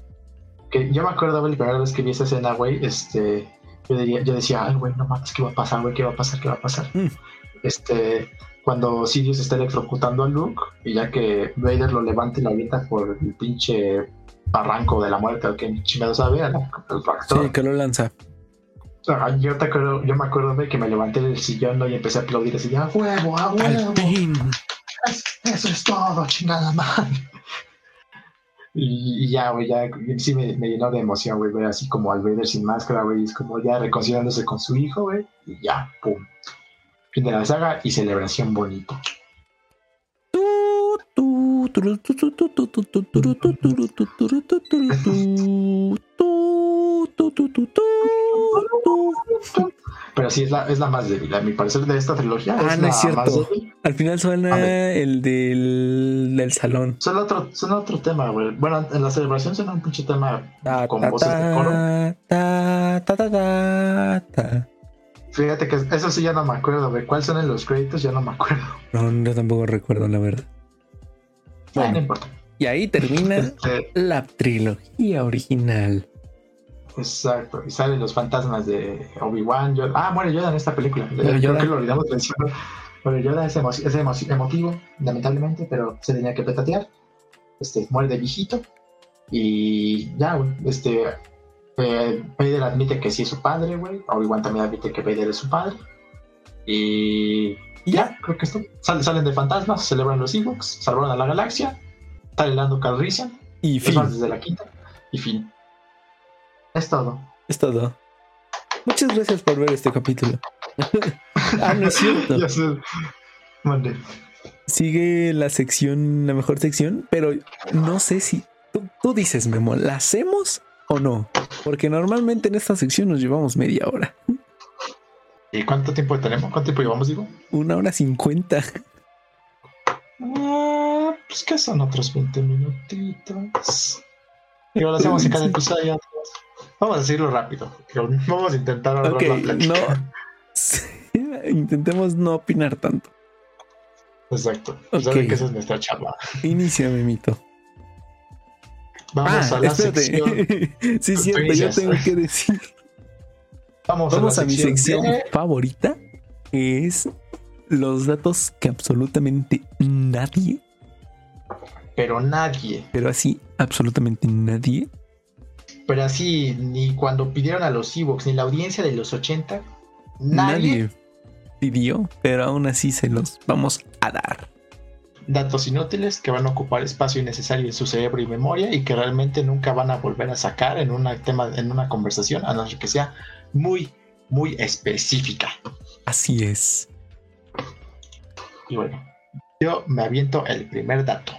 que yo me acuerdo la primera vez que vi esa escena, güey, este, yo, diría, yo decía, ay, güey, no mames, ¿qué va a pasar, güey? ¿Qué va a pasar? ¿Qué va a pasar? Mm. Este, cuando Sirius está electrocutando a Luke y ya que Vader lo levanta y lo avienta por el pinche barranco de la muerte, o que chingado sabe, el factor. Sí, que lo lanza. Yo, te acuerdo, yo me acuerdo de que me levanté del sillón y empecé a aplaudir así, ¡a huevo, a huevo! Eso es todo, chingada madre. Y, ya, güey, ya sí me, llenó de emoción, güey, ver así como al Vader sin máscara, güey, es como ya reconciliándose con su hijo, güey, y ya, pum. Fin de la saga y celebración bonito. Pero sí, es la, es la más débil. A mi parecer, de esta trilogía. Ah, no es cierto. Al final suena el del, del salón. Son otro, son otro tema, güey. Bueno, en la celebración suena un pinche tema con voces de coro. Fíjate que eso sí ya no me acuerdo, güey. ¿Cuáles son los créditos? Ya no me acuerdo. No, yo tampoco recuerdo, la verdad. Bueno, no importa. Y ahí termina este la trilogía original. Exacto, y salen los fantasmas de Obi-Wan. Ah, muere Yoda en esta película. Creo que lo olvidamos mencionar. Pero Yoda es, emotivo, lamentablemente, pero se tenía que petatear. Este, muere de viejito. Y ya, este. Eh, Vader admite que sí es su padre, güey. Obi-Wan también admite que Vader es su padre. Y ya, creo que esto. Salen, salen de fantasmas, celebran los Ewoks, salvaron a la galaxia. Sale Lando Calrissian. Y fin. Desde la quinta. Y fin. Es todo. Es todo. Muchas gracias por ver este capítulo. ah, no es cierto. ya sé. Sigue la sección, la mejor sección, pero no sé si tú, dices, Memo, ¿la hacemos o no? Porque normalmente en esta sección nos llevamos media hora. ¿Y cuánto tiempo tenemos? ¿Cuánto tiempo llevamos, digo? Una hora cincuenta. Ah, pues que son otros 20 minutitos. Y ahora hacemos en cada episodio. Vamos a decirlo rápido. Vamos a intentar okay, no. Intentemos no opinar tanto. Exacto. Okay. que esa es nuestra chamba. Inicia, Mimito. Vamos ah, a la espérate. sección. sí, cierto, yo tengo que decir. Vamos, Vamos a, mi sección favorita. es los datos que absolutamente nadie. Pero nadie. Pero así, absolutamente nadie pero así, ni cuando pidieron a los Evox, ni la audiencia de los 80, nadie, pidió, pero aún así se los vamos a dar. Datos inútiles que van a ocupar espacio innecesario en su cerebro y memoria y que realmente nunca van a volver a sacar en, una tema, en una conversación, a no ser que sea muy, muy específica. Así es. Y bueno, yo me aviento el primer dato.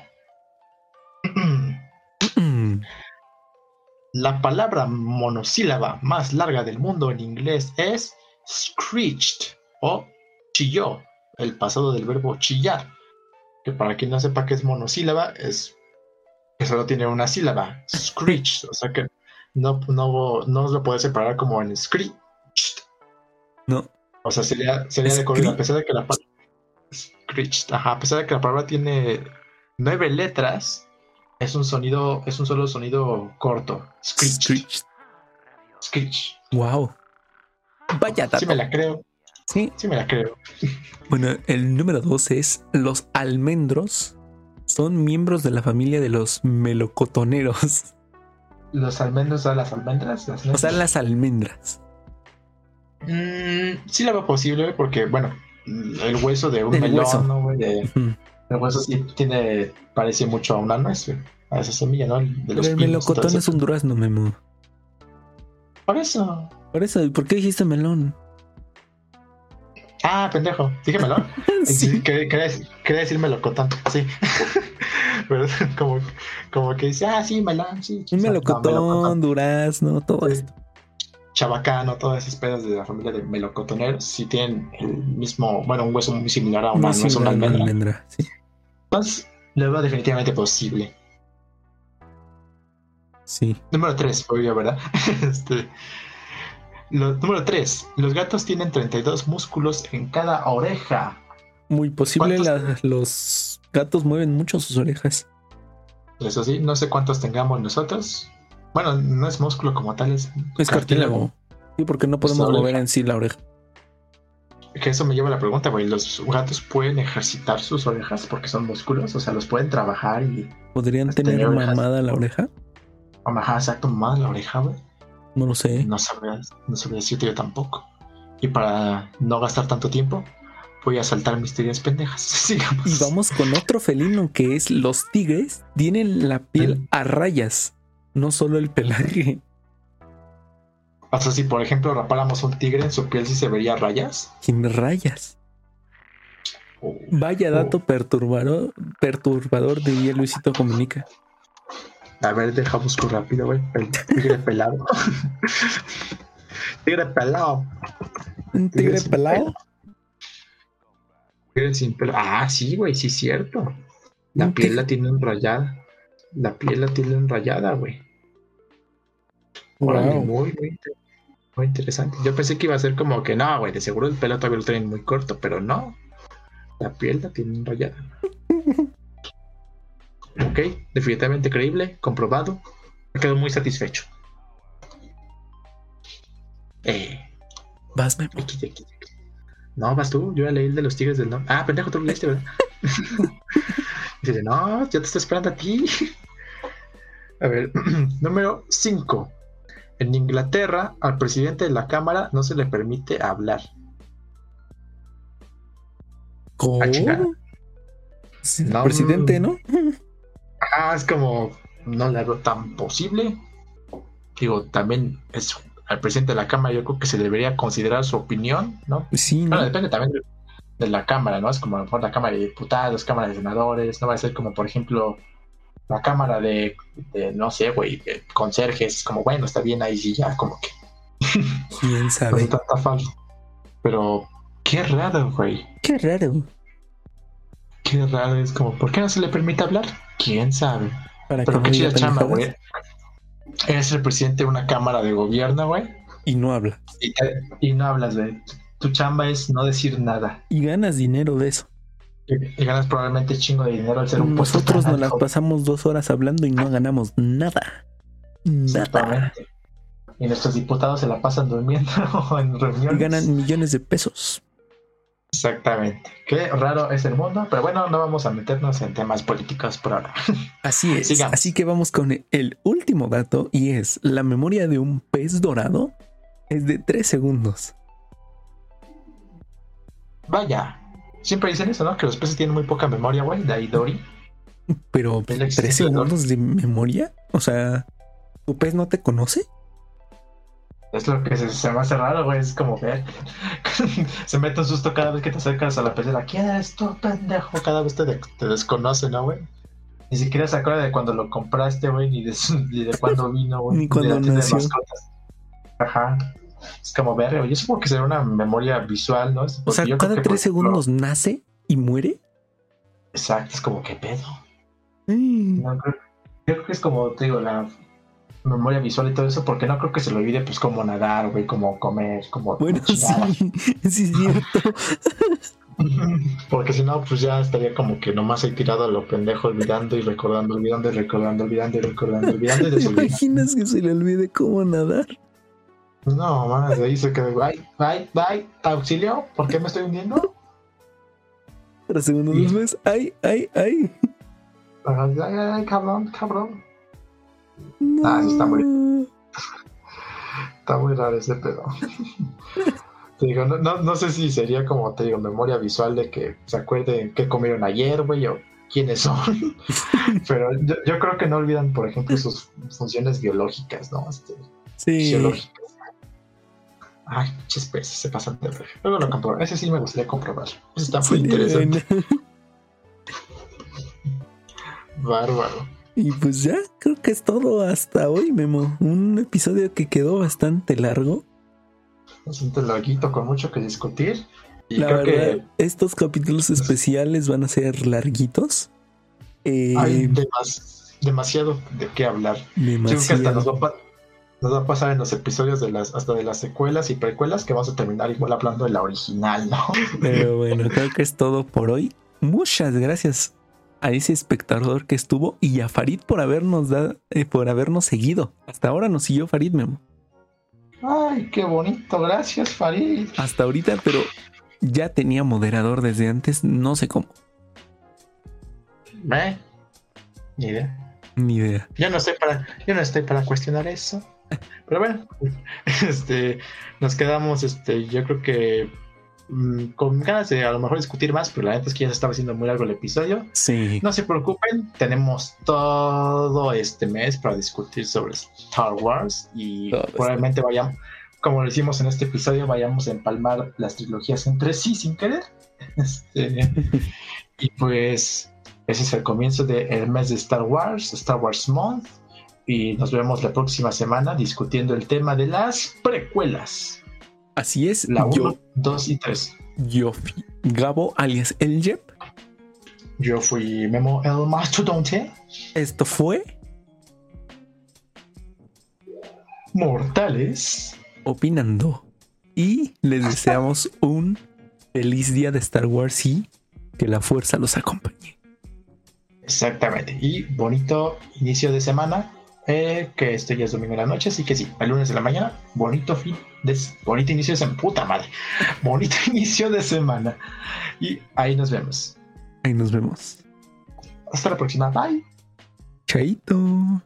La palabra monosílaba más larga del mundo en inglés es screeched o chilló, el pasado del verbo chillar, que para quien no sepa qué es monosílaba es que solo tiene una sílaba, screech, o sea que no, no, no lo puedes separar como en screech. No. O sea, sería, sería de corrido, a pesar de que la palabra screech, ajá, a pesar de que la palabra tiene nueve letras, es un sonido, es un solo sonido corto. Screech. Screech. Screech. Wow. Vaya dato. Sí me la creo. Sí. Sí me la creo. Bueno, el número dos es los almendros son miembros de la familia de los melocotoneros. ¿Los almendros son las almendras? Las O sea, las almendras. Mm, sí la veo posible porque, bueno, el hueso de un El melón, hueso. ¿no, güey? De- Ujú. el hueso sí tiene, parece mucho a una nuez, güey, a esa semilla, ¿no? De Pero los el pinos, melocotón entonces- es un durazno, Memo. Por eso. Por eso, ¿y por qué dijiste melón? Ah, pendejo. Dije melón. Sí. Quería, quería decir- melocotón, sí. Pero como, como que dice, ah, sí, melón, sí. Un sea, no, melocotón, durazno, todo Sí. esto. Chabacano, todas esas pedas de la familia de melocotoneros, sí tienen el mismo, bueno, un hueso muy similar a una Muy nuez o una similar a una almendra. almendra, sí. Entonces, lo veo definitivamente posible. Sí. Número 3, obvio, ¿verdad? este, lo- número 3. Los gatos tienen 32 músculos en cada oreja. Muy posible, los gatos mueven mucho sus orejas. Eso sí, no sé cuántos tengamos nosotros. Bueno, no es músculo como tal, es, Es cartílago. Sí, porque no podemos mover en sí la oreja. Que eso me lleva a la pregunta, güey. ¿Los gatos pueden ejercitar sus orejas porque son músculos? O sea, los pueden trabajar y... ¿Podrían Este, tener mamada la oreja? Ajá, exacto, más la oreja, güey. No lo sé. No sabría, no sabría decirte yo tampoco. Y para no gastar tanto tiempo, voy a saltar mis teorías pendejas. Sigamos. Y vamos con otro felino que es los tigres. Tienen la piel a rayas, no solo el pelaje. O sea, si por ejemplo rapáramos un tigre en su piel, sí se vería rayas. Sin rayas. O- Vaya dato perturbador, perturbador diría Luisito Comunica. A ver, deja busco rápido, güey. El tigre pelado. tigre pelado. ¿Un tigre pelado? Tigre sin pelo. Ah, sí, güey, sí es cierto. La piel tigre- la tienen rayada. La piel la tienen rayada, güey. Órale, Wow. muy, muy, muy interesante. Yo pensé que iba a ser como que no, güey, de seguro el pelo todavía lo tienen muy corto, pero no. La piel la tienen rayada. ok, definitivamente creíble, comprobado. Me quedo muy satisfecho. Eh, Vas, Memo. X, X. No, vas tú, yo ya leí el de los tigres del norte. Ah, pendejo, tú lo leíste, ¿verdad? Dice, no, yo te estoy esperando a ti. A ver, número 5. En Inglaterra, al presidente de la Cámara no se le permite hablar. ¿Cómo? Ah. Sí, No, presidente, ¿no? Ah, es como, no le veo tan posible. Digo, también es al presidente de la Cámara, yo creo que se debería considerar su opinión, ¿no? Sí, Bueno, ¿no? depende también de, de la Cámara, ¿no? Es como a lo mejor la Cámara de Diputados, Cámara de Senadores, no va a ser como, por ejemplo, la Cámara de, de, no sé, güey, de conserjes, es como, bueno, está bien ahí sí, ya, como que ¿Quién sabe? hace tanta falta. Pero, qué raro, güey. Qué raro. Qué raro, es como, ¿por qué no se le permite hablar? ¿Quién sabe? Para Pero qué chida chamba, güey. Eres el presidente de una Cámara de Gobierno, güey, Y no habla. y, y no hablas, güey. Tu chamba es no decir nada. Y ganas dinero de eso. Y, y ganas probablemente chingo de dinero al ser un puesto Nosotros nos las pasamos dos horas hablando y no ganamos nada. Nada. Exactamente. Y nuestros diputados se la pasan durmiendo en Y reuniones. ganan millones de pesos. Exactamente. Qué raro es el mundo, pero bueno, no vamos a meternos en temas políticos por ahora. Así es. Sigamos. Así que vamos con el último dato y es la memoria de un pez dorado es de 3 segundos. Vaya. Siempre dicen eso, ¿no? Que los peces tienen muy poca memoria, güey. Dory. Pero El 3 existidor. segundos de memoria. O sea, ¿tu pez no te conoce? Es lo que se, se me hace raro, güey. Es como ver. se mete un susto cada vez que te acercas a la pecera. ¿Quién eres tú, pendejo? Cada vez te, de- te desconoce, ¿no, güey? Ni siquiera se acuerda de cuando lo compraste, güey, ni de, ni de cuándo vino, güey. Ni cuando de de nació. mascotas. Ajá. Es como ver, yo supongo que será una memoria visual, ¿no? Es O porque sea, yo cada que, 3 por ejemplo, segundos nace y muere. Exacto, es como que pedo. Mm, No creo, creo que es como, te digo, la memoria visual y todo eso, porque no creo que se lo olvide, pues, como nadar, güey, como comer, como. Bueno, sí, sí, es cierto. Porque si no, pues ya estaría como que nomás he tirado a lo pendejo, olvidando y recordando, olvidando y recordando, olvidando y recordando, olvidando y ¿Te imaginas que se le olvide cómo nadar? No, más, de ahí se quedó, bye, bye, bye, auxilio, ¿por qué me estoy hundiendo? Tres segundos después, ay, ay, ay. Ay, ay, ay, cabrón, cabrón. Ah, sí está muy. Está muy raro ese pedo. te digo, no, no, no, sé si sería como, te digo, memoria visual de que se acuerden qué comieron ayer, güey, o quiénes son. Pero yo, yo, creo que no olvidan, por ejemplo, sus funciones biológicas, ¿no? Este, sí. Ay, peces se pasan de Luego lo compro. Ese sí me gustaría comprobar. Ese está muy sí, interesante. Bárbaro. Y pues ya, creo que es todo hasta hoy, Memo. Un episodio que quedó bastante largo. Bastante larguito, con mucho que discutir. Y La creo verdad, que... estos capítulos especiales van a ser larguitos. Eh... Hay demas, demasiado de qué hablar. Demasiado. Creo que hasta nos va, a nos va, a pasar en los episodios de las hasta de las secuelas y precuelas que vamos a terminar igual hablando de la original, ¿no? Pero bueno, creo que es todo por hoy. Muchas gracias a ese espectador que estuvo y a Farid por habernos dado, eh, por habernos seguido. Hasta ahora nos siguió Farid Memo. Ay, qué bonito, gracias Farid. Hasta ahorita, pero ya tenía moderador desde antes, no sé cómo. ¿Eh? Ni idea. Ni idea. Yo no sé para, yo no estoy para cuestionar eso. Pero bueno, este, nos quedamos, este, yo creo que Mm, con ganas de a lo mejor discutir más, pero la neta es que ya se estaba haciendo muy largo el episodio. Sí. No se preocupen, tenemos todo este mes para discutir sobre Star Wars y todo probablemente este. vayamos, como lo hicimos en este episodio, vayamos a empalmar las trilogías entre sí sin querer. Este, y pues ese es el comienzo del mes de Star Wars, Star Wars Month. Y nos vemos la próxima semana discutiendo el tema de las precuelas. Así es. La 1, 2 y 3. Yo fui Gabo alias El Jep. Yo fui Memo el Mastodonte. Esto fue. Mortales. Opinando. Y les deseamos un feliz día de Star Wars y que la fuerza los acompañe. Exactamente. Y bonito inicio de semana. Eh, que este ya es domingo de la noche, así que sí, el lunes de la mañana, bonito fin de bonito inicio de semana, puta madre, bonito inicio de semana. Y ahí nos vemos. Ahí nos vemos. Hasta la próxima, bye. Chaito.